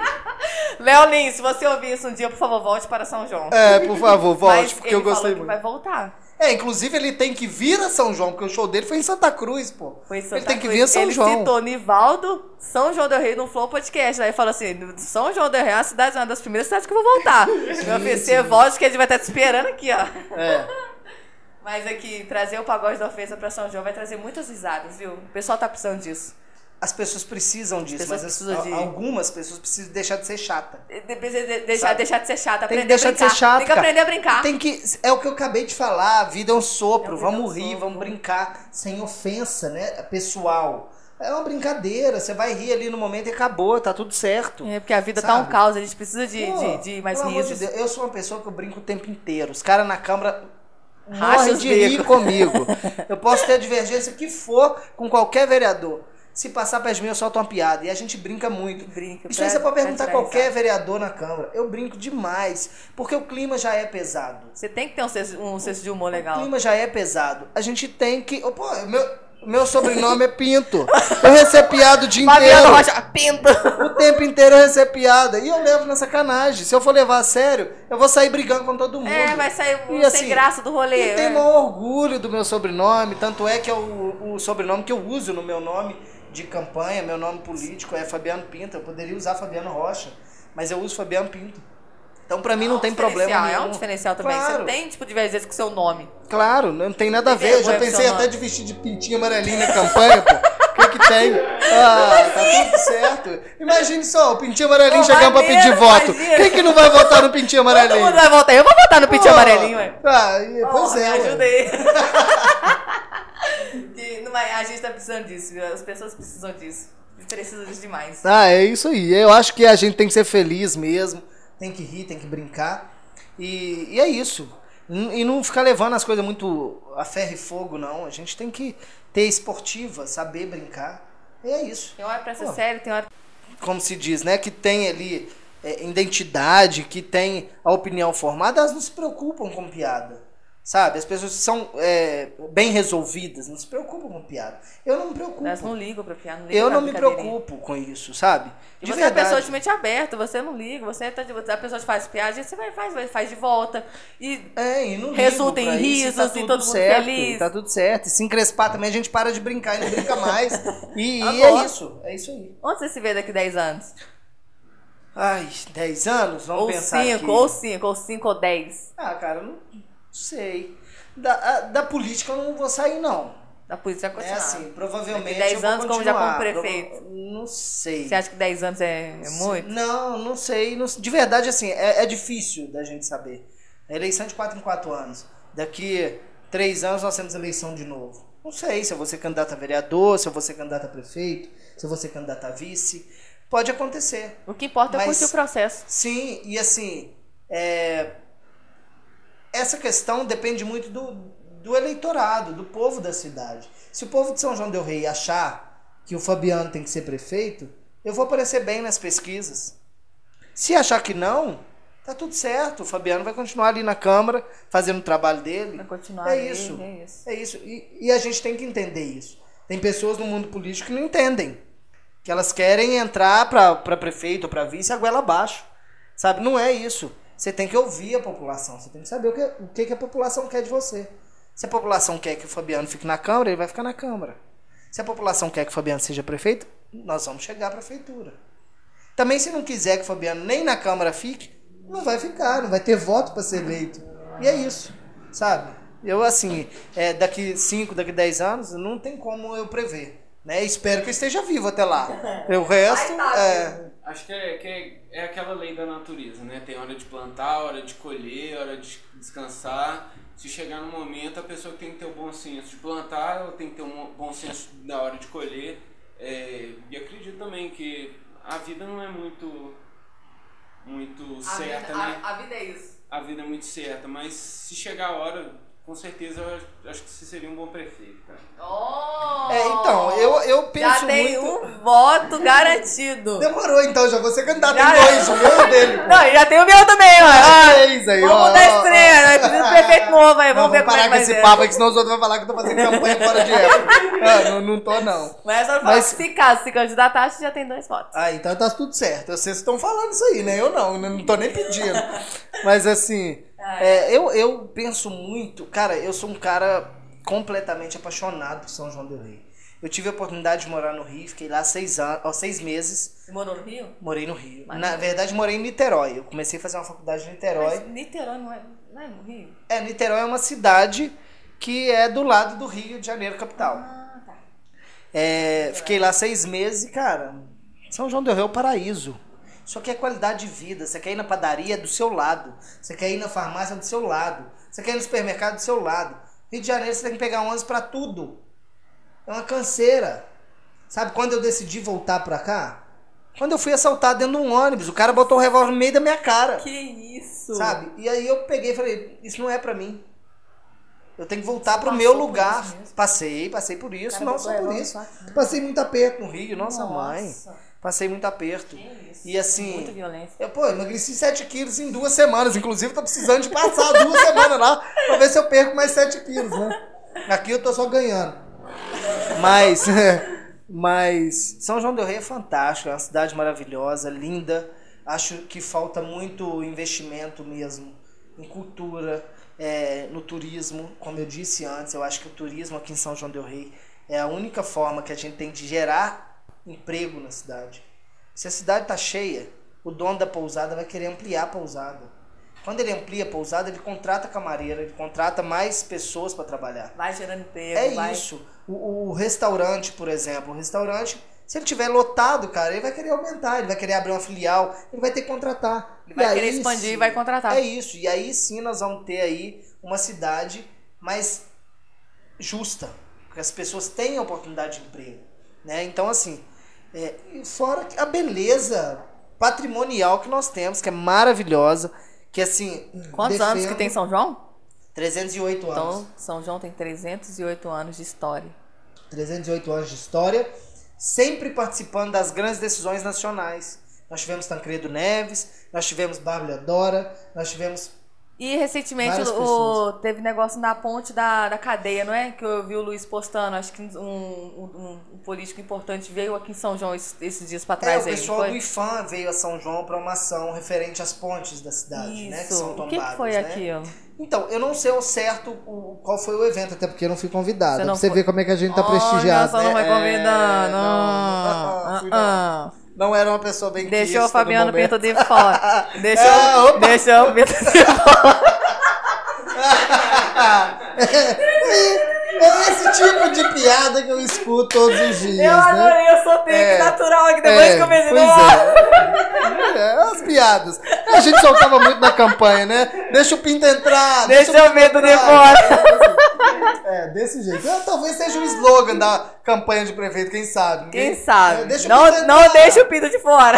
Léo Lins, se você ouvir isso um dia, por favor, volte para São João. É, por favor, volte, Mas porque ele eu gostei muito. vai voltar. É, inclusive ele tem que vir a São João, porque o show dele foi em Santa Cruz, pô. Foi em Santa ele tem que Cruz. vir a São ele João. citou Nivaldo, São João del Rei no Flow Podcast. Aí falou assim: São João del Rei é uma cidade, uma das primeiras cidades que eu vou voltar. Meu oferecer volte que a gente vai estar te esperando aqui, ó. É. Mas aqui, trazer o pagode da ofensa pra São João vai trazer muitas risadas, viu? O pessoal tá precisando disso. As pessoas precisam disso, pessoas mas as- precisam de- algumas pessoas precisam deixar de ser chata. De- de- de- deixar, Sabe? deixar de ser chata, Tem aprender que deixar a de brincar. ser chato. Tem que aprender a brincar. Tem que, é o que eu acabei de falar, a vida é um sopro, É, vida é vamos rir, sopro. vamos brincar, sem ofensa, né, pessoal. É uma brincadeira, você vai rir ali no momento e acabou, tá tudo certo. É, porque a vida tá um Sabe? caos, a gente precisa de, Pô, de, de mais amor de risos. Deus, eu sou uma pessoa que eu brinco o tempo inteiro. Os caras na câmara Racha morrem de rir comigo. Eu posso ter a divergência que for com qualquer vereador. Se passar mim, eu solto uma piada. E a gente brinca muito. Brinca, Isso aí você pode perguntar a qualquer vereador na Câmara. Eu brinco demais. Porque o clima já é pesado. Você tem que ter um senso, um senso de humor O legal. clima já é pesado. A gente tem que. Oh, pô, meu, meu sobrenome é Pinto. Eu recebo piada o dia inteiro. Rocha, pinta! O tempo inteiro eu recebo piada. E eu levo na sacanagem. Se eu for levar a sério, eu vou sair brigando com todo mundo. É, vai sair E sem assim, graça do rolê. E tem é. maior orgulho do meu sobrenome. Tanto é que é o, o sobrenome que eu uso no meu nome de campanha, meu nome político é Fabiano Pinto. Eu poderia usar Fabiano Rocha, mas eu uso Fabiano Pinto. Então pra mim não É um tem problema nenhum. É um diferencial também. Claro. Você tem, tipo, divergência com o seu nome. Claro, não tem nada a Tem ver. Eu já pensei até de vestir de pintinho amarelinho na campanha, pô. O que que tem? Ah, tá tudo certo. Imagine só, o pintinho amarelinho Pô, chegando pra pedir voto. imagina. Quem que não vai votar no pintinho Todo amarelinho? mundo vai votar. Eu vou votar no pintinho Pô, amarelinho, ué. Ah, pois Porra, é. Me ué. ajuda aí. Que não a gente tá precisando disso, viu? As pessoas precisam disso. Precisam disso demais. Ah, é isso aí. Eu acho que a gente tem que ser feliz mesmo. Tem que rir, tem que brincar. E, e é isso. E não ficar levando as coisas muito a ferro e fogo, não. A gente tem que ter esportiva, saber brincar. E é isso. Tem hora pra ser Pô. sério, tem hora. Como se diz, né? Que tem ali é, identidade, que tem a opinião formada, elas não se preocupam com piada. Sabe? As pessoas são é, bem resolvidas, não se preocupam com piada. Eu não me preocupo. Elas não ligam pra piada. Não ligam Eu não me preocupo com isso, sabe? E De você é uma pessoa verdade. de mente aberta, você não liga, você tá de, a pessoa te faz piada, você vai faz, vai- faz de volta. E É, e Resulta em isso, risos tá e tudo todo mundo certo, feliz. Tá tudo certo. E se encrespar também, a gente para de brincar e não brinca mais. E, e é isso. É isso aí. onde você se vê daqui 10 anos? Ai, 10 anos? Vamos ou pensar 5, aqui. ou 5, ou 5 ou 10. Ah, cara, eu não sei. Da, da política eu não vou sair, não. Da polícia já É continuar. assim, provavelmente. Daqui 10 eu vou anos, como já como prefeito. Não sei. Você acha que 10 anos é, é muito? Não, não sei. não- de verdade, assim, é, é difícil da gente saber. A eleição é de 4 em 4 anos. Daqui 3 anos nós temos eleição de novo. Não sei se eu vou ser candidato a vereador, se eu vou ser candidato a prefeito, se eu vou ser candidato a vice. Pode acontecer. O que importa é curtir o processo. Sim, e assim, é, essa questão depende muito do, do eleitorado, do povo da cidade. Se o povo de São João del Rei achar que o Fabiano tem que ser prefeito, eu vou aparecer bem nas pesquisas. Se achar que não, Tá tudo certo. O Fabiano vai continuar ali na Câmara, fazendo o trabalho dele. Vai continuar É ali, isso. é isso. É isso. E, e a gente tem que entender isso. Tem pessoas no mundo político que não entendem. Que elas querem entrar pra, pra prefeito ou pra vice a goela abaixo. Sabe? Não é isso. Você tem que ouvir a população. Você tem que saber o que, o que, que a população quer de você. Se a população quer que o Fabiano fique na Câmara, ele vai ficar na Câmara. Se a população quer que o Fabiano seja prefeito, nós vamos chegar à prefeitura. Também, se não quiser que o Fabiano nem na Câmara fique, não vai ficar, não vai ter voto para ser eleito. E é isso, sabe? Eu, assim, é, daqui 5, daqui 10 anos, não tem como eu prever. Né? Espero que eu esteja vivo até lá. O resto, é, Acho que, é, que é, é aquela lei da natureza, né? Tem hora de plantar, hora de colher, hora de descansar. Se chegar no momento, a pessoa tem que ter o bom senso de plantar, ela tem que ter um bom senso na hora de colher. É, e acredito também que a vida não é muito, muito certa, né? a vida é isso. A vida é muito certa, mas se chegar a hora, com certeza eu acho que você seria um bom prefeito, cara. Oh! é, então, eu, eu penso Já tem muito... um voto garantido. Demorou, então, já vou ser candidato Já- em dois, o meu dele. Não, e já tem o meu também, ó. Três aí, Vamos ó, mudar ó, esse trem, né? Precisa de prefeito novo aí. Não, Vamos ver como é parar que com esse papo aqui, senão os outros vão falar que eu tô fazendo campanha fora de época. Ah, não, não tô, não. Mas só Mas- se caso se candidatar, acho que já tem dois votos. Ah, então tá tudo certo. Vocês estão falando isso aí, né? Eu não, eu não tô nem pedindo. Mas assim, é, eu, eu penso muito, cara, eu sou um cara completamente apaixonado por São João del Rei. Eu tive a oportunidade de morar no Rio, fiquei lá seis, anos, ó, seis meses, Você morou no Rio? morei no Rio. Mas- Na verdade, morei em Niterói. Eu comecei a fazer uma faculdade em Niterói. Niterói não é, não é no Rio? É, Niterói é uma cidade que é do lado do Rio de Janeiro, capital. Ah, tá. É, fiquei lá seis meses e, cara, São João del Rei é o paraíso. Só que é qualidade de vida. Você quer ir na padaria é do seu lado. Você quer ir na farmácia é do seu lado. Você quer ir no supermercado é do seu lado. Rio de Janeiro você tem que pegar ônibus pra tudo. É uma canseira. Sabe quando eu decidi voltar pra cá? Quando eu fui assaltado dentro de um ônibus. O cara botou o revólver no meio da minha cara. Que isso? Sabe? E aí eu peguei e falei, isso não é pra mim. Eu tenho que voltar Você pro meu lugar. Passei, passei por isso, não botou só por isso. Passei muito aperto no Rio, nossa, mãe. Passei muito aperto. Que isso. E assim, Muita violência. eu, pô, emagreci 7 quilos em duas semanas. Inclusive, tô precisando de passar duas semanas lá pra ver se eu perco mais 7 quilos, né? Aqui eu tô só ganhando. Mas, mas São João del Rei é fantástico, é uma cidade maravilhosa, linda. Acho que falta muito investimento mesmo em cultura, é, no turismo. Como eu disse antes, eu acho que o turismo aqui em São João del Rei é a única forma que a gente tem de gerar emprego na cidade. Se a cidade está cheia, o dono da pousada vai querer ampliar a pousada. Quando ele amplia a pousada, ele contrata camareira, ele contrata mais pessoas para trabalhar. Vai gerando emprego, É vai... isso. O, o restaurante, por exemplo, o restaurante, se ele tiver lotado, cara, ele vai querer aumentar, ele vai querer abrir uma filial, ele vai ter que contratar. Ele vai E querer aí expandir e sim- vai contratar. É isso. E aí sim nós vamos ter aí uma cidade mais justa, que as pessoas tenham oportunidade de emprego, né? Então assim, é, fora a beleza patrimonial que nós temos, que é maravilhosa, que assim, Quantos anos que defendo- tem São João? 308 anos. Então, São João tem 308 anos de história. 308 anos de história, sempre participando das grandes decisões nacionais. Nós tivemos Tancredo Neves, nós tivemos Bárbara Dora, nós tivemos. E recentemente o, teve negócio na ponte da, da cadeia, não é? Que eu vi o Luiz postando. Acho que um, um- um político importante veio aqui em São João esses, esses dias pra É, trás o aí. pessoal não do? IFAM veio a São João para uma ação referente às pontes da cidade, Isso. né? Que são o tombadas. que, que foi né? aquilo? Então, eu não sei ao certo o, qual foi o evento, até porque eu não fui convidado. Você Pra não você foi- ver como é que a gente tá Olha, prestigiado. né? não vai É, convidando. não, não, não, não. Ah, ah. Não era uma pessoa bem Deixou o no Fabiano. Pinto de fora. Deixou, opa. deixou o Pinto de fora. É tipo de piada que eu escuto todos os dias, Eu né? adorei, eu soltei É. aqui natural aqui depois É, que eu pensei. pois "Nossa". é. É, as piadas. A gente soltava muito na campanha, né? Deixa o Pinto entrar. Deixa o o Pinto de entrar. fora. É, desse jeito. É, talvez seja o slogan da campanha de prefeito, quem sabe? Quem É, sabe? deixa não, não deixa o Pinto de fora.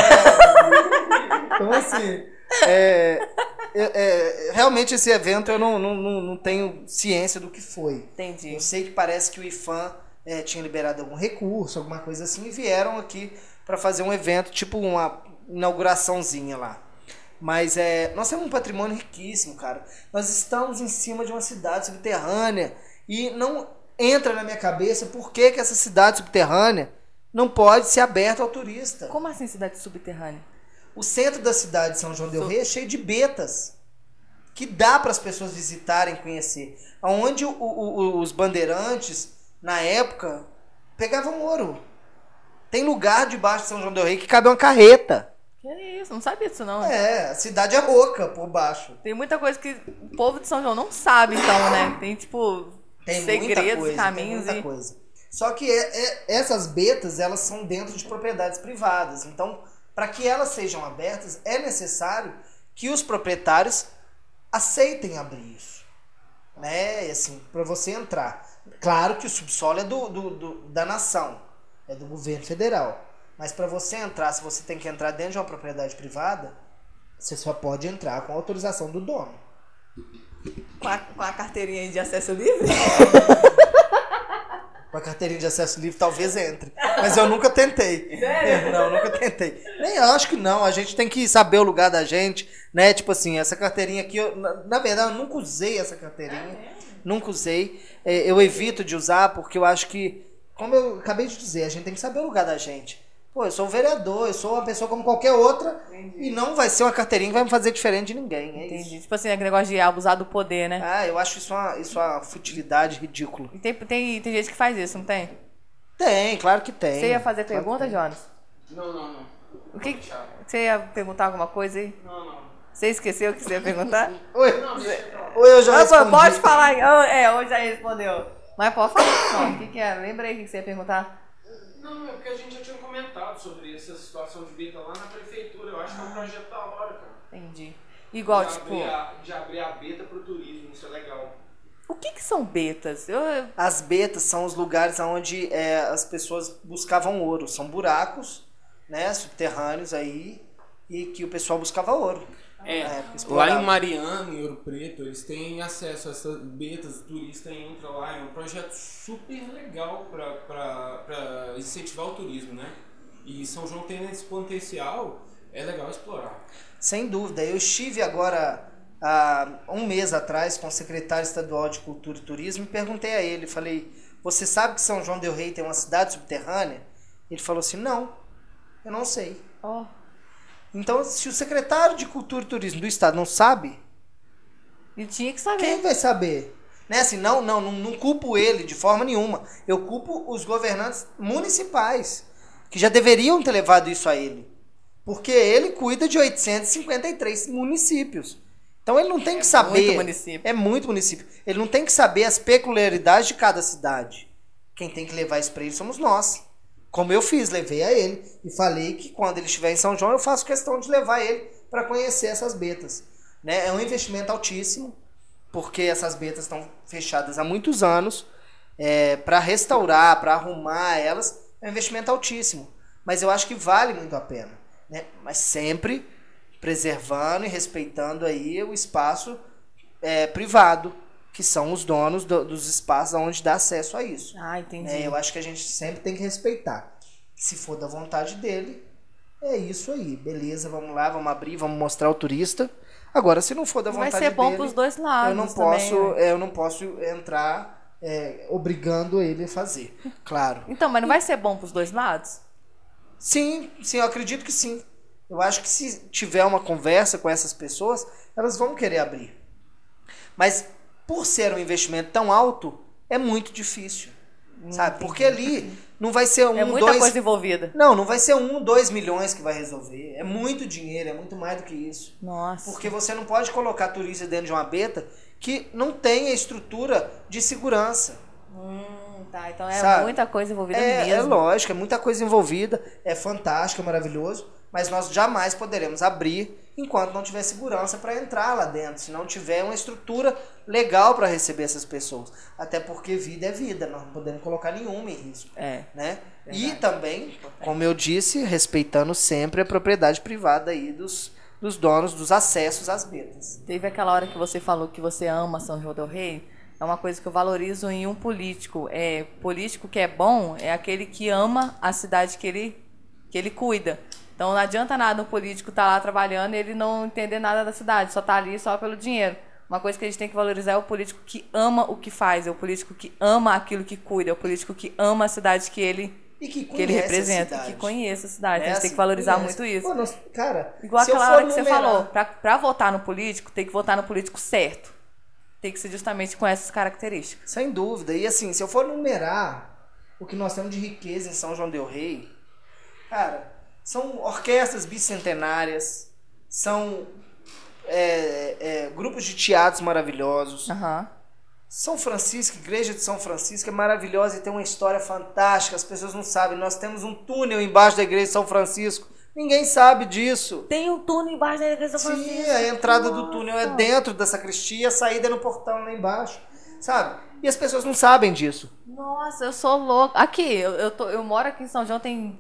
Então, assim, é, é, é, realmente esse evento eu não, não, não, tenho ciência do que foi. Entendi. Eu sei que parece que o IFAM é, tinha liberado algum recurso, alguma coisa assim, e vieram aqui para fazer um evento, tipo uma inauguraçãozinha lá. Mas é, nós temos um patrimônio riquíssimo, cara. Nós estamos em cima de uma cidade subterrânea e não entra na minha cabeça por que, que essa cidade subterrânea não pode ser aberta ao turista. Como assim cidade subterrânea? O centro da cidade de São João del Rei é cheio de betas que dá para as pessoas visitarem, conhecer. Onde o, o, os bandeirantes, na época, pegavam ouro. Tem lugar debaixo de São João del Rei que cabe uma carreta. Que isso, não sabia disso não. É, a cidade é rouca por baixo. Tem muita coisa que o povo de São João não sabe, então, né? Tem, tipo, Tem segredos, coisa, caminhos tem muita e... coisa. Só que é- é- essas betas, elas são dentro de propriedades privadas. Então, para que elas sejam abertas, é necessário que os proprietários aceitem abrir isso. Né? E assim, para você entrar. Claro que o subsolo é do, do- do- da nação, é do governo federal. Mas para você entrar, se você tem que entrar dentro de uma propriedade privada, você só pode entrar com autorização do dono. Com a, com a carteirinha de acesso livre? Com a carteirinha de acesso livre talvez entre. Mas eu nunca tentei. Sério? Não, nunca tentei. Nem eu acho que não. A gente tem que saber o lugar da gente, né? Tipo assim, essa carteirinha aqui, eu, na, na verdade, eu nunca usei essa carteirinha. Nunca usei. É, eu evito de usar porque eu acho que, como eu acabei de dizer, a gente tem que saber o lugar da gente. Pô, eu sou um vereador, eu sou uma pessoa como qualquer outra e não vai ser uma carteirinha que vai me fazer diferente de ninguém. É isso. Entendi. Tipo assim, aquele negócio de abusar do poder, né? Ah, eu acho isso uma, isso uma futilidade ridícula. E tem, tem, tem gente que faz isso, não tem? Tem, claro que tem. Você ia fazer Claro pergunta. Jonas? Não, não, não. O que, você ia perguntar alguma coisa aí? Não, não. Você esqueceu o que você ia perguntar? Oi, Não, oi, eu já Ah, pô, respondi. pode falar. aí. Ah, É, hoje já respondeu. Mas pode falar. Não, o que, que é? Lembra aí o que você ia perguntar? Não, é porque a gente já tinha comentado sobre essa situação de beta lá na prefeitura. Eu acho que é um projeto da hora, cara. Entendi. Igual, de tipo, Abrir a, de abrir a beta pro turismo, isso é legal. o que que são betas? Eu, eu- As betas são os lugares onde é, as pessoas buscavam ouro. São buracos, né, subterrâneos aí, e que o pessoal buscava ouro. É, época, lá em Mariana, em Ouro Preto, eles têm acesso a essas betas, o turista entra lá, é um projeto super legal para incentivar o turismo, né? E São João tem esse potencial, é legal explorar. Sem dúvida. Eu estive agora, há um mês atrás, com o secretário estadual de Cultura e Turismo e perguntei a ele, falei, você sabe que São João del Rei tem uma cidade subterrânea? Ele falou assim, não, eu não sei. ó, Então, se o secretário de Cultura e Turismo do estado não sabe, ele tinha que saber. Quem vai saber? Né? Assim, não, não, não, não culpo ele de forma nenhuma. Eu culpo os governantes municipais, que já deveriam ter levado isso a ele. Porque ele cuida de 853 municípios. Então ele não tem que saber. muito município. É muito município. Ele não tem que saber as peculiaridades de cada cidade. Quem tem que levar isso para ele somos nós. Como eu fiz, levei a ele e falei que quando ele estiver em São João eu faço questão de levar ele para conhecer essas betas. Né? É um investimento altíssimo, porque essas betas estão fechadas há muitos anos. É, para restaurar, para arrumar elas, é um investimento altíssimo. Mas eu acho que vale muito a pena. Né? Mas sempre preservando e respeitando aí o espaço é, privado, que são os donos do- dos espaços onde dá acesso a isso. Ah, entendi. né? Eu acho que a gente sempre tem que respeitar. Se for da vontade dele, é isso aí. Beleza, vamos lá, vamos abrir, vamos mostrar ao turista. Agora, se não for da Vai vontade ser bom dele, pros dois lados eu não também, posso, né? eu não posso entrar é, obrigando ele a fazer. Claro. Então, mas não vai ser bom pros dois lados? Sim, sim, eu acredito que sim. Eu acho que se tiver uma conversa com essas pessoas, elas vão querer abrir. Mas por ser um investimento tão alto, é muito difícil. Sabe? Porque ali não vai ser um, é muita dois. coisa envolvida. Não, não vai ser um, dois milhões que vai resolver. É muito dinheiro, é muito mais do que isso. Nossa. Porque você não pode colocar turista dentro de uma beta que não tem a estrutura de segurança. Hum, tá. Então é Sabe? muita coisa envolvida É, é mesmo. lógico, é muita coisa envolvida, é fantástico, é maravilhoso, mas nós jamais poderemos abrir enquanto não tiver segurança para entrar lá dentro, se não tiver uma estrutura legal para receber essas pessoas. Até porque vida é vida, nós não podemos colocar nenhuma em risco. É. Né? E também, como eu disse, respeitando sempre a propriedade privada aí dos, dos donos dos acessos às betas. Teve aquela hora que você falou que você ama São João del Rei. É uma coisa que eu valorizo em um político. É político que é bom é aquele que ama a cidade que ele que ele cuida. Então não adianta nada um político estar lá trabalhando e ele não entender nada da cidade, só tá ali só pelo dinheiro. Uma coisa que a gente tem que valorizar é o político que ama o que faz, é o político que ama aquilo que cuida, é o político que ama a cidade que ele, E que, que ele representa, que conhece a cidade. A gente tem assim, que valorizar conhece. muito isso. Pô, cara, Igual aquela hora que você numerar- falou, pra, pra votar no político, tem que votar no político certo. Tem que ser justamente com essas características. Sem dúvida. E assim, se eu for numerar o que nós temos de riqueza em São João del Rei, cara, são orquestras bicentenárias, são é, é, grupos de teatros maravilhosos. Aham. São Francisco, Igreja de São Francisco é maravilhosa e tem uma história fantástica. As pessoas não sabem. Nós temos um túnel embaixo da Igreja de São Francisco. Ninguém sabe disso. Tem um túnel embaixo da igreja Sim, a entrada do túnel é dentro da sacristia, a saída é no portão lá embaixo, sabe? E as pessoas não sabem disso. Nossa, eu sou louca. Aqui, eu, eu, tô, eu moro aqui em São João tem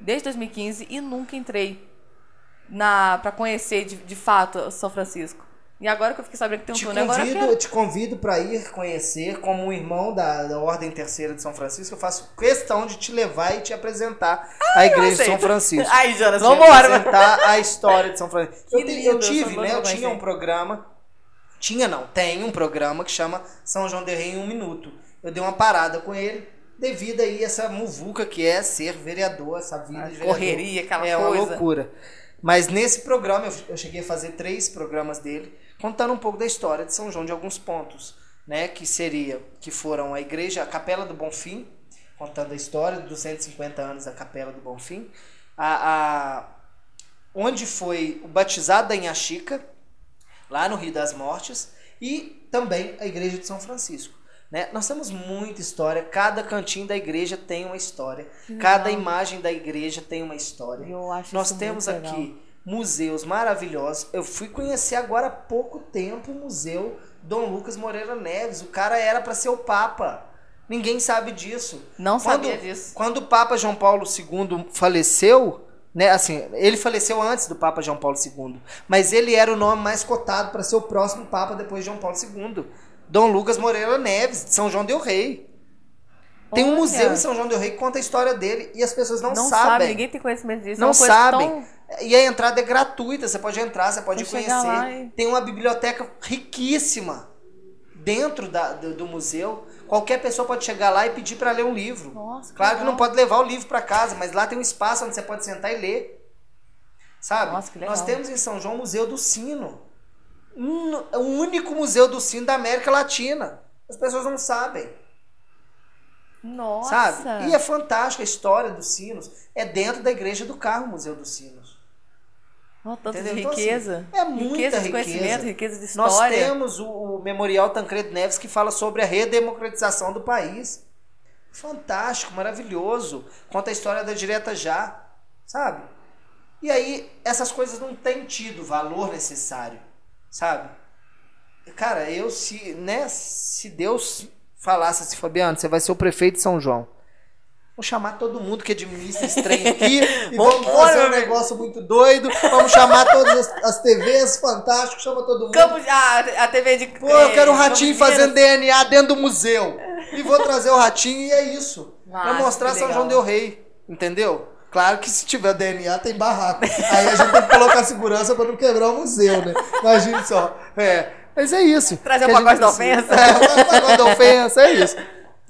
desde 2015 e nunca entrei na para conhecer de, de fato São Francisco. E agora que eu fiquei sabendo que tem um Te túnel, agora eu convido, quero. te convido para ir conhecer como um irmão da, da Ordem Terceira de São Francisco. Eu faço questão de te levar e te apresentar a Igreja de São. Francisco. Ai, Jonas, Te vambora. apresentar a história de São Francisco. Que Eu, lindo, eu tive, né? Eu tinha um programa. Tinha não, tem um programa que chama São João del Rei em um minuto. Eu dei uma parada com ele devido aí a essa muvuca que é ser vereador, essa vida A de vereador. correria, aquela é coisa. uma loucura. Mas nesse programa, eu, eu cheguei a fazer três programas dele, contando um pouco da história de São João, de alguns pontos, né? Que seria, que foram a igreja, a Capela do Bonfim, contando a história dos 150 anos da Capela do Bonfim, a, a, onde foi o batizado da Inhaxica, lá no Rio das Mortes, e também a igreja de São Francisco. Né? Nós temos muita história, cada cantinho da igreja tem uma história, cada imagem da igreja tem uma história. Eu acho Nós isso temos aqui museus maravilhosos. Eu fui conhecer agora há pouco tempo o Museu Dom Lucas Moreira Neves. O cara era para ser o Papa. Ninguém sabe disso. Não Quando- sabia disso. Quando o Papa João Paulo II faleceu, né, assim, ele faleceu antes do Papa João Paulo II, mas ele era o nome mais cotado para ser o próximo Papa depois de João Paulo II. Dom Lucas Moreira Neves, de São João del Rei. Tem um Olha. museu em São João del Rei que conta a história dele e as pessoas não, Não, sabe, sabem. ninguém tem conhecimento disso. é Não coisa sabem. tão- E a entrada é gratuita, você pode entrar, você pode conhecer. e- Tem uma biblioteca riquíssima dentro da- do, do museu. Qualquer pessoa pode chegar lá e pedir para ler um livro. Nossa, que claro que legal. não pode levar o livro para casa, mas lá tem um espaço onde você pode sentar e ler. Sabe? Nossa, que legal. Nós temos em São João o Museu do Sino. Um- o único museu do sino da América Latina. As pessoas não sabem. Nossa. Sabe? E é fantástico a história dos sinos. É dentro da Igreja do Carro, o Museu dos Sinos. Oh, Entendeu? de Então, assim, riqueza. é muita riqueza de riqueza. conhecimento, riqueza de Nós história. temos o, o Memorial Tancredo Neves que fala sobre a redemocratização do país. Fantástico, maravilhoso. Conta a história da Direta Já, sabe? E aí, essas coisas não têm tido o valor necessário, sabe? Cara, eu se, né, se Deus falasse assim, Fabiano, você vai ser o prefeito de São João. Vou chamar todo mundo que administra esse trem aqui e vamos fazer um amigo. negócio muito doido. Vamos chamar todas as, as TVs, fantástico, chama todo mundo. Campo de, a, a TV de. Pô, eu quero um ratinho fazendo. DNA dentro do museu. E vou trazer o ratinho e é isso. pra Nossa, mostrar São. João Del Rei. Entendeu? Claro que se tiver DNA tem barraco. Aí a gente tem que colocar segurança pra não quebrar o museu, né? Imagine só. É. Mas é isso. Trazer gente pacote da ofensa. É, o pacote da ofensa, é isso.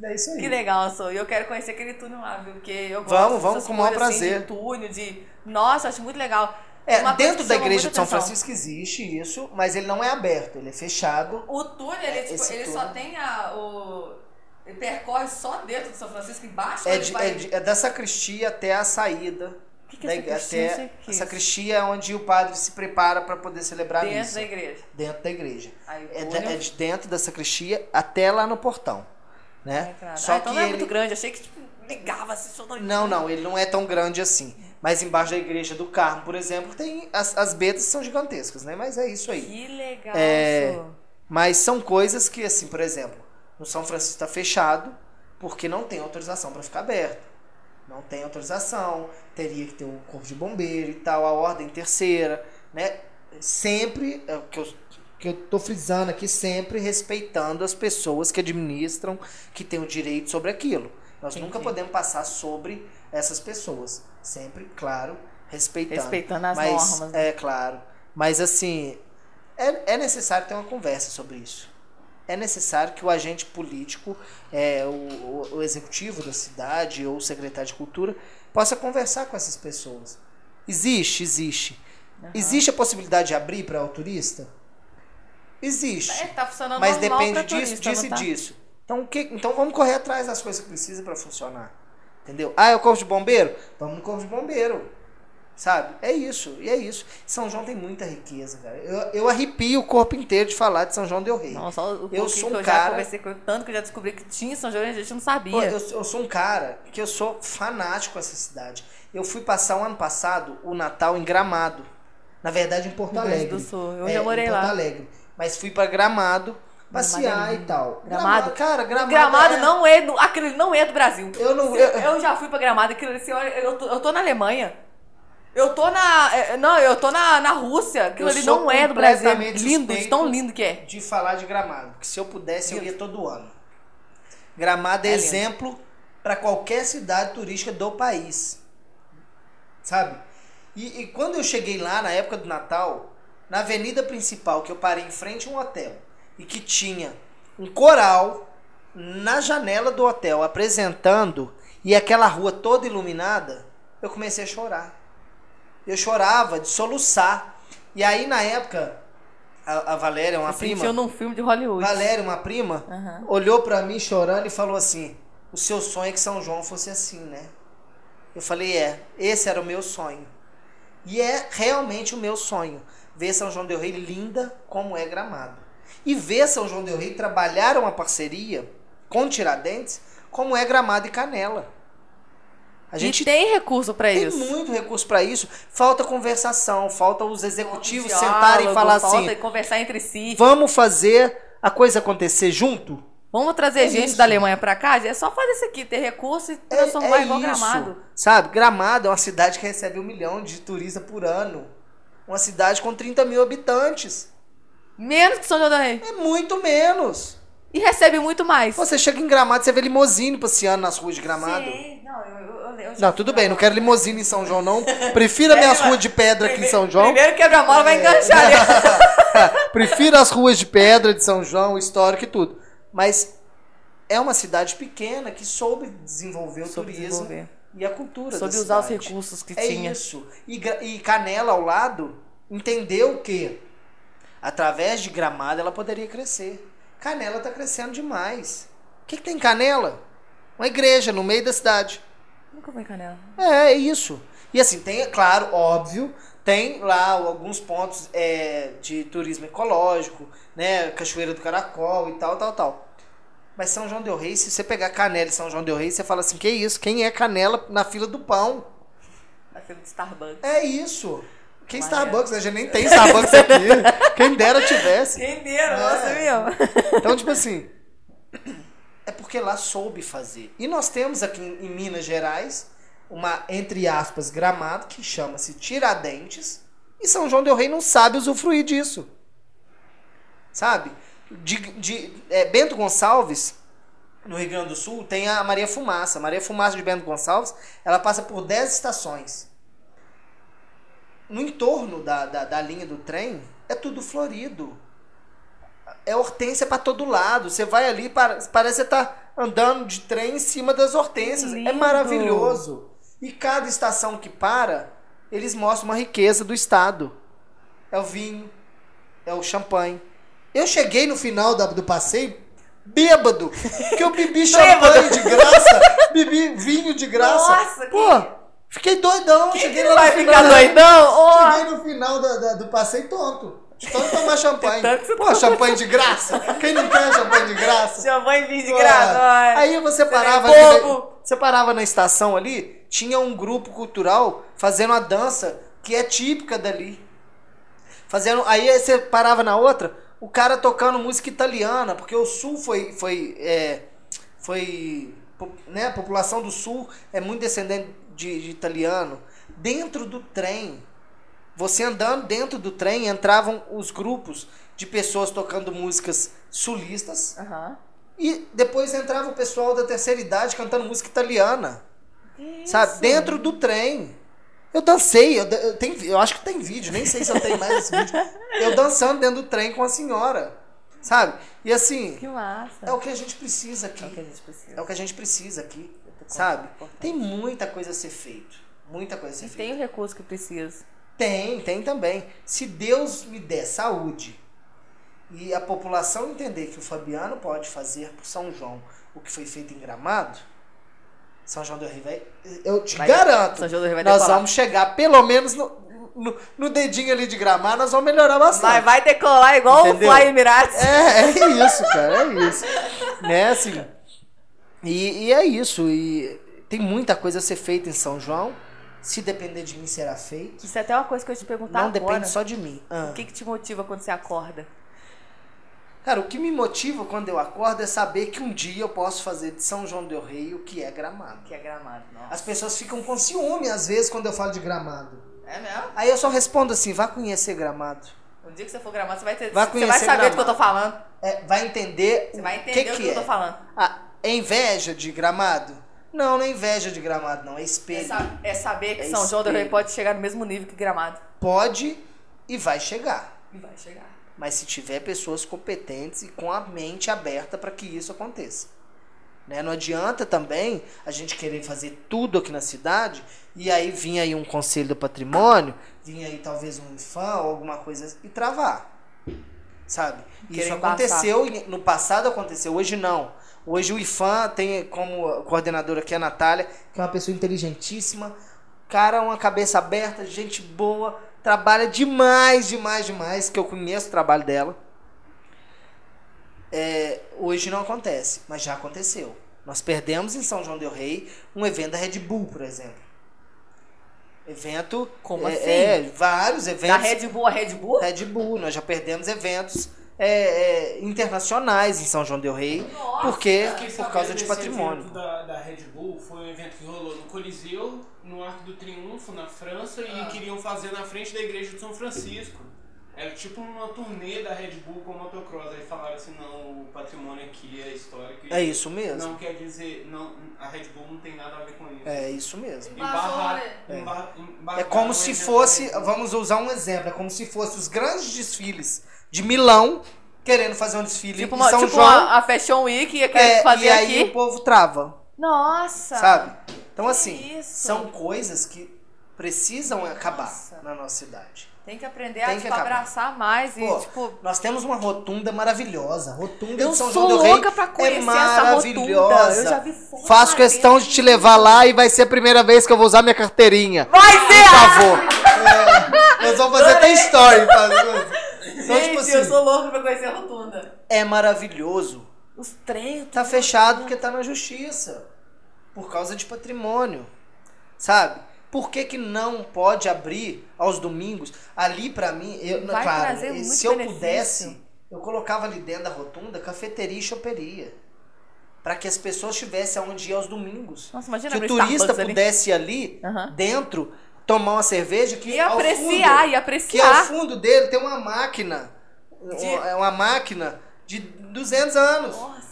É isso aí. Que legal, sou. E eu quero conhecer aquele túnel lá, viu? Porque eu gosto Vamos, vamos, com o maior coisas, assim, prazer. de túnel, de. Nossa, acho muito legal. É, Uma dentro da igreja de São atenção. Francisco existe isso, mas ele não é aberto, ele é fechado. O túnel, ele, tipo, Esse ele túnel. só tem a. O, ele percorre só dentro de São Francisco, embaixo É, de- vai- é de- é da sacristia até a saída. O que que da é igre- sacristia? Até que a é sacristia é onde o padre se prepara para poder celebrar a dentro missa. da igreja. Dentro da igreja. Aí É, de, túnel- é de dentro da sacristia até lá no portão. Né? Entrada. Só ah, que então não é ele... muito grande. Achei que tipo, ligava assim, só não. Não, não, ele não é tão grande assim. Mas embaixo da igreja do Carmo, por exemplo, tem as, as betas são gigantescas, né? Mas é isso aí. Que legal. É. Mas são coisas que, assim, por exemplo, no São Francisco está fechado porque não tem autorização para ficar aberto. Não tem autorização, teria que ter um corpo de bombeiro e tal, a ordem terceira, né? Sempre, é o que eu, que eu tô frisando aqui, sempre respeitando as pessoas que administram, que têm o direito sobre aquilo. Nós Entendi. nunca podemos passar sobre essas pessoas. Sempre, claro, respeitando. Respeitando as Mas, normas. né? É, claro. Mas assim, é, é necessário ter uma conversa sobre isso. É necessário que o agente político, é, o, o, executivo da cidade ou o secretário de cultura possa conversar com essas pessoas. Existe, existe. Existe a possibilidade de abrir para o turista? Existe. É, tá Mas depende disso, turista, disso e tá? disso. Então, o que, então vamos correr atrás das coisas que precisa para funcionar. Entendeu? Ah, é o corpo de bombeiro? Vamos no corpo de bombeiro. Sabe? É isso, e é isso. São João tem muita riqueza, cara. Eu, eu arrepio o corpo inteiro de falar de São João Del Rei. Não, só o Eu sou um eu já cara- conversei com tanto que eu já descobri que tinha São João e a gente não sabia. Pô, eu, eu sou um cara que eu sou fanático com essa cidade. Eu fui passar o ano passado o Natal em Gramado. Na verdade, em Porto Alegre. do Sul. Eu É, já morei em Porto lá. Alegre. Mas fui pra Gramado passear é e tal. Gramado? Cara, Gramado. Gramado é- não é do, ali não é do Brasil. Eu não. Eu, eu- já fui pra Gramado, aquilo olha, eu tô, eu tô na Alemanha. Eu tô na. é, Não, eu tô na, na Rússia. Aquilo Eu ali não é do Brasil. É lindo, tão lindo que é. de falar de Gramado, porque se eu pudesse eu ia todo ano. Gramado é, É lindo. exemplo para qualquer cidade turística do país, sabe? E, e quando eu cheguei lá na época do Natal, na avenida principal que eu parei em frente a um hotel e que tinha um coral na janela do hotel apresentando e aquela rua toda iluminada, eu comecei a chorar. Eu chorava de soluçar. E aí na época a, a Valéria, uma Se prima, sentiu num filme de Hollywood. Valéria, uma prima, Aham. olhou pra mim chorando e falou assim: "O seu sonho é que São João fosse assim, né?" Eu falei: "É, esse era o meu sonho." E é realmente o meu sonho, ver São João del Rei linda como é Gramado. E ver São João del Rei trabalhar uma parceria com Tiradentes como é Gramado e Canela. A gente e tem recurso tem isso. muito recurso pra isso. Falta conversação, falta os executivos Diálogo, sentarem e falar falta assim: conversar entre si. vamos fazer a coisa acontecer junto? Vamos trazer É gente isso. da Alemanha pra cá? É só fazer isso aqui, ter recurso e transformar igual Gramado. É, Sabe, Gramado é uma cidade que recebe um milhão de turistas por ano. Uma cidade com 30 mil habitantes. Menos que São João do Rei. É muito menos. E recebe muito mais. Você chega em Gramado, você vê limousine passeando nas ruas de Gramado. Sim, não, eu, eu, eu Não, tudo bem, não quero limousine em São João, não. Prefiro as minhas ruas de pedra aqui em São João. Primeiro quebra-mola vai enganchar. Prefiro as ruas de pedra de São João, histórico e tudo. Mas é uma cidade pequena que soube desenvolver o Soube turismo desenvolver. e a cultura Soube da usar os recursos que É tinha. isso. E, e Canela ao lado entendeu que através de Gramado ela poderia crescer. Canela está crescendo demais. O que, que tem em Canela? Uma igreja no meio da cidade. Nunca em Canela. É, é isso. E assim, tem, é claro, óbvio, tem lá alguns pontos é, de turismo ecológico, né? Cachoeira do Caracol e tal, tal, tal. Mas São João Del Rei, se você pegar Canela e São João Del Rei, você fala assim, que isso? Quem é Canela na fila do pão? Na fila do Starbucks. É isso. Quem Starbucks? A gente nem tem Starbucks aqui. Quem dera tivesse. Quem dera, É. nossa, meu. Então, tipo assim, é porque lá soube fazer. E nós temos aqui em, em Minas Gerais uma, entre aspas, gramado que chama-se Tiradentes. E São João Del Rei não sabe usufruir disso. Sabe? De, de, é, Bento Gonçalves, no Rio Grande do Sul, tem a Maria Fumaça. A Maria Fumaça de Bento Gonçalves, ela passa por 10 estações. No entorno da, da, da linha do trem, é tudo florido é hortência pra todo lado. Você vai ali, para- parece que você tá andando de trem em cima das hortênsias. Que É maravilhoso. E cada estação que para, eles mostram uma riqueza do estado. É o vinho, é o champanhe. Eu cheguei no final da- do passeio bêbado, que eu bebi champanhe de graça, bebi vinho de graça. Nossa, que- Pô, fiquei doidão. Quem cheguei que lá no vai final ficar doidão? Ó. Cheguei no final da- da- do passeio tonto. De tanto tomar champanhe. tanto você Pô, champanhe de graça. Quem não quer champanhe de graça? Champanhe de graça. Aí você parava, é ali, bobo. você parava na estação ali, tinha um grupo cultural fazendo a dança que é típica dali. Fazendo, aí você parava na outra, o cara tocando música italiana, porque o sul foi foi é, foi né, a população do sul é muito descendente de, de italiano. Dentro do trem, você andando dentro do trem, entravam os grupos de pessoas tocando músicas sulistas Aham. e depois entrava o pessoal da terceira idade cantando música italiana. Sabe? Dentro do trem. Eu dancei, eu, eu, tenho, eu acho que tem vídeo, nem sei se eu tenho mais esse vídeo. Eu dançando dentro do trem com a senhora, sabe? E assim, Que massa. é o que a gente precisa aqui. É o que a gente precisa. É o que a gente precisa aqui, sabe? importante. Tem muita coisa a ser feito. Muita coisa a ser E feita. tem o recurso que precisa. Tem, tem também. Se Deus me der saúde e a população entender que o Fabiano pode fazer por São João o que foi feito em Gramado, São João do Rio vai. Eu te Vai- garanto. São João do Rio vai nós decolar. vamos chegar pelo menos no, no, no dedinho ali de Gramado, nós vamos melhorar bastante. Mas vai decolar igual Entendeu? o Fly Emirates. É, é isso, cara, é isso. né, assim. E, e é isso. E tem muita coisa a ser feita em São João. Se depender de mim, será feito. Isso é até uma coisa que eu te perguntar Não agora. depende só de mim. Ah. O que, que te motiva quando você acorda? Cara, o que me motiva quando eu acordo é saber que um dia eu posso fazer de São João del Rei o que é gramado. Que é gramado, nossa. As pessoas ficam com ciúme às vezes quando eu falo de gramado. É mesmo? Aí eu só respondo assim: vá conhecer gramado. O dia que você for gramado, você vai ter. Vai você conhecer vai saber do que eu tô Gramado. falando. É, vai entender Você vai o entender que, o que que é. eu tô falando. Ah, é inveja de gramado? Não, não é inveja de gramado, não. É É, espelho. sa- é saber que É São João do Rei espelho. pode chegar no mesmo nível que gramado. Pode e vai chegar. E vai chegar. Mas se tiver pessoas competentes e com a mente aberta para que isso aconteça. Né? Não adianta também a gente querer fazer tudo aqui na cidade e aí vinha aí um conselho do patrimônio, vinha aí talvez um IFAM ou alguma coisa e travar. Sabe? Querer Isso aconteceu, em- no passado aconteceu, hoje não. Hoje o IFAM tem como coordenadora aqui a Natália, que é uma pessoa inteligentíssima, cara, uma cabeça aberta, gente boa, trabalha demais, demais, demais, que eu conheço o trabalho dela. É, hoje não acontece, mas já aconteceu. Nós perdemos em São João del Rei um evento da Red Bull, por exemplo. Evento. Como é, assim? É, vários Da eventos. Red Bull a Red Bull? Red Bull, nós já perdemos eventos é, é, internacionais em São João del Rei, Nossa! porque por causa de patrimônio. evento Da, da Red Bull foi um evento que rolou no Coliseu, no Arco do Triunfo, na França, Ah. e queriam fazer na frente da igreja de São Francisco. Era tipo uma turnê da Red Bull com motocross. Aí falaram assim, não, o patrimônio aqui é histórico. É isso mesmo. Não quer dizer, não, a Red Bull não tem nada a ver com isso. É isso mesmo. Embarrar- É. embar- É embargar como se fosse, vamos usar um exemplo, é como se fosse os grandes desfiles de Milão querendo fazer um desfile Tipo, em uma, São tipo João. uma- a Fashion Week ia querer é, fazer e aí aqui. o povo trava, Nossa! sabe? Então assim, isso? são coisas que precisam acabar Nossa. na nossa cidade. Tem que aprender Tem a que tipo, acabar. abraçar mais e, Pô, tipo. Nós temos uma rotunda maravilhosa. Rotunda Eu de São João do Rei louca pra é conhecer essa maravilhosa. rotunda. Eu já vi foto Faço questão dentro. de te levar lá e vai ser a primeira vez que eu vou usar minha carteirinha. Vai ser! Por favor. É, nós vamos fazer até story. fazendo. Então, Gente, tipo assim, eu sou louca pra conhecer a rotunda. é maravilhoso. Os trens. Tá fechado porque tá na justiça. Por causa de patrimônio. Sabe? Por que, que não pode abrir aos domingos? Ali pra mim, eu, Vai claro, trazer muito se eu benefício. pudesse, eu colocava ali dentro da rotunda cafeteria e choperia. Pra que as pessoas tivessem aonde ir aos domingos. Nossa, imagina que o turista Starbucks ali. pudesse ir ali Aham. dentro tomar uma cerveja que E apreciar, fundo, e que ao apreciar. fundo dele tem uma máquina De- é uma máquina de 200 anos Nossa.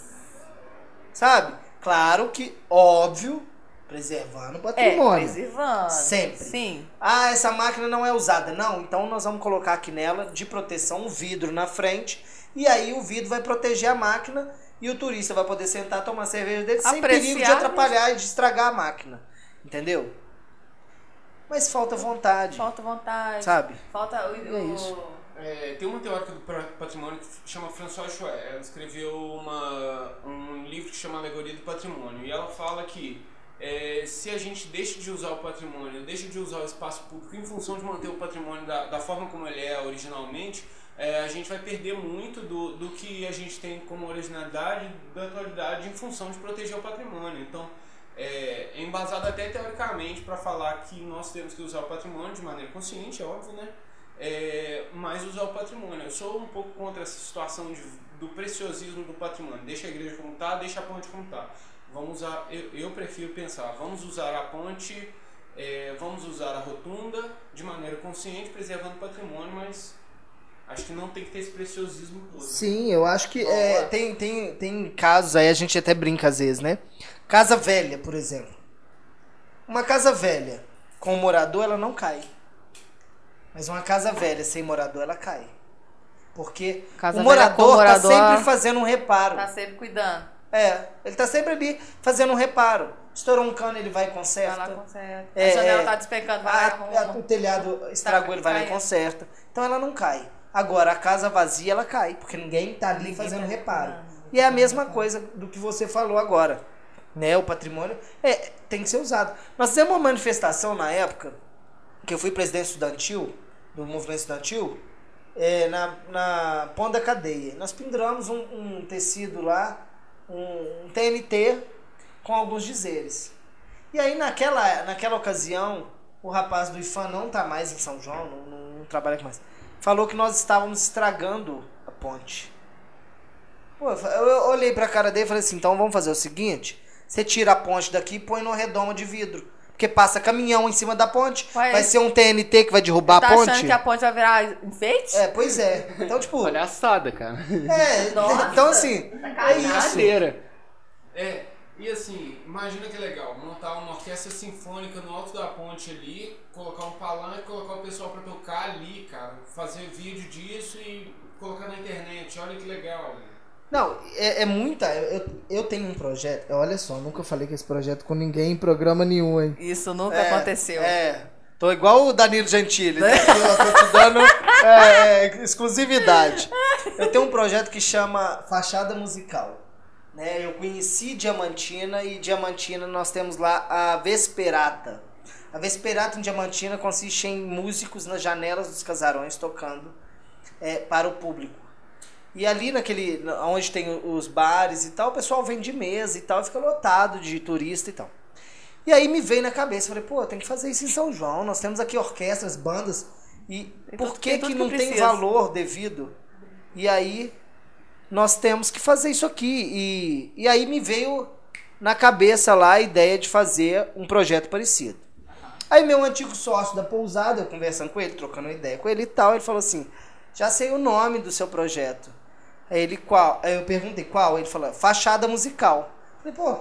sabe claro que óbvio preservando o É, patrimônio preservando. Sempre. Sim. ah essa máquina não é usada não então nós vamos colocar aqui nela de proteção um vidro na frente e aí o vidro vai proteger a máquina e o turista vai poder sentar tomar a cerveja dele sem Apreciar, perigo de atrapalhar e de estragar a máquina entendeu mas falta vontade Falta vontade. sabe Falta o. É isso. É, tem uma teórica do patrimônio que chama François Chouet. Ela escreveu uma, um livro que chama Alegoria do Patrimônio. E ela fala que é, se a gente deixa de usar o patrimônio, deixa de usar o espaço público em função de manter o patrimônio da, da forma como ele é originalmente, é, a gente vai perder muito do, do que a gente tem como originalidade da atualidade em função de proteger o patrimônio. Então, é, é embasado até teoricamente para falar que nós temos que usar o patrimônio de maneira consciente, é óbvio, né? É, mas usar o patrimônio. Eu sou um pouco contra essa situação de, do preciosismo do patrimônio. Deixa a igreja como está, deixa a ponte como está. Vamos usar, eu, eu prefiro pensar, vamos usar a ponte, é, vamos usar a rotunda de maneira consciente, preservando o patrimônio, mas acho que não tem que ter esse preciosismo todo. Sim, eu acho que é, tem, tem, tem casos aí, a gente até brinca às vezes, né? Casa velha, por exemplo. Uma casa velha. com morador, ela não cai. Mas uma casa velha sem morador, ela cai. Porque Casa o morador, morador, tá sempre fazendo um reparo. Tá sempre cuidando. É, ele tá sempre ali fazendo um reparo. Estourou um cano, ele vai e Vai conserta. lá, conserta. É, a janela tá despencando, vai lá, arruma. o telhado estragou, ele vai lá e conserta. Então ela não cai. Agora, a casa vazia, ela cai, porque ninguém tá ali fazendo tá reparo. E é a mesma coisa do que você falou agora. Né? O patrimônio é, tem que ser usado. Nós fizemos uma manifestação na época, que eu fui presidente estudantil, do movimento estudantil, é, na, na Ponta da Cadeia. Nós penduramos um, um tecido lá, um, um TNT, com alguns dizeres. E aí, naquela, naquela ocasião, o rapaz do IFAM não tá mais em São João, não, não, não trabalha mais. Falou que nós estávamos estragando a ponte. Pô, eu olhei pra cara dele e falei assim: então vamos fazer o seguinte: você tira a ponte daqui e põe numa redoma de vidro. Porque passa caminhão em cima da ponte, Ué, vai ser um TNT que vai derrubar tá a ponte. achando que a ponte vai virar enfeite? É, pois é. Então, tipo, Palhaçada, cara. é, Nossa. então assim, é isso. É, e assim, imagina que legal, montar uma orquestra sinfônica no alto da ponte ali, colocar um palanque, colocar o pessoal pra tocar ali, cara, fazer vídeo disso e colocar na internet, olha que legal. Não, é, é muita. Eu, eu tenho um projeto. Olha só, nunca falei com esse projeto com ninguém em programa nenhum, hein? Isso nunca É, aconteceu. É. Tô igual o Danilo Gentili. Aqui, ó, tô te dando é, é, exclusividade. Eu tenho um projeto que chama Fachada Musical. Né? Eu conheci Diamantina e Diamantina nós temos lá a Vesperata. A Vesperata em Diamantina consiste em músicos nas janelas dos casarões tocando é, para o público. E ali naquele, na- onde tem os bares e tal, o pessoal vende mesa e tal, e fica lotado de turista e tal. E aí me veio na cabeça, falei, pô, tem que fazer isso em São João, nós temos aqui orquestras, bandas, e por que que que não tem valor devido? E aí nós temos que fazer isso aqui. E, e aí me veio na cabeça lá a ideia de fazer um projeto parecido. Aí meu antigo sócio da pousada, eu conversando com ele, trocando ideia com ele e tal, ele falou assim, já sei o nome do seu projeto. Aí ele, qual? Aí eu perguntei, qual? Ele falou, fachada musical. Falei, pô,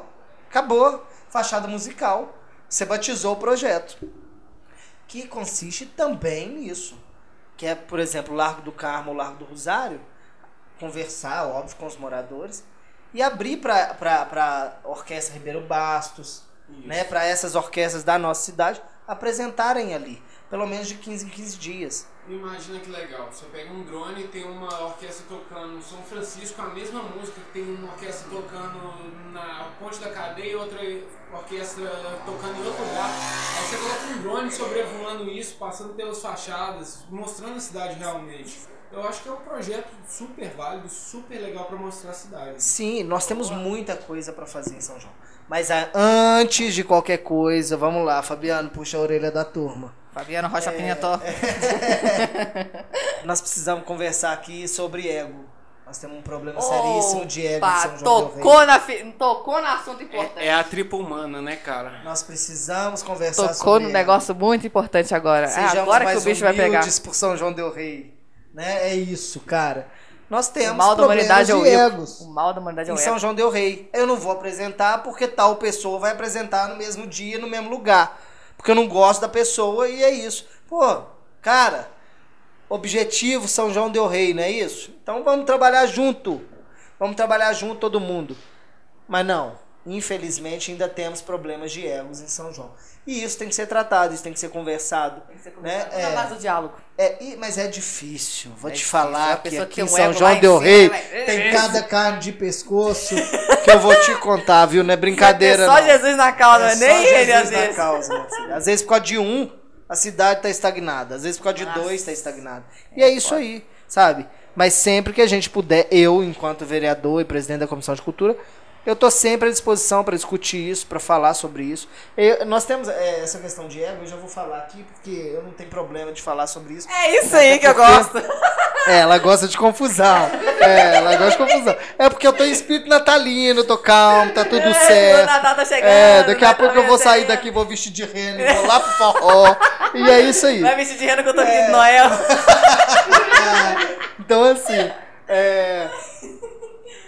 acabou, fachada musical. Você batizou o projeto. Que consiste também nisso. Que é, por exemplo, o Largo do Carmo, o Largo do Rosário, conversar, óbvio, com os moradores e abrir para a Orquestra Ribeiro Bastos, né, para essas orquestras da nossa cidade apresentarem ali, pelo menos de 15 em 15 dias. Imagina que legal, você pega um drone e tem uma orquestra tocando no São Francisco a mesma música tem uma orquestra tocando na Ponte da Cadeia e outra orquestra tocando em outro lugar. Aí você coloca um drone sobrevoando isso, passando pelas fachadas, mostrando a cidade realmente. Eu acho que é um projeto super válido, super legal pra mostrar a cidade. Sim, nós temos muita coisa para fazer em São João. Mas ah, antes de qualquer coisa, vamos lá, Fabiano, puxa a orelha da turma. Fabiano Rocha Pinheto. Nós precisamos conversar aqui sobre ego. Nós temos um problema seríssimo de ego em São João tocou, na tocou no assunto importante. É, é a tripa humana, né, cara? Nós precisamos conversar Tocou sobre no ego. negócio muito importante agora. É Sejamos agora que o bicho vai pegar. por São João del Rei. Né? É isso, cara. Nós temos O mal da humanidade é o de ego. egos. O mal da humanidade é o Em. São João del Rei. Eu não vou apresentar porque tal pessoa vai apresentar no mesmo dia, no mesmo lugar. Porque eu não gosto da pessoa e é isso. Pô, cara, objetivo São João del Rei, não é isso? Então vamos trabalhar junto. Vamos trabalhar junto todo mundo. Mas não, infelizmente ainda temos problemas de egos em São João. E isso tem que ser tratado, isso tem que ser conversado. Tem que ser né? conversado. Na base do diálogo. É, e- mas é difícil. Vou É te difícil. falar que aqui em São João del cima, Rei vai- tem cada carne de pescoço que eu vou te contar, viu? Não é brincadeira, É só não. Jesus na causa, É é nem ele às vezes. causa, meu filho. Às vezes por causa de um, a cidade tá estagnada. Às vezes por causa de Nossa. dois tá estagnada. E é isso aí, sabe? Mas sempre que a gente puder, eu, enquanto vereador e presidente da Comissão de Cultura, eu tô sempre à disposição para discutir isso, para falar sobre isso. Eu- nós temos é, essa questão de ego, eu já vou falar aqui, porque eu não tenho problema de falar sobre isso. É isso aí que eu gosto. É, ela gosta de confusão. É, ela gosta de confusão. É porque eu tô em espírito natalino, tô calmo, tá tudo É, certo. O Natal tá chegando. É, daqui a pouco eu vou tá sair chegando. daqui, vou vestir de reno, vou lá pro forró. E é isso aí. Vai vestir de renda que eu tô aqui É. de Noel. Então, assim, é...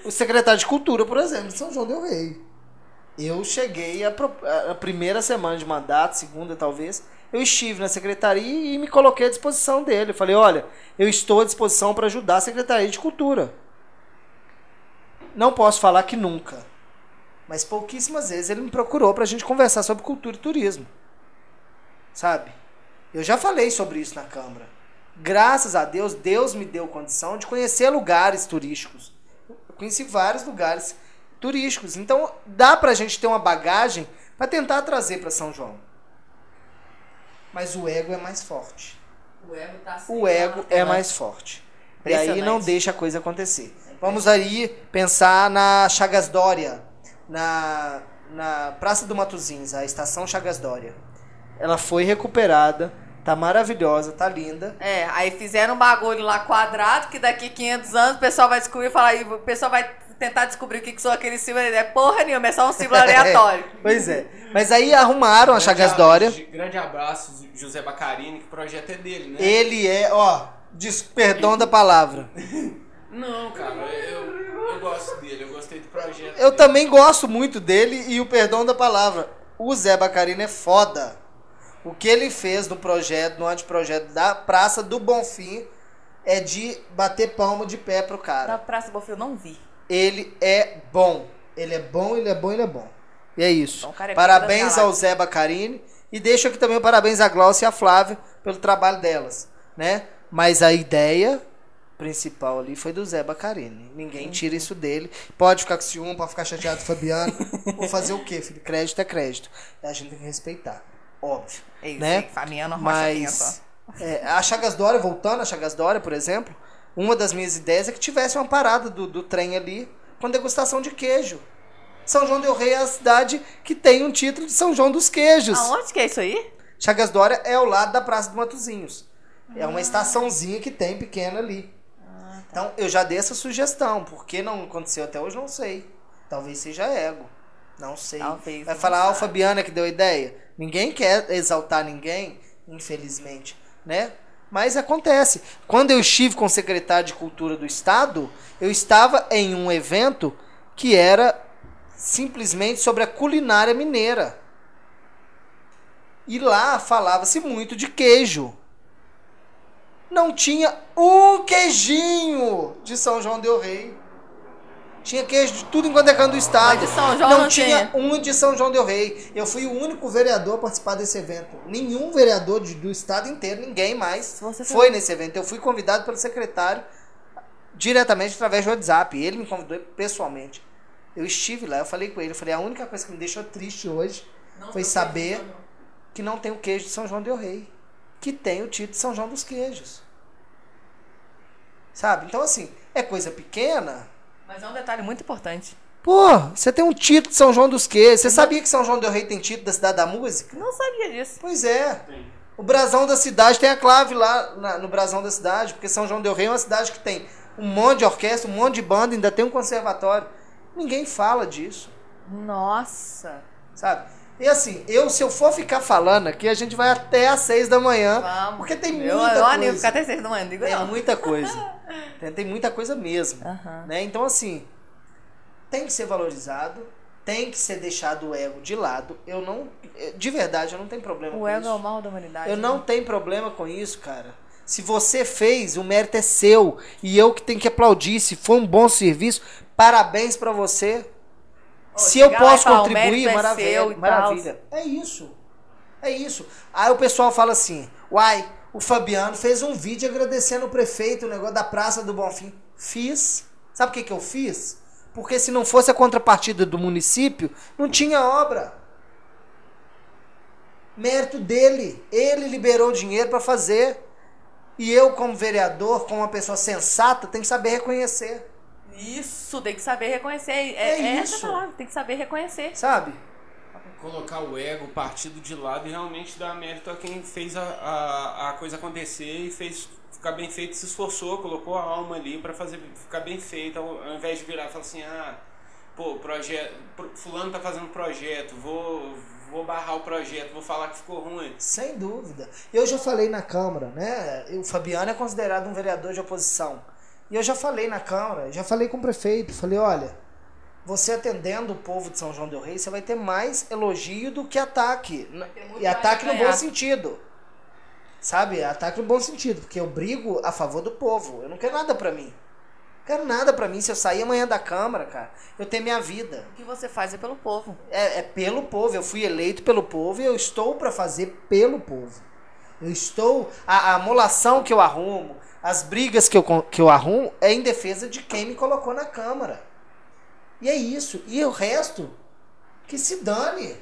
o secretário de Cultura, por exemplo, de São João Del Rei. Eu cheguei a, a primeira semana de mandato, segunda talvez, eu estive na secretaria e me coloquei à disposição dele. Eu falei, olha, eu estou à disposição para ajudar a Secretaria de Cultura. Não posso falar que nunca. Mas pouquíssimas vezes ele me procurou para a gente conversar sobre cultura e turismo. Sabe? Eu já falei sobre isso na Câmara. Graças a Deus, Deus me deu condição de conhecer lugares turísticos. Conheci vários lugares turísticos. Então, dá pra gente ter uma bagagem para tentar trazer para São João. Mas o ego é mais forte. O ego tá O ego é mais forte. E aí não deixa a coisa acontecer. Vamos aí pensar na Chagas Dória, na, na Praça do Matozinhos, a estação Chagas Dória. Ela foi recuperada, tá maravilhosa, tá linda. É, aí fizeram um bagulho lá quadrado, que daqui 500 anos o pessoal vai descobrir e falar, e o pessoal vai tentar descobrir o que, que são aqueles símbolos. É porra nenhuma, é só um símbolo aleatório. pois é. Mas aí arrumaram a Chagas Dória. Grande abraço, José Bacarini, que o projeto é dele, né? Ele é, ó, diz, perdão da palavra. Não, cara, eu, eu gosto dele, eu gostei do projeto. Eu dele. também gosto muito dele e o perdão da palavra. O Zé Bacarino é foda. O que ele fez no projeto, no anteprojeto da Praça do Bonfim, é de bater palma de pé pro Da cara. Praça do Bonfim eu não vi. Ele é bom. Ele é bom, ele é bom, ele é bom. E é isso. Então, é parabéns ao. Zé Bacarini. E deixo aqui também o parabéns à Glaucia e à Flávia pelo trabalho delas. né? Mas a ideia principal ali foi do Zé Bacarini. Ninguém tira isso dele. Pode ficar com ciúme, pode ficar chateado, Fabiano. Vou fazer o quê, filho? Crédito é crédito. A gente tem que respeitar. Óbvio. É isso, né? Fabiano Rocha Mas é, a Chagas Dória, voltando a Chagas Dória, por exemplo, uma das minhas ideias é que tivesse uma parada do, do trem ali com degustação de queijo. São João del Rei é a cidade que tem um título de São João dos Queijos. Aonde que é isso aí? Chagas Dória é ao lado da Praça do Matozinhos. É uma estaçãozinha que tem pequena ali. Então eu já dei essa sugestão. Por que não aconteceu até hoje, não sei. Talvez seja ego. Não sei. Talvez, Vai falar, ah, o. Fabiana que deu a ideia. Ninguém quer exaltar ninguém, infelizmente, né? Mas acontece. Quando eu estive com o secretário de Cultura do Estado, eu estava em um evento que era simplesmente sobre a culinária mineira. E lá falava-se muito de queijo. Não tinha um queijinho de São João del Rei. Tinha queijo de tudo enquanto é canto do estado. Mas de São João não, não tinha um de São João del Rei. Eu fui o único vereador a participar desse evento. Nenhum vereador de- do estado inteiro, ninguém mais Você foi nesse evento. Eu fui convidado pelo secretário diretamente através do WhatsApp. Ele me convidou pessoalmente. Eu estive lá, eu falei com ele, eu falei, a única coisa que me deixou triste hoje foi saber que não tem o queijo de São João del Rei, que tem o título de São João dos Queijos. Sabe? Então assim, é coisa pequena. Mas é um detalhe muito importante. Pô, você tem um título de São João dos Queijos. Você sabia que São João del Rei tem título da cidade da música? Não sabia disso. Pois é. O brasão da cidade tem a clave lá na- no brasão da cidade, porque São João del Rei é uma cidade que tem um monte de orquestra, um monte de banda, ainda tem um conservatório. Ninguém fala disso, Nossa. sabe? E assim, eu se eu for ficar falando aqui, a gente vai até às seis da manhã, Vamos. porque tem eu, muita eu animo coisa. ficar até seis da manhã, não digo É não. muita coisa. Tem, tem muita coisa mesmo. Aham. Né? Então, assim, tem que ser valorizado, tem que ser deixado o ego de lado. Eu não. De verdade, eu não tenho problema O com ego isso. é o mal da humanidade. Eu né? não tenho problema com isso, cara. Se você fez, o mérito é seu. E eu que tenho que aplaudir. Se foi um bom serviço, parabéns pra você. Se eu posso falar, contribuir, é maravilha. tal. maravilha. É isso. É isso. Aí o pessoal fala assim: uai, o Fabiano fez um vídeo agradecendo o prefeito, o negócio da Praça do Bonfim. Fiz. Sabe o que, que eu fiz? Porque se não fosse a contrapartida do município, não tinha obra. Mérito dele. Ele liberou dinheiro para fazer. E eu, como vereador, como uma pessoa sensata, tenho que saber reconhecer. Isso, tem que saber reconhecer. É, É é essa isso. a palavra, tem que saber reconhecer. Sabe? Colocar o ego, o partido de lado e realmente dar mérito a quem fez a, a, a coisa acontecer e fez ficar bem feito, se esforçou, colocou a alma ali pra fazer ficar bem feito, ao, ao invés de virar e falar assim, ah, pô, projeto, pro- fulano tá fazendo projeto, vou, vou barrar o projeto, vou falar que ficou ruim. Sem dúvida. Eu já falei na Câmara, né? O Fabiano é considerado um vereador de oposição. E eu já falei na Câmara, já falei com o prefeito, falei, olha, você atendendo o povo de São João del Rei, você vai ter mais elogio do que ataque. E ataque no bom sentido. Sabe? Ataque no bom sentido, porque eu brigo a favor do povo. Eu não quero nada pra mim. Não quero nada pra mim. Se eu sair amanhã da Câmara, cara, eu tenho minha vida. O que você faz é pelo povo. É, é pelo povo. Eu fui eleito pelo povo e eu estou pra fazer pelo povo. Eu estou. A, a molação que eu arrumo, as brigas que eu, que eu arrumo, é em defesa de quem me colocou na Câmara. E é isso. E o resto, que se dane.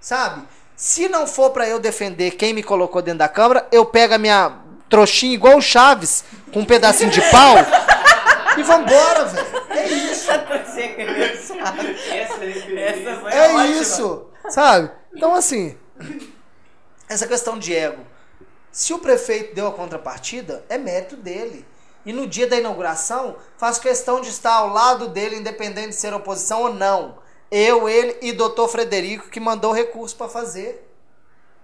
Sabe? Se não for pra eu defender quem me colocou dentro da Câmara, eu pego a minha trouxinha igual o Chaves, com um pedacinho de pau, e vambora, velho. É isso. É isso, sabe? Então, assim, essa questão de ego. Se o prefeito deu a contrapartida, é mérito dele. E no dia da inauguração, faço questão de estar ao lado dele, independente de ser oposição ou não. Eu, ele e doutor Frederico, que mandou recurso para fazer.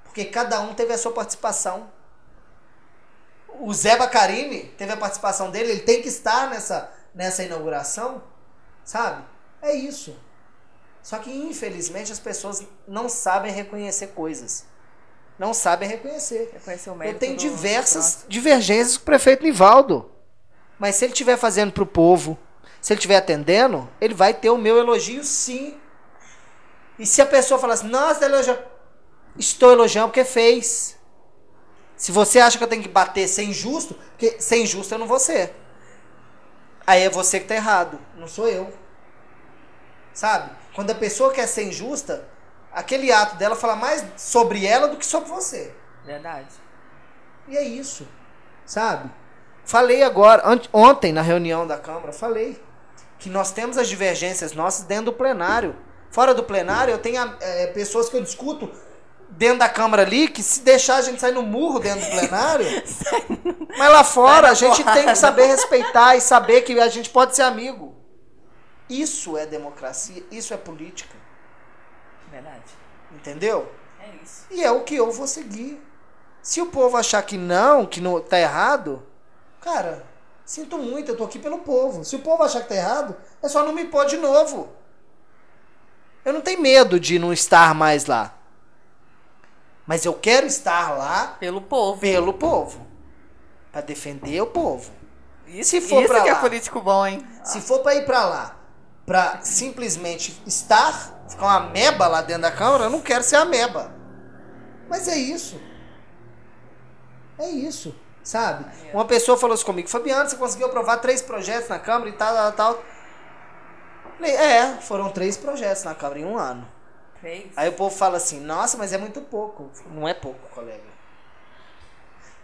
Porque cada um teve a sua participação. O Zé Bacarini teve a participação dele, ele tem que estar nessa, nessa inauguração, sabe? É isso. Só que, infelizmente, as pessoas não sabem reconhecer coisas. Não sabem reconhecer. Reconhecer o Eu mérito tenho do- diversas divergências com o prefeito Nivaldo. Mas se ele estiver fazendo pro povo, se ele estiver atendendo, ele vai ter o meu elogio sim. E se a pessoa falar assim, nossa, elogiando. Estou elogiando porque fez. Se você acha que eu tenho que bater ser injusto, porque ser injusto eu não vou ser. Aí é você que tá errado, não sou eu. Sabe? Quando a pessoa quer ser injusta, aquele ato dela fala mais sobre ela do que sobre você. Verdade. E é isso, sabe? Falei agora, ontem na reunião da Câmara, falei que nós temos as divergências nossas dentro do plenário. Fora do plenário, eu tenho eh, pessoas que eu discuto dentro da Câmara ali, que se deixar a gente sair no murro dentro do plenário. mas lá fora a gente tem que saber respeitar e saber que a gente pode ser amigo. Isso é democracia, isso é política. Verdade. Entendeu? É isso. E é o que eu vou seguir. Se o povo achar que não, que não tá errado, cara, sinto muito, eu tô aqui pelo povo. Se o povo achar que tá errado, é só não me pôr de novo. Eu não tenho medo de não estar mais lá. Mas eu quero estar lá Pelo povo. pelo povo. Pra defender o povo. Isso, Se for isso pra que é lá. político bom, hein? Se for pra ir pra lá, pra simplesmente estar, ficar uma meba lá dentro da Câmara, eu não quero ser a meba. Mas é isso. É isso, sabe? Uma pessoa falou assim comigo, Fabiano, você conseguiu aprovar três projetos na Câmara e tal, tal, tal. Falei, é, foram três projetos na Câmara em um ano. Fez. Aí o povo fala assim, nossa, mas é muito pouco. Não é pouco, colega.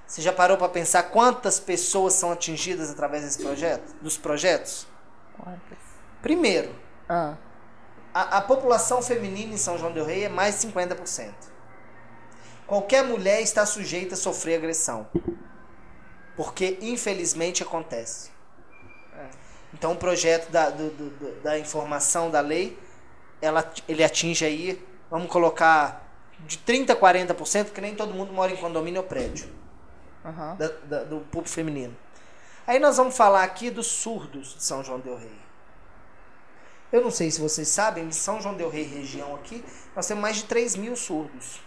Você já parou pra pensar quantas pessoas são atingidas através desse projeto? Dos projetos? Quantas? Primeiro, Ah. A, a população feminina em São João del Rei é mais de 50%. Qualquer mulher está sujeita a sofrer agressão. Porque, infelizmente, acontece. Então, o projeto da, do- do- da informação da lei, ela, ele atinge aí, vamos colocar, de 30% a 40%, que nem todo mundo mora em condomínio ou prédio Aham. da- da- do público feminino. Aí nós vamos falar aqui dos surdos de São João del Rei. Eu não sei se vocês sabem, em São João del Rei, região aqui, nós temos mais de 3 mil surdos.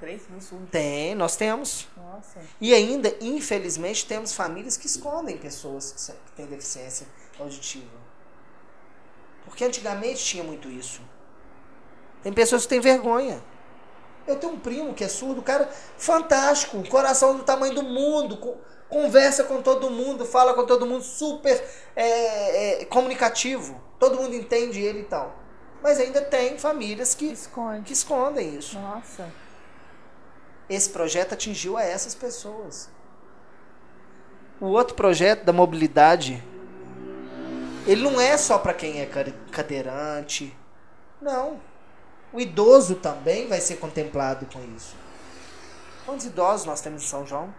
Três mil surdos. Tem, nós temos. Nossa. E ainda, infelizmente, temos famílias que escondem pessoas que têm deficiência auditiva. Porque antigamente tinha muito isso. Tem pessoas que têm vergonha. Eu tenho um primo que é surdo, cara, fantástico, coração do tamanho do mundo, co- conversa com todo mundo, fala com todo mundo, super é, é, comunicativo. Todo mundo entende ele e tal. Mas ainda tem famílias que, Esconde. que escondem isso. Nossa. Esse projeto atingiu a essas pessoas. O outro projeto da mobilidade, ele não é só para quem é cade- cadeirante. Não. O idoso também vai ser contemplado com isso. Quantos idosos nós temos em São João?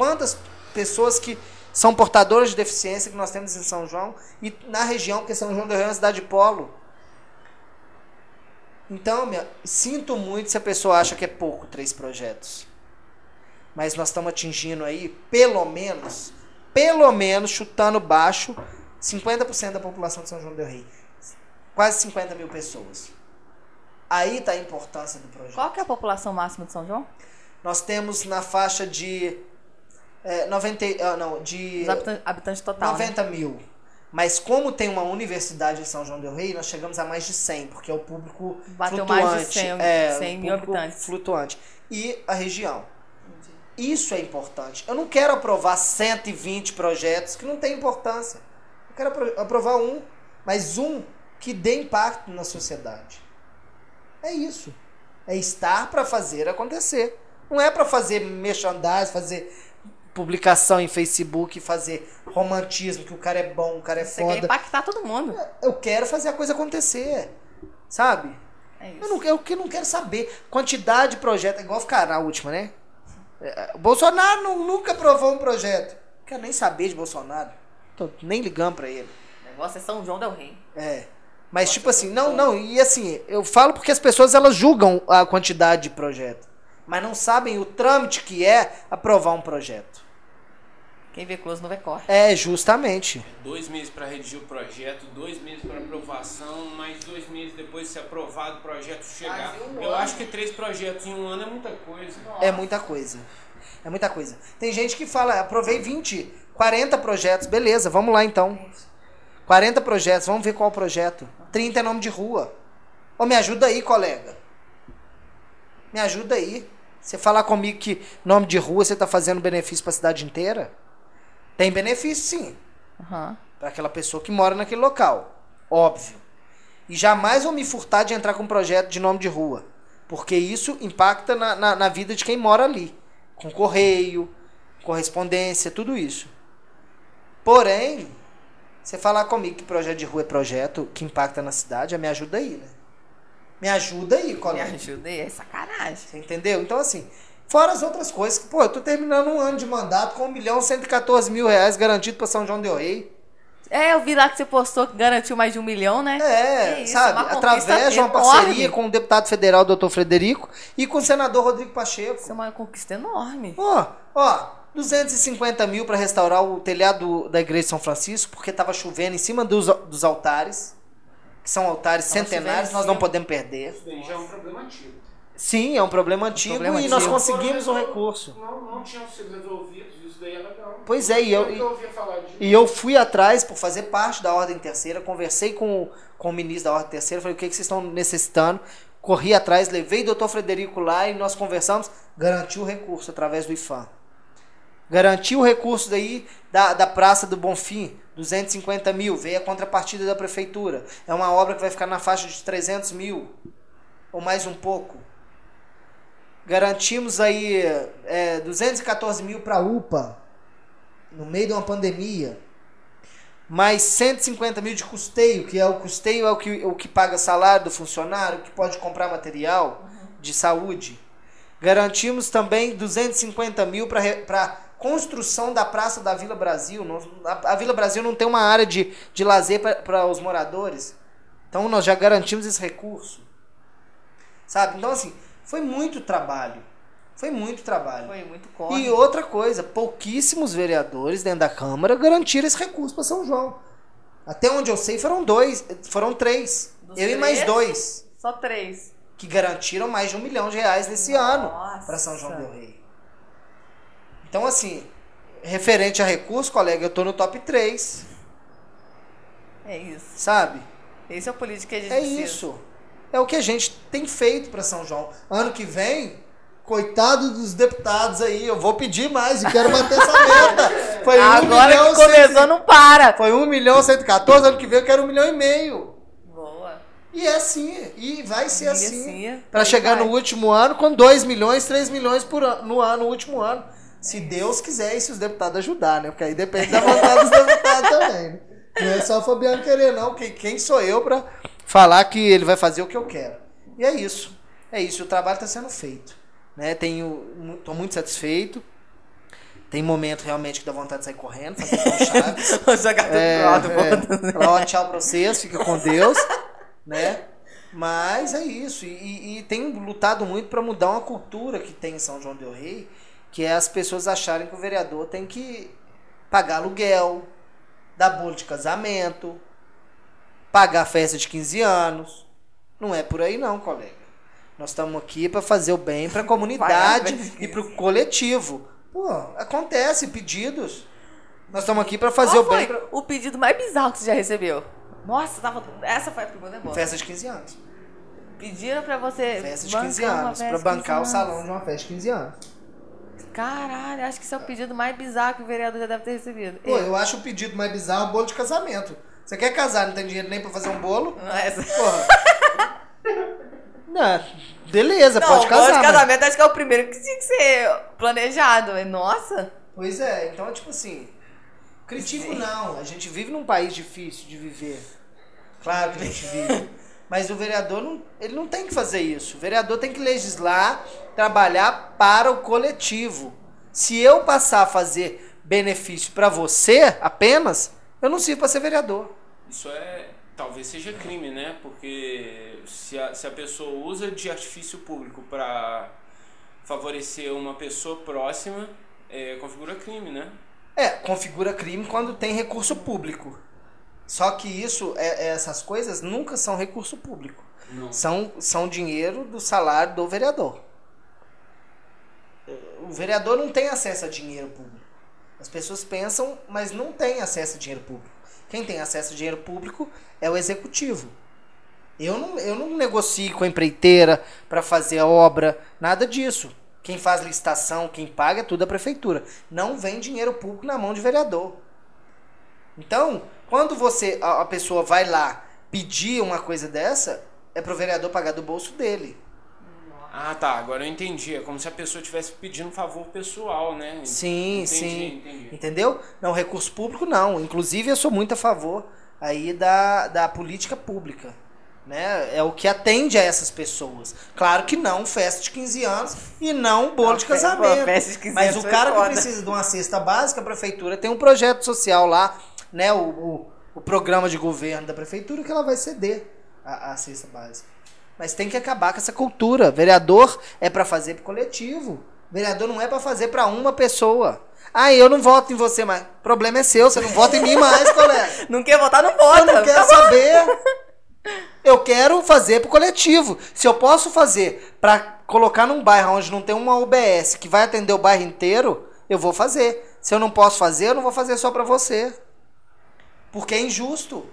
Quantas pessoas que são portadoras de deficiência que nós temos em São João e na região, porque São João do Rio é uma cidade polo. Então, minha, sinto muito se a pessoa acha que é pouco três projetos. Mas nós estamos atingindo aí, pelo menos, pelo menos, chutando baixo, 50% da população de São João del Rei. Quase 50 mil pessoas. Aí está a importância do projeto. Qual que é a população máxima de São João? Nós temos na faixa de é, 90, ah, não, de Os habitan- habitantes total, né? 90 mil. Mas como tem uma universidade em São João del Rei, nós chegamos a mais de 100, porque é o público Bateu flutuante. mais de 100 é, 100 o mil habitantes. Flutuante. E a região. Isso é importante. Eu não quero aprovar 120 projetos que não tem importância. Eu quero apro- aprovar um, mas um que dê impacto na sociedade. É isso. É estar para fazer acontecer. Não é para fazer merchandising, fazer publicação em Facebook, fazer romantismo, que o cara é bom, o cara é Você quer foda. impactar todo mundo. Eu quero fazer a coisa acontecer. Sabe? É isso. Eu não, eu que não quero saber. Quantidade de projeto, igual ficar na última, né? É, O Bolsonaro nu- nunca aprovou um projeto. Não quero nem saber de Bolsonaro. Tô nem ligando pra ele. O negócio é São João del Rei. É. Mas tipo assim, não, não, e assim, eu falo porque as pessoas elas julgam a quantidade de projeto, mas não sabem o trâmite que é aprovar um projeto. Quem vê close não vê corre. É, justamente. Dois meses para redigir o projeto, dois meses para aprovação, mais dois meses depois de ser aprovado o projeto chegar. Um Eu ano. acho que três projetos em um ano é muita coisa. É muita coisa. É muita coisa. Tem gente que fala, aprovei 20, 40 projetos, beleza, vamos lá então. 40 projetos, vamos ver qual projeto. 30 é nome de rua. Ô, me ajuda aí, colega. Me ajuda aí. Você falar comigo que nome de rua você tá fazendo benefício pra cidade inteira? Tem benefício, sim. Aham. Para aquela pessoa que mora naquele local. Óbvio. E jamais vou me furtar de entrar com um projeto de nome de rua. Porque isso impacta na, na, na vida de quem mora ali. Com correio, correspondência, tudo isso. Porém, você falar comigo que projeto de rua é projeto que impacta na cidade, me ajuda aí, né? Me ajuda aí, Me colega. ajuda aí, é sacanagem. Você entendeu? Então, assim, fora as outras coisas. que, Pô, eu tô terminando um ano de mandato com 1 milhão e 114 mil reais garantido pra São João del Rei. É, eu vi lá que você postou que garantiu mais de um milhão, né? É, isso, sabe? Através de uma enorme. parceria com o deputado federal doutor Frederico e com o senador Rodrigo Pacheco. Isso é uma conquista enorme. Ó, ó, 250 mil para restaurar o telhado da igreja de São Francisco, porque tava chovendo em cima dos, dos altares, que são altares Tava centenários, nós não podemos perder. Isso daí já é um problema antigo. Sim, é um problema antigo problema e nós antigo. conseguimos um recurso. Não, não tinham sido resolvidos, isso daí é legal. Pois é, e eu- nunca ouvia falar disso. E eu fui atrás por fazer parte da Ordem Terceira, conversei com, o- com o ministro da Ordem Terceira, falei o que, que vocês estão necessitando. Corri atrás, levei o doutor Frederico lá e nós conversamos, garantiu o recurso através do IFAM. Garantiu o recurso daí da, da Praça do Bonfim, 250 mil, veio a contrapartida da prefeitura. É uma obra que vai ficar na faixa de 300 mil, ou mais um pouco. Garantimos aí é, 214 mil para UPA, no meio de uma pandemia. Mais 150 mil de custeio, que é o custeio é o que, o que paga salário do funcionário, que pode comprar material de saúde. Garantimos também 250 mil para construção da Praça da Vila Brasil. A, Vila Brasil não tem uma área de, de lazer para os moradores. Então nós já garantimos esse recurso. Sabe? Então, assim, foi muito trabalho. Foi muito trabalho. Foi muito corre. E outra coisa, pouquíssimos vereadores dentro da Câmara garantiram esse recurso para São João. Até onde eu sei foram dois, foram três. Dos eu e mais três? dois. Só três. Que garantiram mais de um milhão de reais nesse ano Nossa. para São João del Rei. Então, assim, referente a recurso, colega, eu tô no top 3, É isso. sabe? Esse é o político que a gente É precisa. isso. É o que a gente tem feito para São João. Ano que vem, coitado dos deputados aí, eu vou pedir mais e quero bater essa meta. Foi um Agora milhão, que começou, cento- não para. Foi 1 milhão 114, ano que vem eu quero 1 milhão e meio. Boa. E é assim, e vai ser E assim. assim, Para aí chegar vai. no último ano com 2 milhões, 3 milhões por ano, no ano, no último ano. Se Deus quiser e se os deputados ajudar, né? Porque aí depende da vontade dos deputados também, né? Não é só o Fabiano querer, não. Quem, quem sou eu para falar que ele vai fazer o que eu quero? E é isso. É isso. O trabalho está sendo feito. Né? Tenho, tô muito satisfeito. Tem momento realmente que dá vontade de sair correndo, fazer chaves. Vou jogar tudo É, pro alto, é. Falar, tchau pra vocês, fica com Deus, né? Mas é isso. E, e- e tenho lutado muito para mudar uma cultura que tem em São João del Rei, que é as pessoas acharem que o vereador tem que pagar aluguel, dar bolo de casamento, pagar festa de 15 anos. Não é por aí não, colega. Nós estamos aqui para fazer o bem para a comunidade e para o coletivo. Pô, acontece pedidos. Nós estamos aqui para fazer Qual o bem foi pra... o pedido mais bizarro que você já recebeu? Nossa, tava... essa foi a primeira boa. festa de 15 anos. Pediram pra você Festa de bancar 15 uma anos, para bancar o 15 salão de uma festa de 15 anos. Caralho, acho que esse é o pedido mais bizarro que o vereador já deve ter recebido. Pô, eu acho o pedido mais bizarro o bolo de casamento. Você quer casar, não tem dinheiro nem pra fazer um bolo? Não é essa. Porra. Não, beleza, Não, pode o casar. bolo de mas- casamento acho que é o primeiro que tinha que ser planejado. mas Nossa. Pois é, então, tipo assim, critico não. A gente vive num país difícil de viver. Claro que a gente vive. Mas o vereador não, ele não tem que fazer isso. O vereador tem que legislar, trabalhar para o coletivo. Se eu passar a fazer benefício para você apenas, eu não sirvo para ser vereador. Isso é. Talvez seja crime, né? Porque se a, se a pessoa usa de artifício público para favorecer uma pessoa próxima, é, configura crime, né? É, configura crime quando tem recurso público. Só que isso, é, é- essas coisas nunca são recurso público. Não. São, são dinheiro do salário do vereador. O vereador não tem acesso a dinheiro público. As pessoas pensam, mas não tem acesso a dinheiro público. Quem tem acesso a dinheiro público é o executivo. Eu não, eu não negocio com a empreiteira para fazer a obra, nada disso. Quem faz licitação, quem paga é tudo a prefeitura. Não vem dinheiro público na mão de vereador. Então, quando você a, a pessoa vai lá pedir uma coisa dessa, é pro vereador pagar do bolso dele. Ah, tá. Agora eu entendi. É como se a pessoa estivesse pedindo um favor pessoal, né? Sim, Entendi, sim. entendi. Entendeu? Não, recurso público não. Inclusive eu sou muito a favor aí da, da política pública. Né? É o que atende a essas pessoas. Claro que não festa de 15 anos e não bolo Não, de pô, casamento. festa de 15 Mas o cara que precisa de uma cesta básica, a prefeitura tem um projeto social lá, né? O, o, o programa de governo da prefeitura que ela vai ceder a, a cesta básica. Mas tem que acabar com essa cultura. Vereador é pra fazer pro coletivo. Vereador não é pra fazer pra uma pessoa. Ah, eu não voto em você mais. O problema é seu, você não vota em mim mais, colega. Não quer votar, não Eu vota. não quero saber. Eu quero fazer pro coletivo. Se eu posso fazer pra colocar num bairro onde não tem uma UBS que vai atender o bairro inteiro, eu vou fazer. Se eu não posso fazer, eu não vou fazer só pra você. Porque é injusto.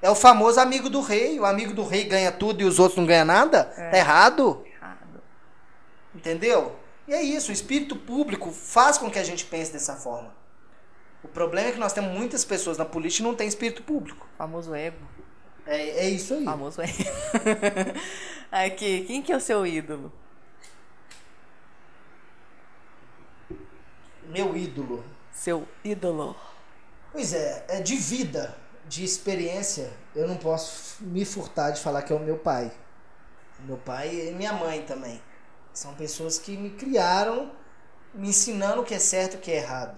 É o famoso amigo do rei. O amigo do rei ganha tudo e os outros não ganham nada. Tá errado. Errado. Entendeu? E é isso, o espírito público faz com que a gente pense dessa forma. O problema é que nós temos muitas pessoas na política que não têm espírito público. Famoso ego. É, é isso aí. Famoso ego. Aqui, quem que é o seu ídolo? Meu ídolo. Seu ídolo. Pois é, é de vida, de experiência, eu não posso me furtar de falar que é o meu pai. Meu pai e minha mãe também. São pessoas que me criaram me ensinando o que é certo e o que é errado.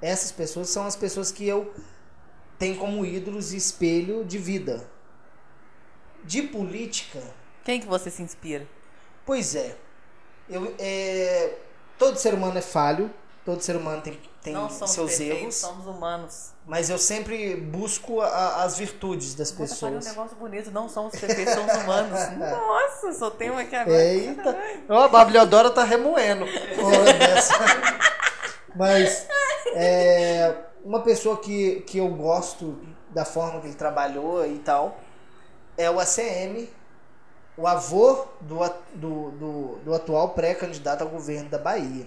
Essas pessoas são as pessoas que eu tenho como ídolos e espelho de vida. De política, Quem que você se inspira? Pois é. Eu, é. Todo ser humano é falho, todo ser humano tem, tem não somos seus perfeitos, erros, somos humanos. mas eu sempre busco a- as virtudes das Você falou um pessoas. negócio bonito, não somos perfeitos, somos humanos. Nossa, só tem um aqui agora. Eita! Ó, a Babliodora tá remoendo. Mas é, uma pessoa que, que eu gosto da forma que ele trabalhou e tal é o ACM, o avô do, do, do, do atual pré-candidato ao governo da Bahia.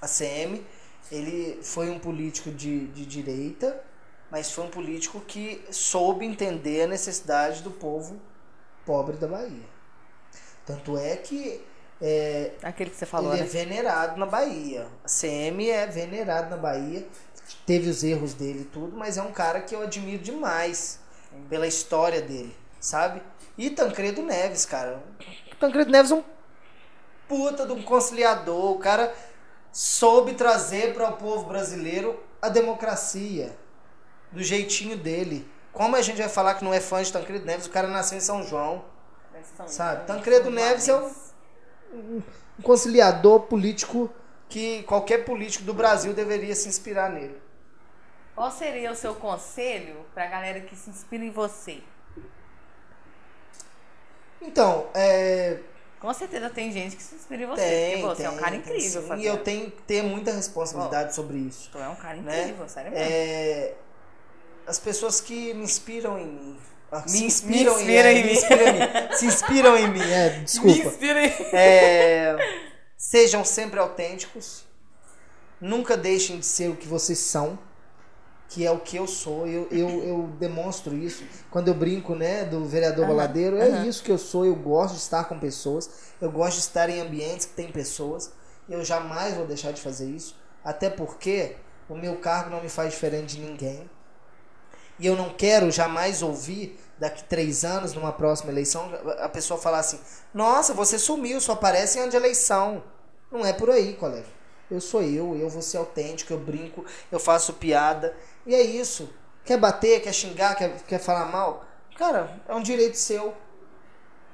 ACM, ele foi um político de, de direita, mas foi um político que soube entender a necessidade do povo pobre da Bahia. Tanto é que é, Aquele que você falou, ele né? é venerado na Bahia. A CM é venerado na Bahia. Teve os erros dele e tudo, mas é um cara que eu admiro demais pela história dele, sabe? E Tancredo Neves, cara. Tancredo Neves é um puta de um conciliador. O cara soube trazer para o povo brasileiro a democracia do jeitinho dele. Como a gente vai falar que não é fã de Tancredo Neves? O cara nasceu em São João. Sabe, Tancredo Neves é um, um conciliador político que qualquer político do Brasil deveria se inspirar nele. Qual seria o seu conselho pra galera que se inspira em você? Então, é, Com certeza tem gente que se inspira em você, tem, porque você tem, é um cara tem incrível, sim, E eu tenho que ter muita responsabilidade sobre isso. Tu é um cara né? incrível, sério mesmo. É, as pessoas que me inspiram em mim. ah, Me inspiram me em, inspira é, em me mim. inspiram em mim. Se inspiram em mim, é, Me desculpa. inspira em... É, sejam sempre autênticos. Nunca deixem de ser o que vocês são, que é o que eu sou. Eu, eu, eu demonstro isso. Quando eu brinco, né, do vereador Aham, baladeiro, é aham. isso que eu sou. Eu gosto de estar com pessoas. Eu gosto de estar em ambientes que tem pessoas. Eu jamais vou deixar de fazer isso. Até porque o meu cargo não me faz diferente de ninguém. E eu não quero jamais ouvir daqui três anos, numa próxima eleição, a pessoa falar assim: Nossa, você sumiu, só aparece em ano de eleição. Não é por aí, colega. Eu sou eu, eu vou ser autêntico, eu brinco, eu faço piada. E é isso. Quer bater, quer xingar, quer, quer falar mal? Cara, é um direito seu.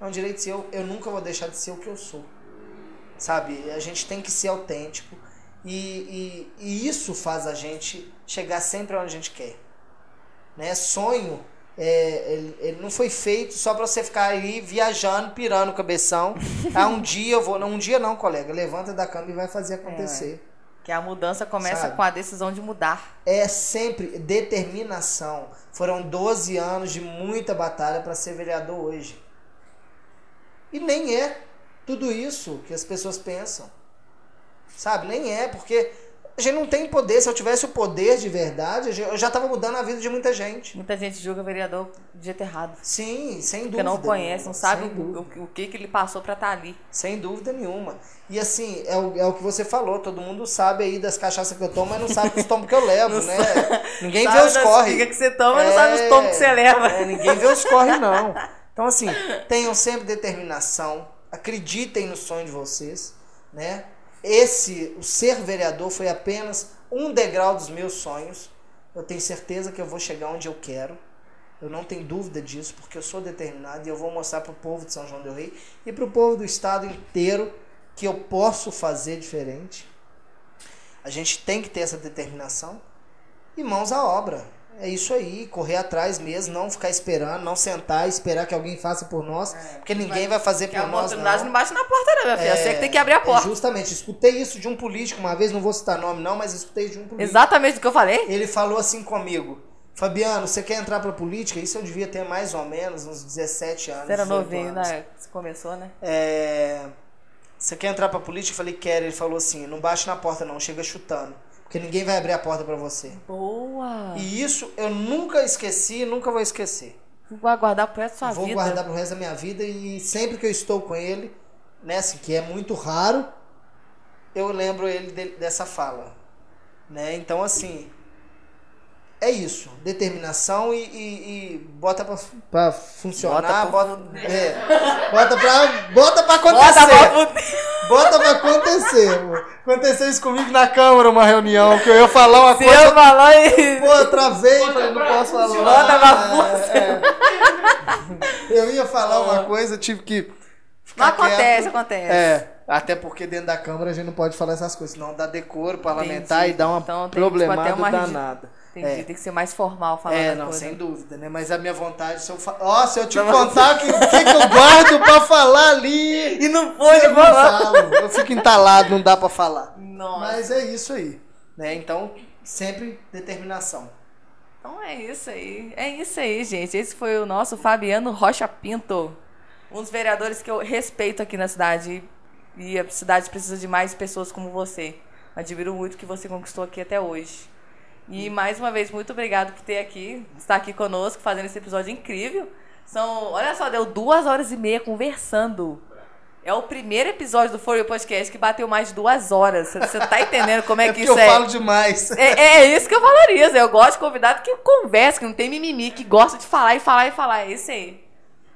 É um direito seu. Eu nunca vou deixar de ser o que eu sou. Sabe? A gente tem que ser autêntico. E, e, e isso faz a gente chegar sempre onde a gente quer. Né? Sonho, é, ele, ele não foi feito só pra você ficar aí viajando, pirando o cabeção. ah, um dia eu vou. Não, um dia não, colega. Levanta da cama e vai fazer acontecer. Que a mudança começa Sabe? com a decisão de mudar. É sempre determinação. Foram 12 anos de muita batalha para ser vereador hoje. E nem é tudo isso que as pessoas pensam. Sabe? Nem é, porque a gente não tem poder. Se eu tivesse o poder de verdade, eu já tava mudando a vida de muita gente. Muita gente julga vereador de jeito errado. Sim, sem dúvida. Porque não conhece, não sabe o, o, o que, que ele passou pra estar ali. Sem dúvida nenhuma. E assim, é o, é o que você falou, todo mundo sabe aí das cachaças que eu tomo, mas não sabe dos tomos que eu levo, né? Ninguém sabe vê os corre. que você toma, mas não sabe os tomos que você leva. é, ninguém vê os corre, não. Então, assim, tenham sempre determinação, acreditem no sonho de vocês, né? Esse, o ser vereador foi apenas um degrau dos meus sonhos. Eu tenho certeza que eu vou chegar onde eu quero. Eu não tenho dúvida disso, porque eu sou determinado e eu vou mostrar para o povo de São João del Rei e para o povo do estado inteiro que eu posso fazer diferente. A gente tem que ter essa determinação e mãos à obra. É isso aí, correr atrás mesmo, não ficar esperando, não sentar e esperar que alguém faça por nós, porque ninguém vai, fazer Porque por a nós oportunidade não. não bate na porta, não, minha filha. Você que tem que abrir a É, porta. justamente, escutei isso de um político uma vez, não vou citar nome não, mas escutei de um político. Exatamente o que eu falei. Ele falou assim comigo: Fabiano, você quer entrar pra política? Isso eu devia ter mais ou menos uns 17 anos. Você era 18 novinho, anos. né? Você começou, né? É, Você quer entrar pra política? Eu falei, quero. Ele falou assim: não bate na porta, não, chega chutando. Porque ninguém vai abrir a porta pra você. Boa! E isso eu nunca esqueci e nunca vou esquecer. Vou aguardar pro resto da sua Vou vida. guardar pro resto da minha vida e sempre que eu estou com ele, né, assim, que é muito raro, eu lembro ele de- dessa fala. Né? Então, assim, é isso. Determinação e, e- e bota pra, pra funcionar, Bota bota, pra- é, bota pra, bota pra Bota acontecer. pra fuder. Bota pra acontecer. amor. Aconteceu isso comigo na Câmara, uma reunião, que eu ia falar uma Se coisa, eu falar e... Pô, eu travei, Bota falei, não pra posso falar. Bota pra É, é. Eu ia falar uma coisa, tive que. Não acontece, quieto. acontece. É, até porque dentro da Câmara a gente não pode falar essas coisas, senão dá decoro parlamentar Entendi. e dá uma Então problemada uma rigi- danada. Entendi, É. tem que ser mais formal falando É, não, coisa. sem dúvida, né? Mas a minha vontade, se eu fa... Ó, se eu te contar o que, que, que eu guardo pra falar ali. E não pode eu não falar. falo. Eu fico entalado, não dá pra falar. Nossa. Mas é isso aí. Né? Então, sempre determinação. Então é isso aí. É isso aí, gente. Esse foi o nosso Fabiano Rocha Pinto. Um dos vereadores que eu respeito aqui na cidade. E a cidade precisa de mais pessoas como você. Admiro muito o que você conquistou aqui até hoje. E mais uma vez, muito obrigado por ter aqui, estar aqui conosco, fazendo esse episódio incrível. São, olha só, deu duas horas e meia conversando. É o primeiro episódio do For You Podcast que bateu mais de duas horas. Você- tá entendendo como é, É que isso eu é? falo demais. É, é isso que eu valorizo. Eu gosto de convidado que conversa, que não tem mimimi, que gosta de falar e falar e falar. É isso aí.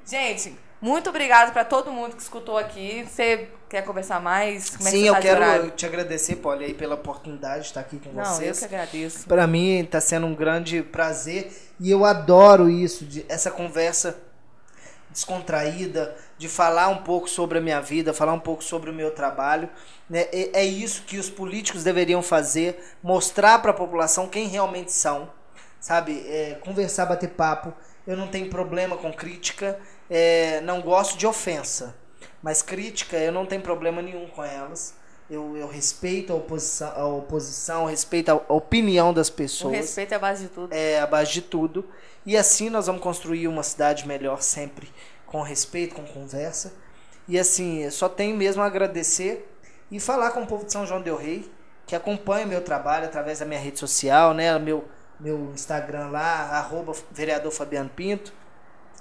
Gente, muito obrigado pra todo mundo que escutou aqui. Você quer conversar mais? Como é Sim, que eu quero te agradecer, Polly, aí pela oportunidade de estar aqui com Não, eu vocês. que agradeço. Para mim está sendo um grande prazer e eu adoro isso, de, essa conversa descontraída, de falar um pouco sobre a minha vida, falar um pouco sobre o meu trabalho. Né? É, é isso que os políticos deveriam fazer, mostrar para a população quem realmente são. sabe? É, conversar, bater papo. Eu não tenho problema com crítica, é, não gosto de ofensa. Mas crítica, eu não tenho problema nenhum com elas. Eu, eu respeito a oposição, a oposição, respeito a opinião das O pessoas. respeito é a base de tudo. É a base de tudo. E assim nós vamos construir uma cidade melhor sempre com respeito, com conversa. E assim, eu só tenho mesmo a agradecer e falar com o povo de São João del Rei, que acompanha meu trabalho através da minha rede social, né? Meu, meu Instagram lá, arroba vereador Fabiano Pinto.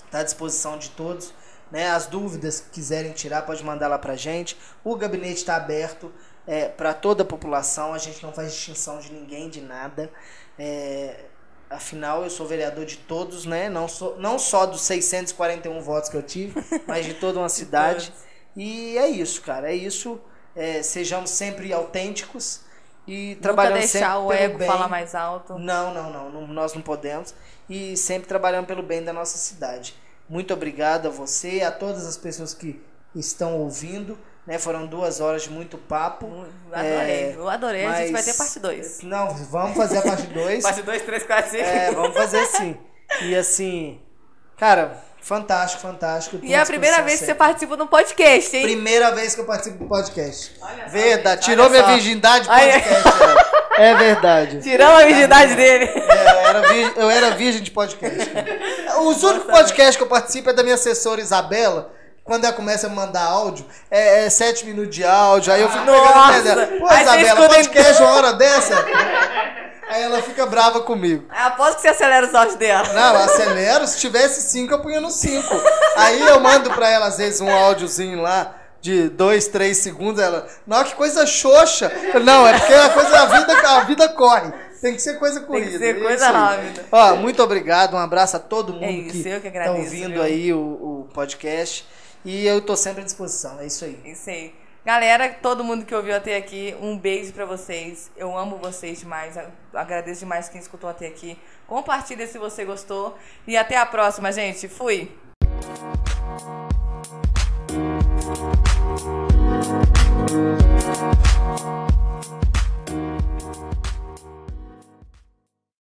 Está à disposição de todos. Né? As dúvidas que quiserem tirar, pode mandar lá pra gente. O gabinete está aberto é, para toda a população. A gente não faz distinção de ninguém, de nada. É, afinal, eu sou vereador de todos, né? Não, sou, não só dos 641 votos que eu tive, mas de toda uma cidade. E é isso, cara. É isso. É, sejamos sempre autênticos e Nunca trabalhando deixar sempre o ego bem. falar mais alto. Não, não, não, não, nós não podemos. E sempre trabalhando pelo bem da nossa cidade. Muito obrigado a você, a todas as pessoas que estão ouvindo. Né? Foram duas horas de muito papo. Adorei, É, eu adorei. A gente vai mas- ter parte 2. Não, vamos fazer a parte 2. Parte 2, 3, 4, 5. É, vamos fazer sim. E assim, cara, fantástico, fantástico. E é a primeira vez que você participa de um podcast, hein? Primeira vez que eu participo do podcast. Olha Verdade, tirou olha minha só. virgindade Olha- podcast. É, É verdade. Tiramos a virgindade dele. É, eu, era virgem, eu era virgem de podcast. Os únicos podcasts que eu participo é da minha assessora Isabela. Quando ela começa a mandar áudio, é, é sete minutos de áudio, aí eu fico pegando Nossa! o pé dela. Pô, Aí você Isabela, escuta- podcast uma hora dessa? Aí ela fica brava comigo. Aposto que você acelera os áudios dela. Não, eu acelero. Se tivesse cinco, eu punha no cinco. Aí eu mando pra ela, às vezes, um áudiozinho lá de dois, três segundos. Ela, não, que coisa xoxa. Não, é porque a coisa, a vida, a vida corre. Tem que ser coisa corrida. que ser é coisa rápida. Ó, muito obrigado. Um abraço a todo mundo É isso, que eu que tá ouvindo viu? aí o, o podcast. E eu tô sempre à disposição. É isso aí. Isso aí. Galera, todo mundo que ouviu até aqui, um beijo pra vocês. Eu amo vocês demais. Agradeço demais quem escutou até aqui. Compartilha se você gostou. E até a próxima, gente. Fui!